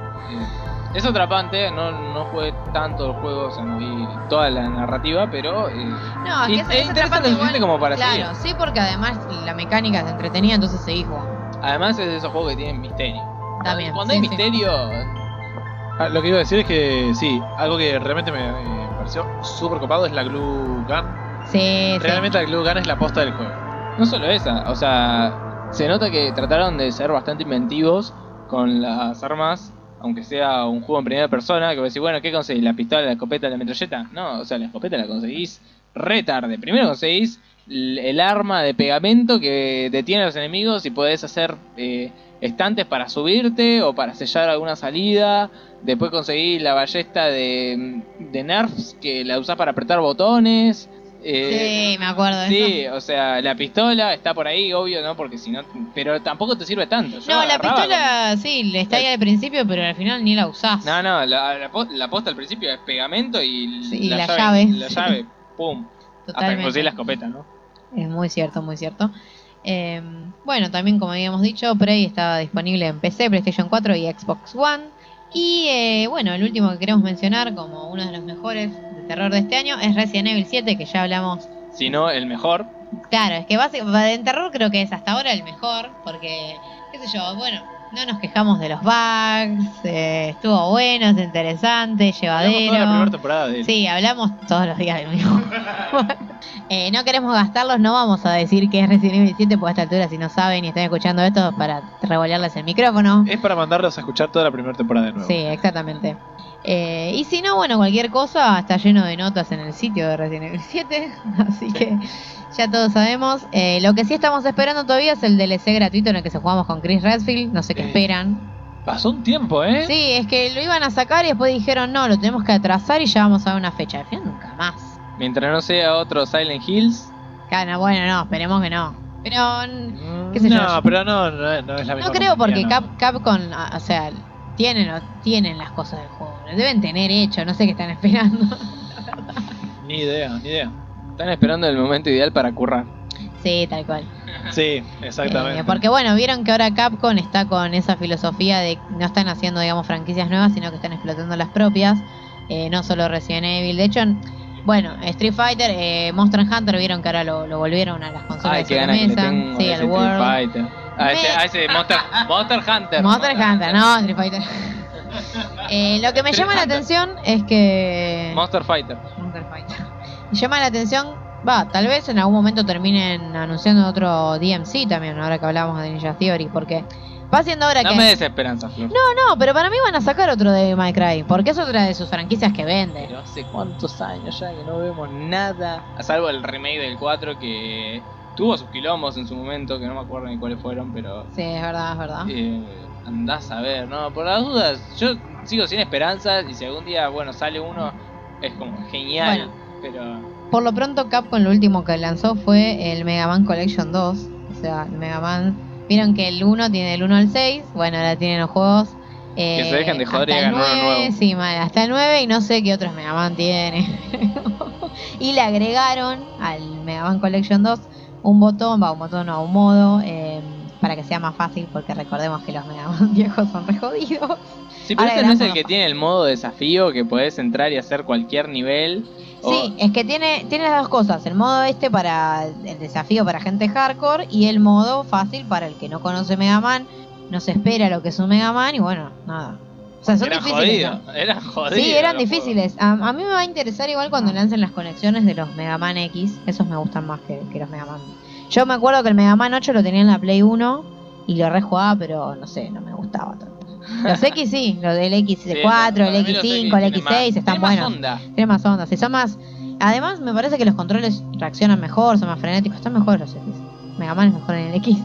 Es atrapante, no, no jugué tanto el juego, o sea, no vi toda la narrativa, pero eh, No, es que es, es es interesante igual. como para Claro, sí, porque además la mecánica es entretenida, entonces seguís jugando. además es de esos juegos que tienen misterio. También, Cuando sí, hay sí. misterio, Ah, lo que iba a decir es que sí, algo que realmente me, me pareció súper copado es la Glue Gun. Sí, sí. Realmente la Glue Gun es la posta del juego. no solo esa, o sea, se nota que trataron de ser bastante inventivos con las armas, aunque sea un juego en primera persona, que vos decís, bueno, ¿qué conseguís? ¿La pistola, la escopeta, la metralleta? No, o sea, la escopeta la conseguís re tarde. Primero conseguís el arma de pegamento que detiene a los enemigos y podés hacer eh, estantes para subirte o para sellar alguna salida. Después conseguís la ballesta de, de nerfs que la usás para apretar botones. Eh, Sí, me acuerdo de Sí, eso. o sea, la pistola está por ahí, obvio, ¿no? Porque si no. Pero tampoco te sirve tanto. Yo No, la pistola, sí, le está ahí al principio, pero al final ni la usás. con- No, no, la, la, la posta al principio es pegamento y Sí, la llave. La llave, pum. Hasta que Totalmente. conseguís la escopeta, ¿no? Es muy cierto, muy cierto. Eh, bueno, también como habíamos dicho, Prey estaba disponible en PC, PlayStation 4 y Xbox One. Y eh, bueno, el último que queremos mencionar como uno de los mejores terror de este año es Resident Evil 7, que ya hablamos. Si no, el mejor. Claro, es que básicamente en terror creo que es hasta ahora el mejor, porque, qué sé yo, bueno, no nos quejamos de los bugs, eh, estuvo bueno, es interesante, Hablamos toda la primera llevadero. temporada de él. Sí, hablamos todos los días del mismo. Eh, no queremos gastarlos, no vamos a decir que es Resident Evil 7 por esta altura si no saben y están escuchando esto para revolearles el micrófono. Es para mandarlos a escuchar toda la primera temporada de nuevo. Sí, exactamente. Eh, y si no, bueno, cualquier cosa está lleno de notas en el sitio de Resident Evil 7, así que ya todos sabemos. Eh, lo que sí estamos esperando todavía es el DLC gratuito en el que se jugamos con Chris Redfield, no sé qué Eh. esperan. Pasó un tiempo, ¿eh? Sí, es que lo iban a sacar y después dijeron no, lo tenemos que atrasar y ya vamos a ver una fecha. Al final nunca más. Mientras no sea otro Silent Hills. Claro, bueno, no, esperemos que no. Pero qué sé no, yo- pero no, no, no es la misma no creo porque Cap. Capcom, o sea, tienen, tienen las cosas del juego. Lo deben tener hecho, no sé qué están esperando. Ni idea, ni idea. Están esperando el momento ideal para currar. sí, tal cual. Sí, exactamente. Eh, porque bueno, vieron que ahora Capcom está con esa filosofía de no están haciendo, digamos, franquicias nuevas, sino que están explotando las propias. Eh, no solo Resident Evil. De hecho, bueno, Street Fighter, eh, Monster Hunter, vieron que ahora lo, lo volvieron a las consolas Ay, de ganas que le tengo Sí, Street World. Fighter. A ese, a ese Monster, Monster Hunter. Monster Hunter, no, Street Fighter. Eh, lo que me Street llama la atención es que. Monster Fighter. Monster Fighter. Me llama la atención, va, tal vez en algún momento terminen anunciando otro DMC también, ahora que hablábamos de Ninja Theory, porque va siendo ahora No que. me des esperanza, Flor. No, no, pero para mí van a sacar otro de My Cry, porque es otra de sus franquicias que vende. Pero hace cuántos años ya que no vemos nada. A salvo el remake del 4 que tuvo sus quilombos en su momento, que no me acuerdo ni cuáles fueron, pero Sí, es verdad, es verdad. eh, andás a ver, ¿no? Por las dudas, yo sigo sin esperanzas y si algún día, bueno, sale uno, es como genial, pero... Por lo pronto Capcom lo último que lanzó fue el Mega Man Collection 2. O sea, el Mega Man... Vieron que el 1 tiene del 1 al 6. Bueno, ahora tienen los juegos... eh, Que se dejen de joder y hasta el hagan uno 9, nuevo. Sí, mal, hasta el 9 y no sé qué otros Mega Man tiene. y le agregaron al Mega Man Collection 2 un botón, va, un botón no, un modo... eh, para que sea más fácil, porque recordemos que los Mega Man viejos son re jodidos. Sí, pero este no es el que tiene el modo desafío, que podés entrar y hacer cualquier nivel. o- Sí, es que tiene, tiene las dos cosas, el modo este para el desafío para gente hardcore y el modo fácil para el que no conoce Mega Man, no se espera lo que es un Mega Man y bueno, nada. O sea, son difíciles. jodidos, ¿no? eran jodidos. Sí, eran difíciles. A, a mí me va a interesar igual cuando lancen las conexiones de los Mega Man X, esos me gustan más que, que los Mega Man. Yo me acuerdo que el Mega Man 8 lo tenía en la Play 1 y lo rejugaba, pero no sé, no me gustaba tanto. Los X sí, los del juegos. X4, Sí, el para mí los X5, el X tienen X6 más- están tienen más buenos. onda. Tiene más ondas, y son más. Además, me parece que los controles reaccionan mejor, son más frenéticos, están mejores los X. Mega Man es mejor en el X.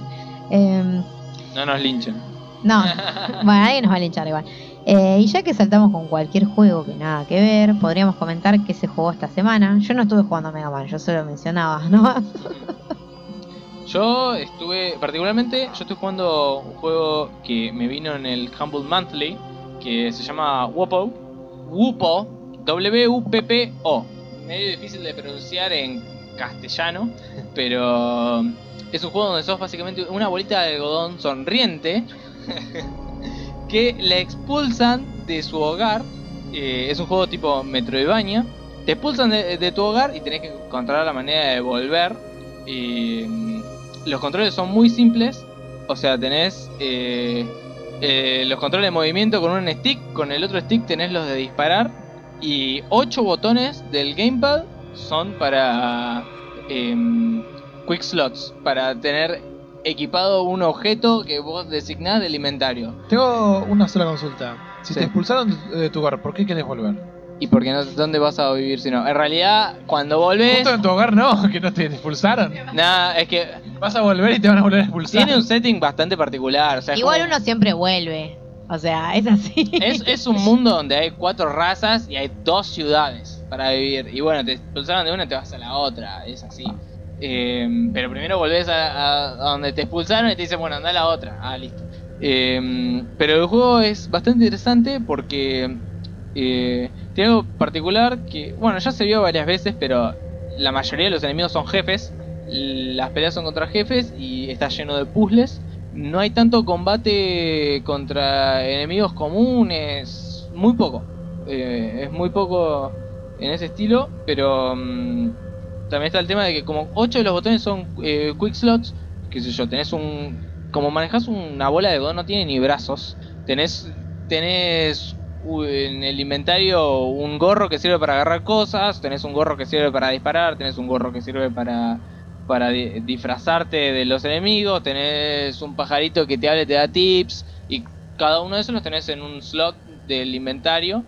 Em, No nos linchen. no, bueno, alguien nos va a linchar igual. Eh, y ya que saltamos con cualquier juego que nada que ver, podríamos comentar que se jugó esta semana. Yo no estuve jugando Mega Man, yo solo mencionaba, ¿no? Yo estuve, particularmente, yo estoy jugando un juego que me vino en el Humble Monthly, que se llama Wopo. Wupo, W-U-P-P-O. Medio difícil de pronunciar en castellano, pero es un juego donde sos básicamente una bolita de algodón sonriente que la expulsan de su hogar. Eh, es un juego tipo Metroidvania. Te expulsan de, tu hogar y tenés que encontrar la manera de volver. Mm, los controles son muy simples. O sea, tenés eh, eh, los controles de movimiento con un stick. Con el otro stick tenés los de disparar. Y 8 botones del gamepad son para em, quick slots. Para tener equipado un objeto que vos designás del inventario. Tengo una sola consulta. Si Sí. te expulsaron de, tu hogar, ¿por qué querés volver? Y porque no sé dónde vas a vivir si no. En realidad, cuando volvés. Justo en tu hogar no, que no te expulsaron. Nada, es que Vas a volver y te van a volver a expulsar. tiene un setting bastante particular. O sea, es Igual como- uno siempre vuelve. O sea, es así. Es, es un mundo donde hay cuatro razas y hay dos ciudades para vivir. Y bueno, te expulsaron de una, te vas a la otra. Es así. Eh, pero primero volvés a, donde te expulsaron y te dicen, bueno, anda a la otra. Ah, listo. Eh, pero el juego es bastante interesante porque eh, tiene algo particular que, bueno, ya se vio varias veces, pero la mayoría de los enemigos son jefes. Las peleas son contra jefes y está lleno de puzzles. No hay tanto combate contra enemigos comunes, muy poco. Eh, es muy poco en ese estilo, pero mm, también está el tema de que como 8 de los botones son eh, quick slots, qué sé yo, tenés un... Como manejas una bola de algodón no tiene ni brazos, tenés, tenés en el inventario un gorro que sirve para agarrar cosas, tenés un gorro que sirve para disparar, tenés un gorro que sirve para para di- disfrazarte de los enemigos, tenés un pajarito que te habla y te da tips, y cada uno de esos los tenés en un slot del inventario.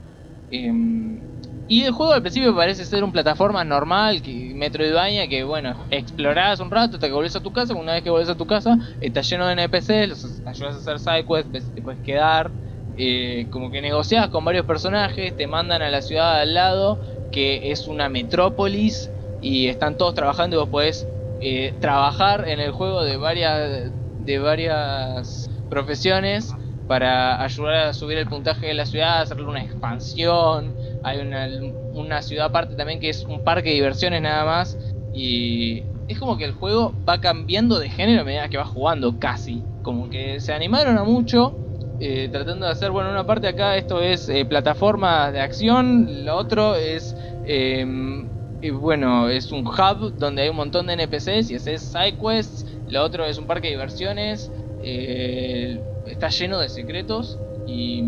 Em, y el juego al principio parece ser un plataforma normal, que Metroidvania, que bueno, explorás un rato hasta que volvés a tu casa, una vez que volvés a tu casa está lleno de NPCs, los ayudas a hacer sidequests, te puedes quedar, eh, como que negociás con varios personajes, te mandan a la ciudad al lado, que es una metrópolis, y están todos trabajando y vos podés eh, trabajar en el juego de varias de varias profesiones para ayudar a subir el puntaje de la ciudad, hacerle una expansión. Hay una, una ciudad aparte también que es un parque de diversiones nada más. Y es como que el juego va cambiando de género a medida que vas jugando, casi. Como que se animaron a mucho. eh, tratando de hacer, bueno, una parte acá esto es eh, plataforma de acción, lo otro es em, bueno, es un hub donde hay un montón de NPCs y haces sidequests. Lo otro es un parque de diversiones. Eh, está lleno de secretos. Y,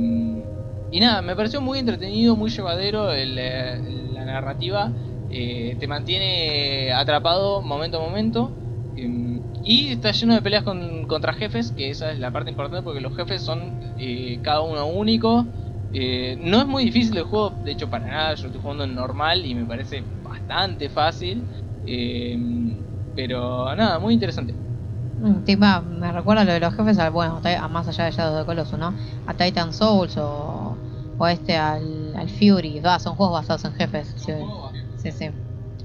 y nada, me pareció muy entretenido, muy llevadero eh, la narrativa. eh, te mantiene atrapado momento a momento. em, y está lleno de peleas con, contra jefes, que esa es la parte importante porque los jefes son eh, cada uno único. Eh, no es muy difícil el juego, de hecho para nada, yo estoy jugando en normal y me parece bastante fácil. Eh, Pero nada, muy interesante. Tipo, me recuerda lo de los jefes, al, bueno, a más allá de Shadow de Colossus, ¿no? A Titan Souls o, o este al, al Fury. Son juegos basados en jefes. Sí, sí. sí.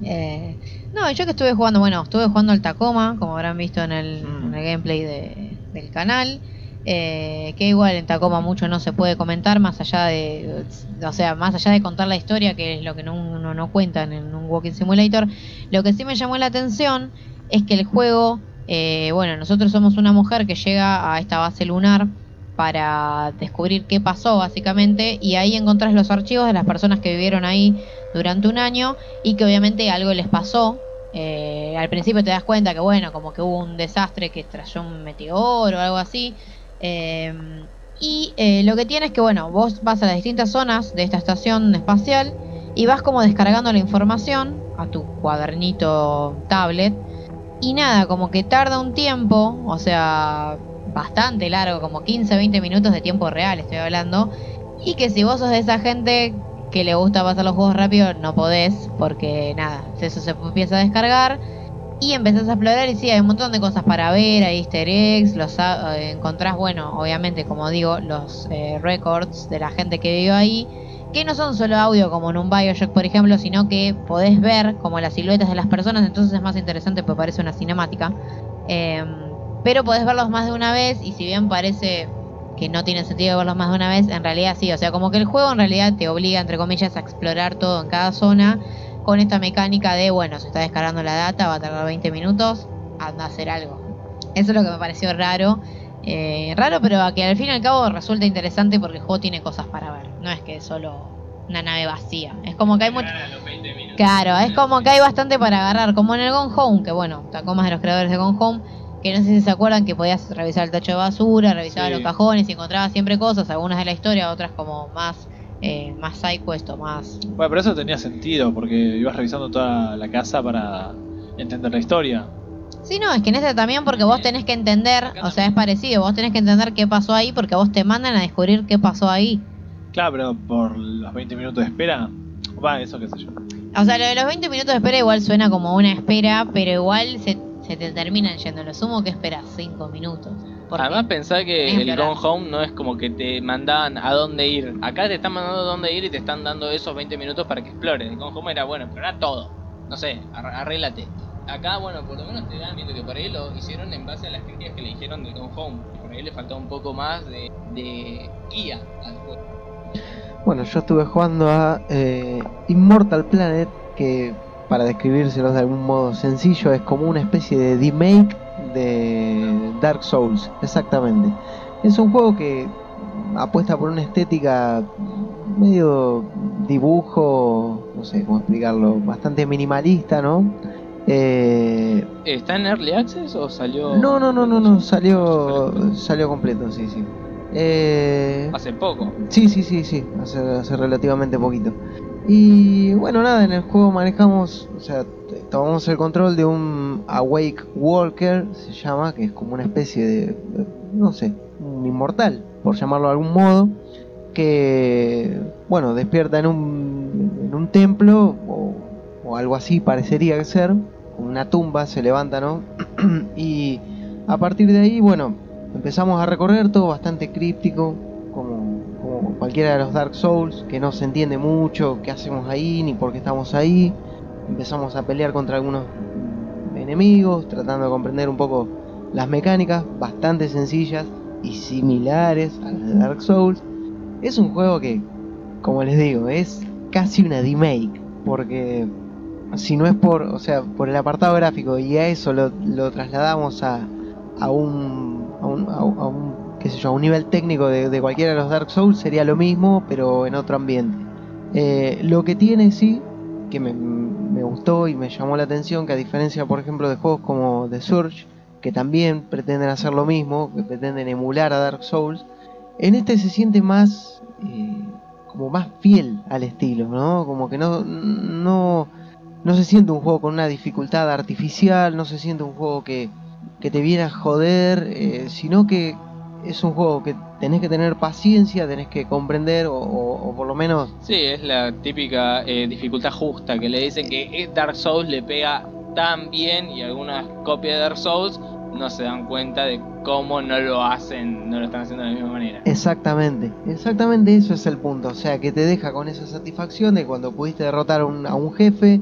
Eh, no, yo que estuve jugando, bueno, estuve jugando al Tacoma, como habrán visto en el, Mm. en el gameplay de- del canal. eh, que igual en Tacoma mucho no se puede comentar más allá de o sea más allá de contar la historia que es lo que no, uno no cuentan en un walking simulator lo que sí me llamó la atención es que el juego eh, bueno nosotros somos una mujer que llega a esta base lunar para descubrir qué pasó básicamente y ahí encontrás los archivos de las personas que vivieron ahí durante un año y que obviamente algo les pasó eh, al principio te das cuenta que bueno como que hubo un desastre que trayó un meteoro o algo así eh, y eh, lo que tiene es que, bueno, vos vas a las distintas zonas de esta estación espacial y vas como descargando la información a tu cuadernito tablet. Y nada, como que tarda un tiempo, o sea, bastante largo, como 15, 20 minutos de tiempo real estoy hablando. Y que si vos sos de esa gente que le gusta pasar los juegos rápido, no podés, porque nada, eso se empieza a descargar y empezás a explorar y sí, hay un montón de cosas para ver, hay easter eggs, los a- eh, encontrás, bueno, obviamente, como digo, los eh, records de la gente que vivió ahí, que no son solo audio como en un Bioshock, por ejemplo, sino que podés ver como las siluetas de las personas, entonces es más interesante porque parece una cinemática. Em, pero podés verlos más de una vez y si bien parece que no tiene sentido verlos más de una vez, en realidad sí, o sea, como que el juego en realidad te obliga, entre comillas, a explorar todo en cada zona con esta mecánica de, bueno, se está descargando la data, va a tardar 20 minutos, anda a hacer algo. Eso es lo que me pareció raro. Eh, raro, pero que al fin y al cabo resulta interesante porque el juego tiene cosas para ver. No es que es solo una nave vacía. Es como que hay mucho... Claro, es como que hay bastante para agarrar, como en el Gone Home, que bueno, Tacoma es de los creadores de Gone Home, que no sé si se acuerdan que podías revisar el tacho de basura, revisar Sí. los cajones y encontrabas siempre cosas, algunas de la historia, otras como más, eh, más side quest o más Bueno, pero eso tenía sentido porque ibas revisando toda la casa para entender la historia. Sí, no, es que en este también porque vos tenés que entender, o sea, es parecido, vos tenés que entender qué pasó ahí porque vos te mandan a descubrir qué pasó ahí. Claro, pero por los 20 minutos de espera, va, eso qué sé yo. O sea, lo de los 20 minutos de espera igual suena como una espera, pero igual se, se te terminan yendo. Lo sumo que esperas 5 minutos. Además pensá que el explorar. Gone Home no es como que te mandaban a dónde ir. Acá te están mandando a dónde ir y te están dando esos 20 minutos para que explores. El Gone Home era bueno, explora todo. No sé, ar- arréglate. Acá, bueno, por lo menos te dan viendo que por ahí lo hicieron en base a las críticas que le dijeron del Gone Home. Por ahí le faltaba un poco más de, de guía al juego. Bueno, yo estuve jugando a eh, Immortal Planet, que para describírselos de algún modo sencillo es como una especie de remake de Dark Souls, exactamente. Es un juego que apuesta por una estética medio dibujo, no sé cómo explicarlo, bastante minimalista, ¿no? Eh, ¿Está en Early Access o salió.? no, no, no, no, no, salió, salió completo, sí, sí. Eh, Hace poco. Sí, sí, sí, sí, hace, hace relativamente poquito. Y bueno, nada, en el juego manejamos, o sea, tomamos el control de un Awake Walker, se llama, que es como una especie de, no sé, un inmortal, por llamarlo de algún modo, que, bueno, despierta en un, en un templo, o, o algo así parecería que ser, una tumba, se levanta, ¿no? y a partir de ahí, bueno, empezamos a recorrer todo bastante críptico, como, como cualquiera de los Dark Souls, que no se entiende mucho qué hacemos ahí ni por qué estamos ahí. Empezamos a pelear contra algunos enemigos, tratando de comprender un poco las mecánicas, bastante sencillas y similares a las de Dark Souls. Es un juego que, como les digo, es casi una remake, porque si no es por, o sea, por el apartado gráfico y a eso lo, lo trasladamos a, a un, a un, a un- qué sé yo, a un nivel técnico de, de cualquiera de los Dark Souls sería lo mismo, pero en otro ambiente. Eh, lo que tiene sí, que me, me gustó y me llamó la atención, que a diferencia, por ejemplo, de juegos como The Surge, que también pretenden hacer lo mismo, que pretenden emular a Dark Souls, en este se siente más, eh, como más fiel al estilo, ¿no? Como que no, no, no se siente un juego con una dificultad artificial, no se siente un juego que, que te viene a joder, eh, sino que es un juego que tenés que tener paciencia, tenés que comprender o, o- o por lo menos Sí, es la típica eh, dificultad justa que le dicen que es Dark Souls le pega tan bien y algunas copias de Dark Souls no se dan cuenta de cómo no lo hacen, no lo están haciendo de la misma manera. Exactamente, exactamente eso es el punto. O sea, que te deja con esa satisfacción de cuando pudiste derrotar un, a un jefe,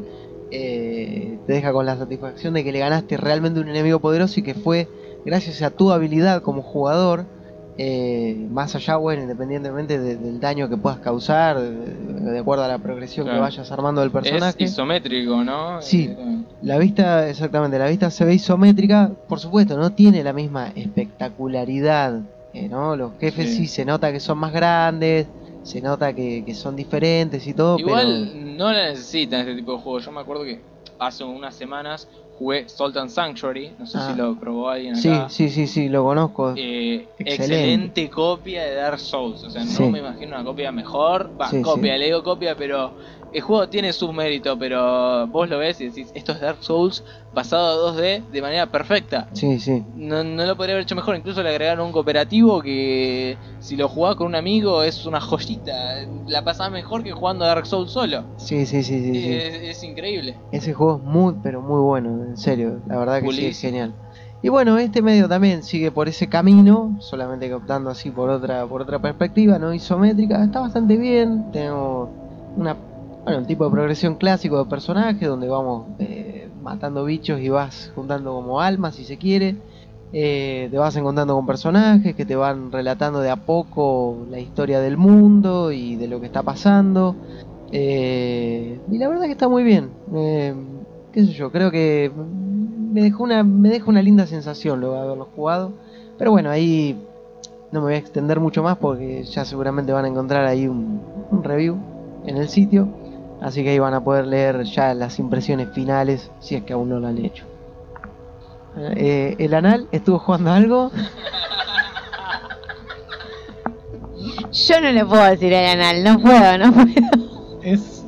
eh, te deja con la satisfacción de que le ganaste realmente un enemigo poderoso y que fue gracias a tu habilidad como jugador, eh, más allá, bueno, independientemente de- del daño que puedas causar, de, de acuerdo a la progresión Claro. que vayas armando del personaje. Es isométrico, ¿no? Sí. Eh, La vista, exactamente, la vista se ve isométrica, por supuesto, no tiene la misma espectacularidad, eh, ¿no? Los jefes sí. Sí. se nota que son más grandes, se nota que, que son diferentes y todo, Igual no la necesitan este tipo de juegos. Yo me acuerdo que hace unas semanas jugué Sultan Sanctuary, no sé Ah. si lo probó alguien pero... acá. Sí, sí, sí, sí, lo conozco. Eh, Excelente. excelente copia de Dark Souls. O sea, no Sí. me imagino una copia mejor. Va, Sí, copia, sí. le digo copia, pero el juego tiene su mérito. Pero vos lo ves y decís, esto es Dark Souls pasado a 2D de manera perfecta. Sí, sí, No, no lo podría haber hecho mejor. Incluso le agregaron un cooperativo que si lo jugás con un amigo es una joyita. La pasás mejor que jugando a Dark Souls solo. sí, sí, sí, sí, sí. Es, increíble. Ese juego es muy, pero muy bueno, en serio, la verdad que sí es genial. Y bueno, este medio también sigue por ese camino, solamente que optando así por otra, por otra perspectiva, no isométrica, está bastante bien, tenemos una, bueno, un tipo de progresión clásico de personaje donde vamos eh, matando bichos y vas juntando como almas si se quiere. Eh, te vas encontrando con personajes que te van relatando de a poco la historia del mundo y de lo que está pasando. Eh, y la verdad que está muy bien. Qué sé yo, creo que me dejó una, me deja una linda sensación luego de haberlo jugado. Pero bueno, ahí no me voy a extender mucho más porque ya seguramente van a encontrar ahí un review en el sitio. Así que ahí van a poder leer ya las impresiones finales si es que aún no lo han hecho. Eh, el anal estuvo jugando algo. Yo no le puedo decir al anal, no puedo, no puedo. Es.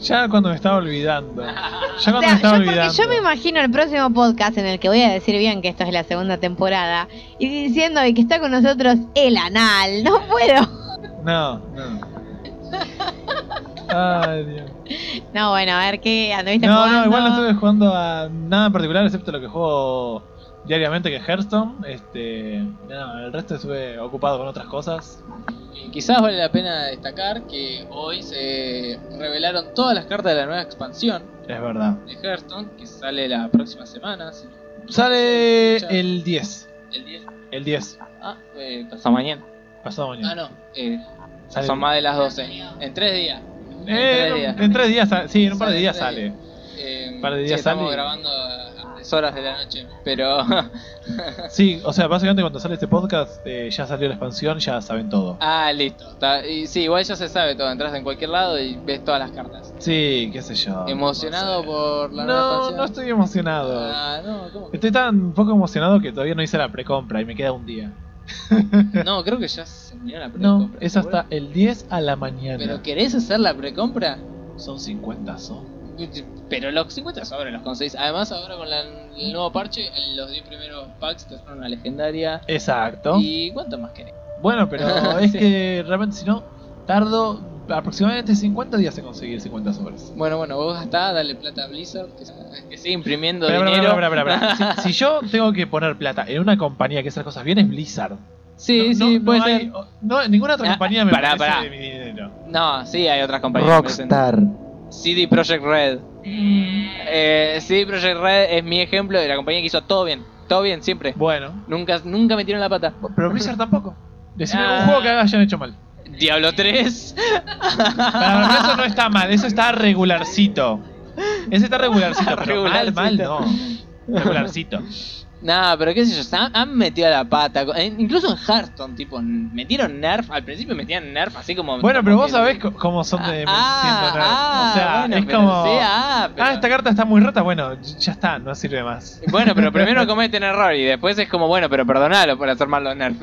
Ya cuando me estaba olvidando. Ya cuando O me estaba yo, porque olvidando. yo me imagino el próximo podcast en el que voy a decir bien que esto es la segunda temporada y diciendo que está con nosotros el anal. No puedo. No, no. Ay, Dios. No, bueno, a ver qué anduviste No, jugando. no, igual no estuve jugando a nada en particular excepto lo que juego diariamente que es Hearthstone. Este, no, el resto estuve ocupado con otras cosas. Y quizás vale la pena destacar que hoy se revelaron todas las cartas de la nueva expansión Es verdad. de Hearthstone, que sale la próxima semana. si no- Sale el 10. el 10. El 10. Ah, eh, pasado mañana. Pasado Ah, mañana. no, eh, son más de las 12. En tres días. En Eh, tres días. en tres días sale. Sí, en un par de días sale. Eh, Un par de sí, días estamos sale y- grabando a horas de la noche, pero Sí, o sea, básicamente cuando sale este podcast eh, ya salió la expansión, ya saben todo. ah, listo. Está- y sí, igual ya se sabe todo. Entras en cualquier lado y ves todas las cartas. Sí, qué sé yo. ¿Emocionado no sé. por la nueva No, expansión? no estoy emocionado. Ah, no, ¿cómo? Estoy tan poco emocionado que todavía no hice la precompra y me queda un día. No, creo que ya se terminó la No, precompra. es hasta el 10 a la mañana. ¿Pero querés hacer la precompra? Son 50 son. Pero los 50 sobres los conseguís. Además, ahora con la- el nuevo parche, los 10 primeros packs te son una legendaria. Exacto. ¿Y cuánto más querés? Bueno, pero es Sí. que realmente si no, tardo aproximadamente 50 días en conseguir 50 sobres. Bueno, bueno, vos gastá, dale plata a Blizzard, que, que sigue imprimiendo espera, dinero. espera, espera. Si, si yo tengo que poner plata en una compañía que hace las cosas bien es Blizzard. Sí, No- sí, no- puede no ser. hay- no, ninguna otra Ah, compañía me pará, merece pará. mi dinero. No, sí, hay otras compañías. Rockstar. CD Projekt Red. Eh, CD Projekt Red es mi ejemplo de la compañía que hizo todo bien. Todo bien, siempre. Bueno, Nunca, nunca metieron la pata. pero Blizzard tampoco. Decime Ah. un juego que hayan hecho mal. Diablo 3. Para, pero eso no está mal, eso está regularcito. Ese está regularcito, pero mal, mal no. Regularcito. Nah, pero qué sé yo, han, han metido la pata. Eh, Incluso en Hearthstone, tipo, metieron nerf. Al principio metían nerf así como. Bueno, pero vos sabés cómo son de Ah, nerf. ah, O sea, bueno, es como. sí, ah, pero- Ah, esta carta está muy rota, bueno, ya está, no sirve más. Bueno, pero primero cometen error y después es como, bueno, pero perdonalo por hacer mal los nerfs.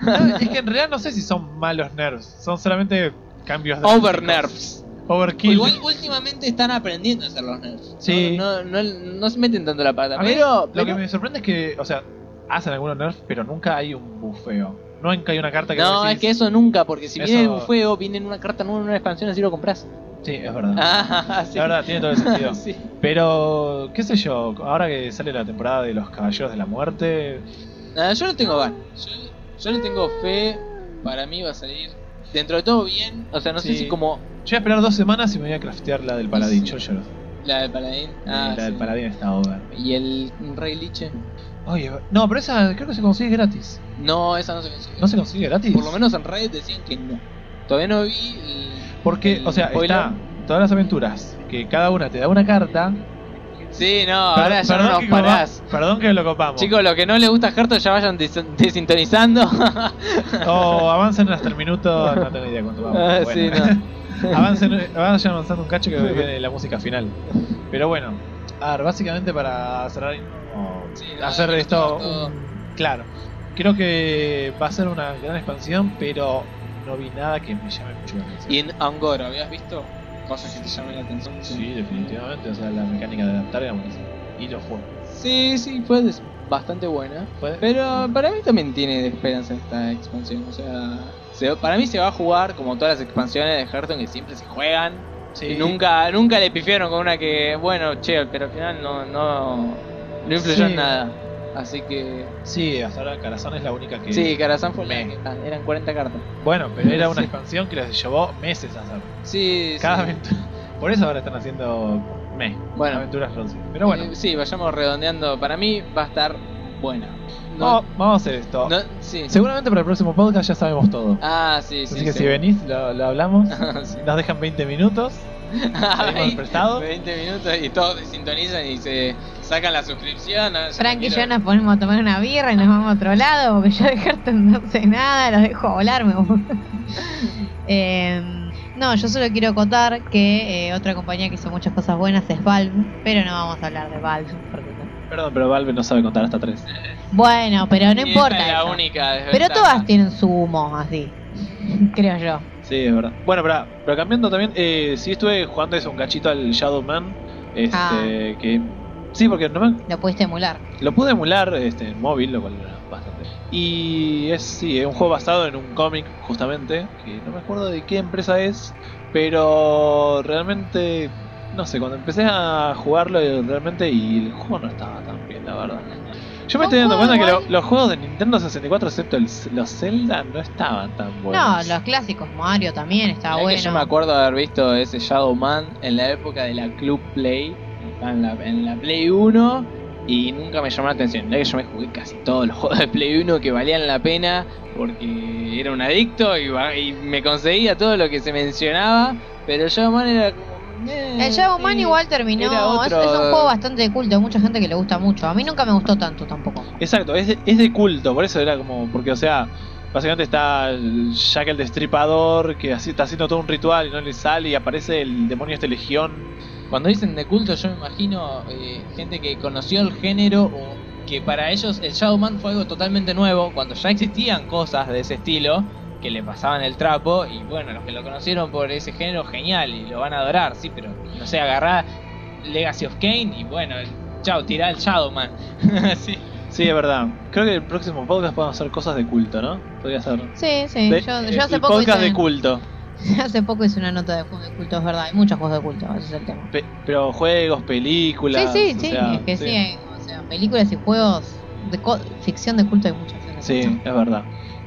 No, es que en realidad no sé si son malos nerfs, son solamente cambios de. Over nerfs. Overkill. Igual últimamente están aprendiendo a hacer los nerfs. Sí. No, no, no, no se meten tanto la pata. A mí Pero, lo pero- que me sorprende es que, o sea, hacen algunos nerfs, pero nunca hay un bufeo. Nunca hay una carta que No, vos es decís, que eso nunca, porque si viene el bufeo, viene en una carta nueva en una expansión, así lo compras. Sí, es verdad. Ah, sí. La verdad, tiene todo el sentido. Sí. Pero, qué sé yo, ahora que sale la temporada de los Caballeros de la Muerte, Nada, yo no tengo ganas. Yo, yo le tengo fe. Para mí va a salir dentro de todo bien. O sea, no sé si como yo voy a esperar dos semanas y me voy a craftear la del Paladín. Yo lloro. la del paladín. Ah, la del. Paladín está over. Y el Rey Liche. Oye, no, pero esa creo que se consigue gratis. No, esa no se consigue. ¿No se consigue gratis? Por lo menos en Reddit decían que no. Todavía no vi el- Porque, el o sea, spoiler. está todas las aventuras, que cada una te da una carta. Sí, no, ahora ya no nos parás. copa- perdón que lo copamos. Chicos, lo que no les gusta a Herto ya vayan des- desintonizando. O avancen hasta el minuto, no tengo idea cuánto vamos. Ah, Bueno. sí, no. avancen, vayan avanzando un cacho que viene la música final. Pero bueno, a ver, básicamente para cerrar y no Sí, hacer esto un- claro. Creo que va a ser una gran expansión, pero no vi nada que me llame mucho la atención. Y en Angoro, ¿habías visto cosas que te llaman la atención? Sí, definitivamente, o sea, la mecánica de adaptar era buenísima. Y lo fue. Sí, sí, fue bastante buena. Pero para mí también tiene esperanza esta expansión. O sea, se- para mí se va a jugar como todas las expansiones de Hearthstone que siempre se juegan. Sí. Y nunca, nunca le pifiaron con una que, bueno, che, pero al final no, no, no influyó Sí. en nada. Así que. Sí, hasta ahora Carazón es la única que. Sí, Karazhan fue la Me. que- ah, eran 40 cartas. Bueno, pero era una Sí. expansión que les llevó meses a hacer. Sí, Cada sí. aventura. Por eso ahora están haciendo me. Bueno. aventuras. Pero bueno, Eh, sí, vayamos redondeando. Para mí va a estar buena. No, vamos, vamos a hacer esto. no- sí. Seguramente para el próximo podcast ya sabemos todo. Ah, sí, sí. Así que sí. si venís, lo, lo hablamos. Sí. Nos dejan 20 minutos. Prestado. 20 minutos y todos desintonizan y se sacan la suscripción. ah, Frank no y yo nos ponemos a tomar una birra y nos vamos a otro lado porque yo de Hearthstone no sé nada, los dejo volar, me gusta. Eh, no, yo solo quiero acotar que eh, otra compañía que hizo muchas cosas buenas es Valve, pero no vamos a hablar de Valve. Porque. Perdón, pero Valve no sabe contar hasta 3. Bueno, pero no Y importa. es la eso. única Pero todas tienen su humo, así. Creo yo. Sí, es verdad. Bueno, pero, pero cambiando también, eh, sí estuve jugando eso un cachito al Shadow Man. Este, Ah. que. Sí, porque no me, Lo pudiste emular. Lo pude emular este, en móvil, lo cual era bastante. Y es, sí, es un juego basado en un cómic, justamente, que no me acuerdo de qué empresa es, pero realmente, no sé, cuando empecé a jugarlo realmente y el juego no estaba tan bien, la verdad. Yo me estoy dando cuenta que lo- los juegos de Nintendo 64, excepto el- los Zelda, no estaban tan buenos. No, los clásicos, Mario también está Mirá que bueno. Yo me acuerdo de haber visto ese Shadow Man en la época de la Club Play, en la, en la Play 1, y nunca me llamó la atención. Mirá que yo me jugué casi todos los juegos de Play 1 que valían la pena, porque era un adicto y, y me conseguía todo lo que se mencionaba, pero Shadow Man era como... eh, El Shadow Man sí. igual terminó. Es, otro- es un juego bastante de culto, hay mucha gente que le gusta mucho. A mí nunca me gustó tanto tampoco. Exacto, es de, es de culto, por eso era como, porque o sea, básicamente está Jack el Destripador, que así está haciendo todo un ritual y no le sale y aparece el demonio este legión. Cuando dicen de culto, yo me imagino eh, gente que conoció el género o que para ellos el Shadow Man fue algo totalmente nuevo, cuando ya existían cosas de ese estilo que le pasaban el trapo. Y bueno, los que lo conocieron por ese género, genial, y lo van a adorar, sí, pero no sé, agarrá Legacy of Kane y bueno, chao, tirá el Shadow Man. sí. Sí, es verdad. Creo que el próximo podcast podemos hacer cosas de culto, ¿no? Podría ser. Sí, sí. De- yo, eh, yo hace el poco podcast hice, de culto. hace poco hice una nota de juegos de culto, es verdad. Hay muchos juegos de culto, ese es el tema. Pe- pero juegos, películas. sí, sí, sí. sea, es que sí. sí, hay, o sea, películas y juegos de co- ficción de culto hay muchas. Sí, es verdad.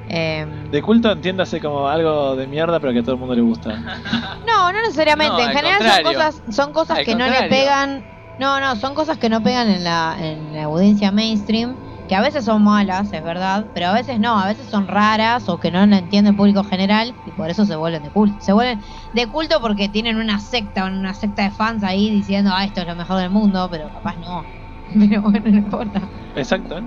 Em, De culto entiéndase como algo de mierda, pero que a todo el mundo le gusta. No, no necesariamente. No, en al general son cosas, son cosas Al que no le pegan. No, no, son cosas que no pegan en la, en la audiencia mainstream. Que a veces son malas, es verdad. Pero a veces no, a veces son raras o que no la entiende el público general. Y por eso se vuelven de culto. Se vuelven de culto porque tienen una secta, una secta de fans ahí diciendo, ah, esto es lo mejor del mundo. Pero capaz no. Pero bueno, no importa. Exacto, ¿eh?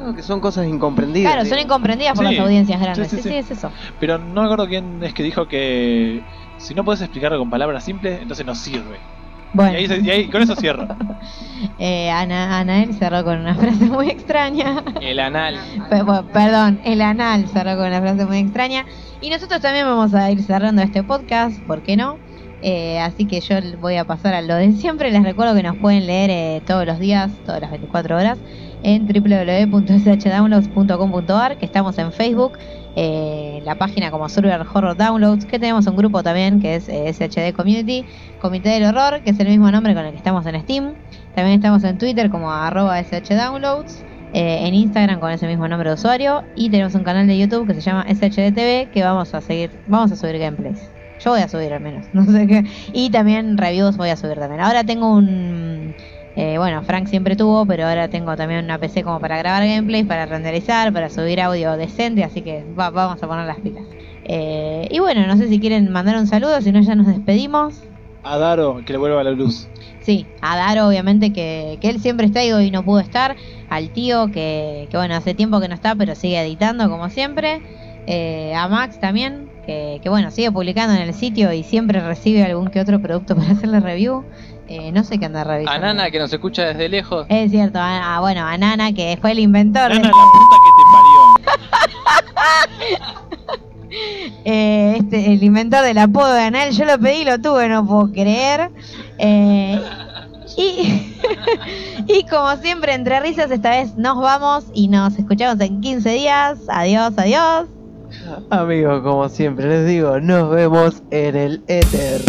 No, que son cosas incomprendidas. Claro, son incomprendidas por Sí. las audiencias grandes. Sí, Sí, sí, sí, sí. es eso. Pero no me acuerdo quién es que dijo que si no puedes explicarlo con palabras simples, entonces no sirve. Bueno. Y, ahí, se- y ahí- con eso cierro. Eh, Ana, Anael cerró con una frase muy extraña. El anal. Bueno, perdón, el anal cerró con una frase muy extraña. Y nosotros también vamos a ir cerrando este podcast, ¿por qué no? Eh, así que yo voy a pasar a lo de siempre. Les recuerdo que nos pueden leer eh, todos los días, todas las 24 horas, en www.shdownloads.com.ar, que estamos en Facebook, eh, la página como Survivor Horror Downloads, que tenemos un grupo también que es eh, SHD Community, Comité del Horror, que es el mismo nombre con el que estamos en Steam. También estamos en Twitter como arroba SH Downloads, eh, en Instagram con ese mismo nombre de usuario y tenemos un canal de YouTube que se llama SHDTV que vamos a seguir, vamos a subir gameplays. Yo voy a subir al menos, no sé qué. Y también reviews voy a subir también. Ahora tengo un... eh, bueno, Frank siempre tuvo, pero ahora tengo también una PC como para grabar gameplays, para renderizar, para subir audio decente, así que va- vamos a poner las pilas. Eh, y bueno, no sé si quieren mandar un saludo, si no ya nos despedimos. A Daro, que le vuelva la luz. Sí, a Daro obviamente que, que él siempre está y hoy no pudo estar. Al tío que, que bueno, hace tiempo que no está pero sigue editando como siempre. Eh, a Max también, que, que bueno, sigue publicando en el sitio y siempre recibe algún que otro producto para hacerle review. Eh, no sé qué anda revisando. A Nana que nos escucha desde lejos. Es cierto, a, a- bueno, a Nana que fue el inventor. de- Nana, la puta que te parió. eh, este, el inventor del apodo de Anel, yo lo pedí y lo tuve, no puedo creer. Eh, y, y como siempre, entre risas, esta vez nos vamos y nos escuchamos en 15 días. Adiós, adiós. Amigos, como siempre les digo, nos vemos en el éter.